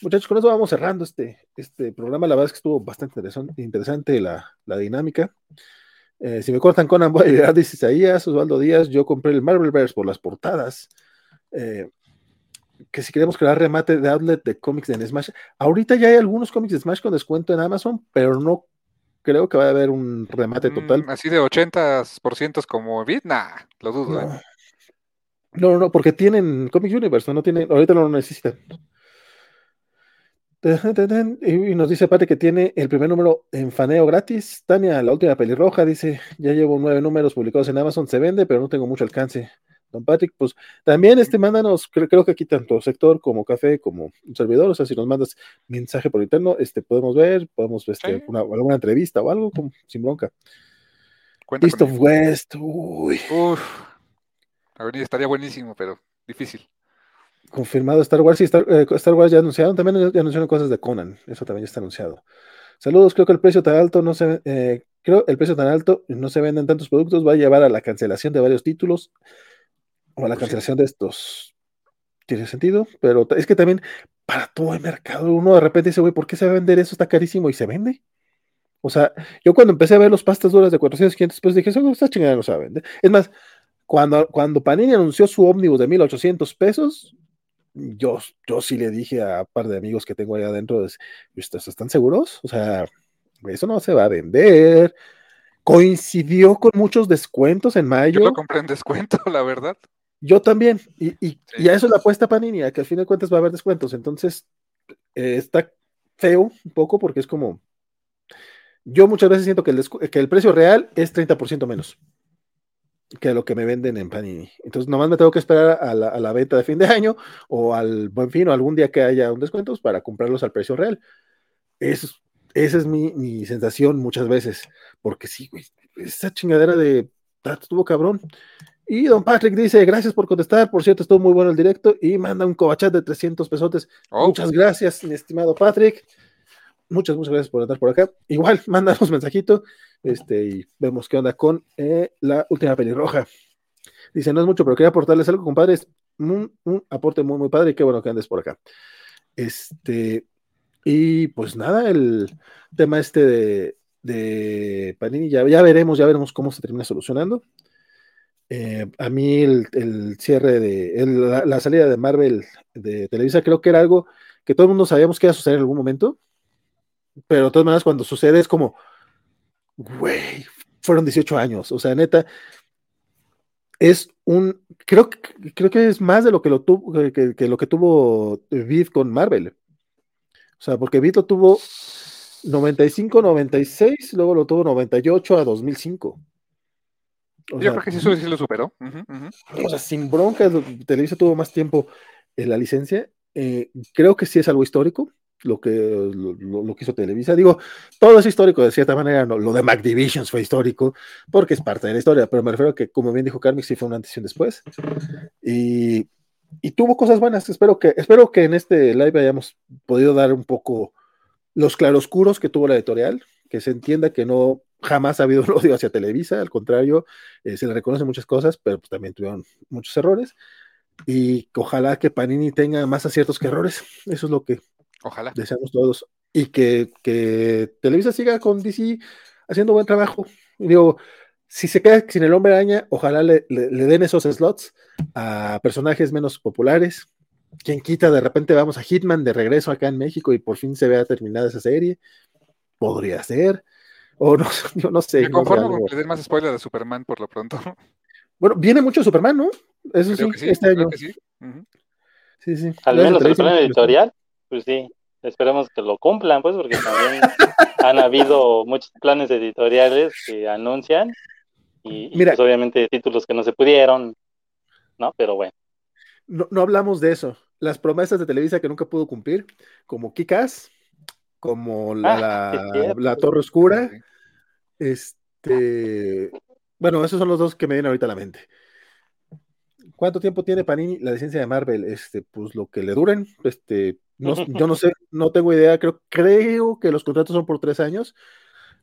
muchachos, con eso vamos cerrando este, este programa. La verdad es que estuvo bastante interesante la, dinámica. Eh, si me cortan con voy a Isaías, Osvaldo Díaz, yo compré el Marvelverse por las portadas. Eh, que si queremos crear remate de outlet de cómics en Smash, ahorita ya hay algunos cómics de Smash con descuento en Amazon, pero no creo que va a haber un remate total. Mm, así de 80% como Bit, nah, lo dudo. ¿eh? No. no, no, porque tienen Comic Universe, no tienen, ahorita no lo necesitan. Y nos dice aparte que tiene el primer número en faneo gratis. Tania, la última pelirroja, dice, ya llevo nueve números publicados en Amazon, se vende, pero no tengo mucho alcance. Don Patrick, pues también este, mándanos, creo, que aquí tanto sector como café, como un servidor, o sea, si nos mandas mensaje por interno, este, podemos ver, podemos este, una, alguna entrevista o algo, sin bronca. East of West, uy. Uf, estaría buenísimo, pero difícil. Confirmado Star Wars y Star, eh, Wars ya anunciaron, también ya anunciaron cosas de Conan, eso también ya está anunciado. Saludos, creo que el precio tan alto no se, eh, creo el precio tan alto no se venden tantos productos, va a llevar a la cancelación de varios títulos o la cancelación de estos. Tiene sentido, pero es que también para todo el mercado uno de repente dice, güey, ¿por qué se va a vender eso? Está carísimo y se vende. O sea, yo cuando empecé a ver los pastas duras de 400, 500 pesos, dije, eso está chingada, no se va a vender. Es más, cuando, cuando Panini anunció su ómnibus de 1800 pesos, yo, yo sí le dije a un par de amigos que tengo ahí adentro, ¿ustedes están seguros? O sea, eso no se va a vender. Coincidió con muchos descuentos en mayo. Yo lo compré en descuento, [LAUGHS] la verdad. Yo también, y, y, a eso la apuesta Panini, a que al fin de cuentas va a haber descuentos. Entonces, eh, está feo un poco porque es como. Yo muchas veces siento que el, que el precio real es 30% menos que lo que me venden en Panini. Entonces, nomás me tengo que esperar a la, a la, venta de fin de año o al buen fin o algún día que haya un descuento para comprarlos al precio real. esa es mi, mi, sensación muchas veces, porque sí, güey, esa chingadera de ah, estuvo cabrón. Y don Patrick dice, gracias por contestar, por cierto, estuvo muy bueno el directo y manda un cobachat de 300 pesotes. Oh. Muchas gracias, mi estimado Patrick. Muchas, muchas gracias por estar por acá. Igual, [LAUGHS] mándanos mensajito este, y vemos qué onda con eh, la última pelirroja. Dice, no es mucho, pero quería aportarles algo, compadres. un, aporte muy, muy padre y qué bueno que andes por acá. Este, y pues nada, el tema este de, de Panini, ya, ya veremos, ya veremos cómo se termina solucionando. Eh, a mí el, cierre de la, salida de Marvel de Televisa creo que era algo que todo el mundo sabíamos que iba a suceder en algún momento, pero de todas maneras cuando sucede es como, güey, fueron 18 años, o sea, neta, es un, creo, creo que es más de lo que lo tuvo, que, lo que tuvo Vid con Marvel. O sea, porque Vid lo tuvo 95, 96, luego lo tuvo 98 a 2005. Yo creo que sí, eso sí lo superó. O sea, sin bronca, Televisa tuvo más tiempo en la licencia. Eh, creo que sí es algo histórico lo que, lo, que hizo Televisa. Digo, todo es histórico de cierta manera. lo de Mac Divisions fue histórico porque es parte de la historia, pero me refiero a que, como bien dijo Carmen, sí fue una antes y después. Y, y, tuvo cosas buenas. Espero que, espero que en este live hayamos podido dar un poco los claroscuros que tuvo la editorial, que se entienda que no jamás ha habido un [LAUGHS] odio hacia Televisa, al contrario, eh, se le reconocen muchas cosas, pero pues, también tuvieron muchos errores. Y ojalá que Panini tenga más aciertos que errores. Eso es lo que ojalá. deseamos todos. Y que, que Televisa siga con DC haciendo buen trabajo. digo, si se queda sin el hombre araña, ojalá le, den esos slots a personajes menos populares. Quien quita, de repente vamos a Hitman de regreso acá en México y por fin se vea terminada esa serie. Podría ser. O no, [LAUGHS] yo no sé. Me conformo con que den más spoiler de Superman por lo pronto. [LAUGHS] Bueno, viene mucho Superman, ¿no? Eso sí, este año. Sí. sí. sí, Al menos el plan editorial, pues sí. Esperemos que lo cumplan, pues, porque también han habido muchos planes editoriales que anuncian y, Mira, pues, obviamente títulos que no se pudieron, ¿no? Pero bueno. No, no hablamos de eso. Las promesas de Televisa que nunca pudo cumplir, como Kikas, como la, ah, la, Torre Oscura. Este, bueno, esos son los dos que me vienen ahorita a la mente. ¿Cuánto tiempo tiene Panini la licencia de Marvel? Este, pues lo que le duren. Este, no, yo no sé, no tengo idea. Creo, creo que los contratos son por tres años,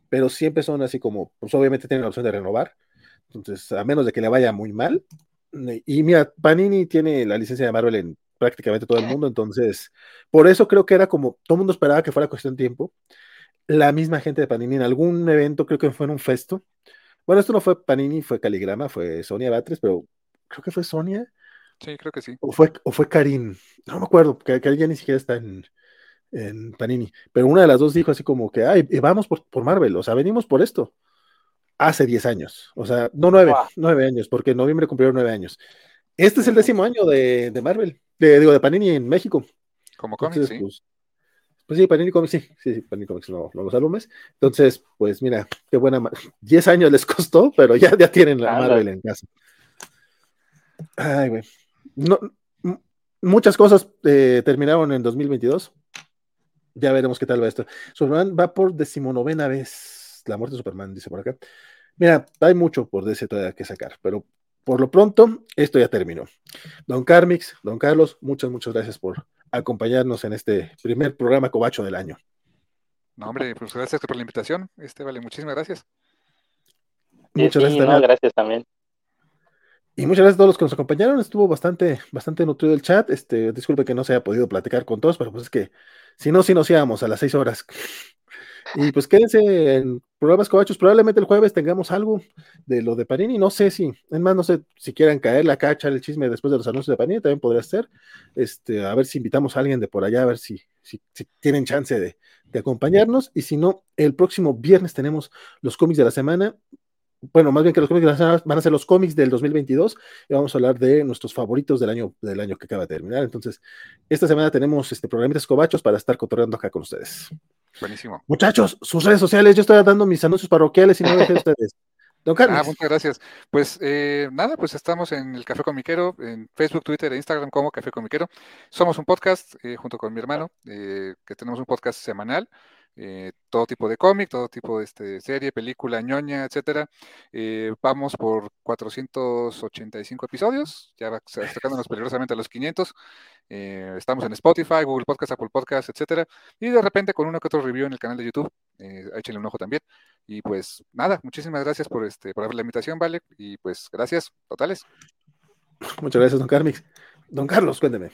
pero siempre son así como, pues obviamente tienen la opción de renovar. Entonces, a menos de que le vaya muy mal. Y mira, Panini tiene la licencia de Marvel en prácticamente todo el mundo, entonces, por eso creo que era como, todo el mundo esperaba que fuera cuestión de tiempo. La misma gente de Panini en algún evento, creo que fue en un festo. Bueno, esto no fue Panini, fue Caligrama, fue Sonia Batres, pero creo que fue Sonia. Sí, creo que sí. O fue, o fue Karim, no me acuerdo, que Karim ya ni siquiera está en, en Panini, pero una de las dos dijo así como que, ay, vamos por, por Marvel, o sea, venimos por esto. Hace 10 años, o sea, no nueve, nueve años, porque en noviembre cumplieron nueve años. Este es el décimo año de, de Marvel de, digo, de Panini en México. Como cómics, sí. Pues, pues, sí, Panini Comics, sí, sí, sí, Panini Comics, no, los álbumes. Entonces, pues mira, qué buena. 10 años les costó, pero ya, ya tienen la Marvel en casa. Ay, güey. No, muchas cosas eh, terminaron en 2022. Ya veremos qué tal va esto. Superman va por decimonovena vez. La muerte de Superman, dice por acá. Mira, hay mucho por ese todavía que sacar, pero por lo pronto, esto ya terminó. Don Carmix, don Carlos, muchas, muchas gracias por acompañarnos en este primer programa Cobacho del año. No, hombre, pues gracias por la invitación. Este vale, muchísimas gracias. Muchas gracias, también. gracias también. Y muchas gracias a todos los que nos acompañaron. Estuvo bastante, bastante nutrido el chat. Este, disculpe que no se haya podido platicar con todos, pero pues es que si no, si nos íbamos a las seis horas. Y pues quédense en programas cobachos. Probablemente el jueves tengamos algo de lo de Panini. No sé si, es más, no sé si quieran caer la cacha, el chisme después de los anuncios de Panini, también podría ser. Este, a ver si invitamos a alguien de por allá, a ver si, si, tienen chance de, de, acompañarnos. Y si no, el próximo viernes tenemos los cómics de la semana. Bueno, más bien que los cómics de la semana van a ser los cómics del 2022 y vamos a hablar de nuestros favoritos del año, del año que acaba de terminar. Entonces, esta semana tenemos este programitas cobachos para estar cotorreando acá con ustedes. Buenísimo. Muchachos, sus redes sociales, yo estoy dando mis anuncios parroquiales y no dejen [LAUGHS] ustedes. Don Carlos. Ah, muchas gracias. Pues eh, nada, pues estamos en el Café Comiquero, en Facebook, Twitter e Instagram como Café Comiquero. Somos un podcast eh, junto con mi hermano, eh, que tenemos un podcast semanal. Eh, todo tipo de cómic, todo tipo de este, serie, película, ñoña, etcétera. Eh, vamos por 485 episodios, ya acercándonos [LAUGHS] peligrosamente a los 500. Eh, estamos en Spotify, Google Podcast, Apple Podcast, etcétera. Y de repente con uno que otro review en el canal de YouTube, échenle un ojo también. Y pues nada, muchísimas gracias por este por la invitación, Vale. Y pues gracias, totales. Muchas gracias, don Carmix. Don Carlos, cuénteme.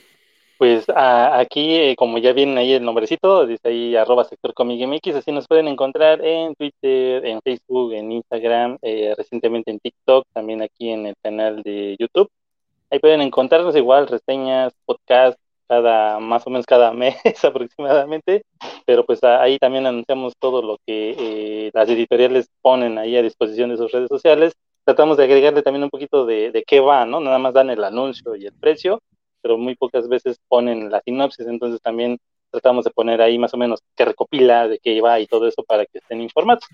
Pues aquí, eh, como ya viene ahí el nombrecito, dice ahí arroba sector MX, así nos pueden encontrar en Twitter, en Facebook, en Instagram, eh, recientemente en TikTok, también aquí en el canal de YouTube. Ahí pueden encontrarnos igual reseñas, podcasts, cada, más o menos cada [LAUGHS] mes aproximadamente, pero pues ahí también anunciamos todo lo que eh, las editoriales ponen ahí a disposición de sus redes sociales. Tratamos de agregarle también un poquito de, de qué va, ¿no? Nada más dan el anuncio y el precio, pero muy pocas veces ponen la sinopsis, entonces también tratamos de poner ahí más o menos qué recopila, de qué va y todo eso para que estén informados.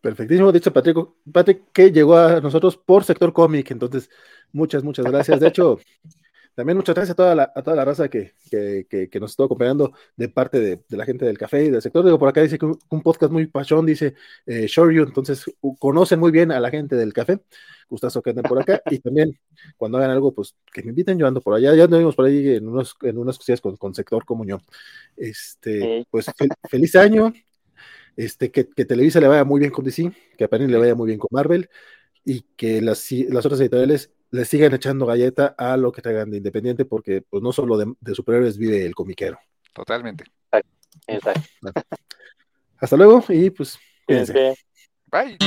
Perfectísimo, dicho Patrick, Patrick que llegó a nosotros por sector cómic, entonces muchas, muchas gracias. De hecho, [LAUGHS] también muchas gracias a toda la, a toda la raza que, que, que, nos estuvo acompañando de parte de, de, la gente del café y del sector. Digo, por acá dice que un, podcast muy pachón, dice eh, Shoryu, entonces conocen muy bien a la gente del café. Gustazo que anden por acá. Y también, cuando hagan algo, pues que me inviten, yo ando por allá. Ya anduvimos por ahí en, unos, en unas cosillas con, con sector yo Este, pues feliz año. Este, que, que, Televisa le vaya muy bien con DC, que a Panini le vaya muy bien con Marvel y que las, las otras editoriales le sigan echando galleta a lo que traigan de Independiente, porque pues no solo de, de superhéroes vive el comiquero. Totalmente. Exacto. Hasta luego y pues cuídense. Bye.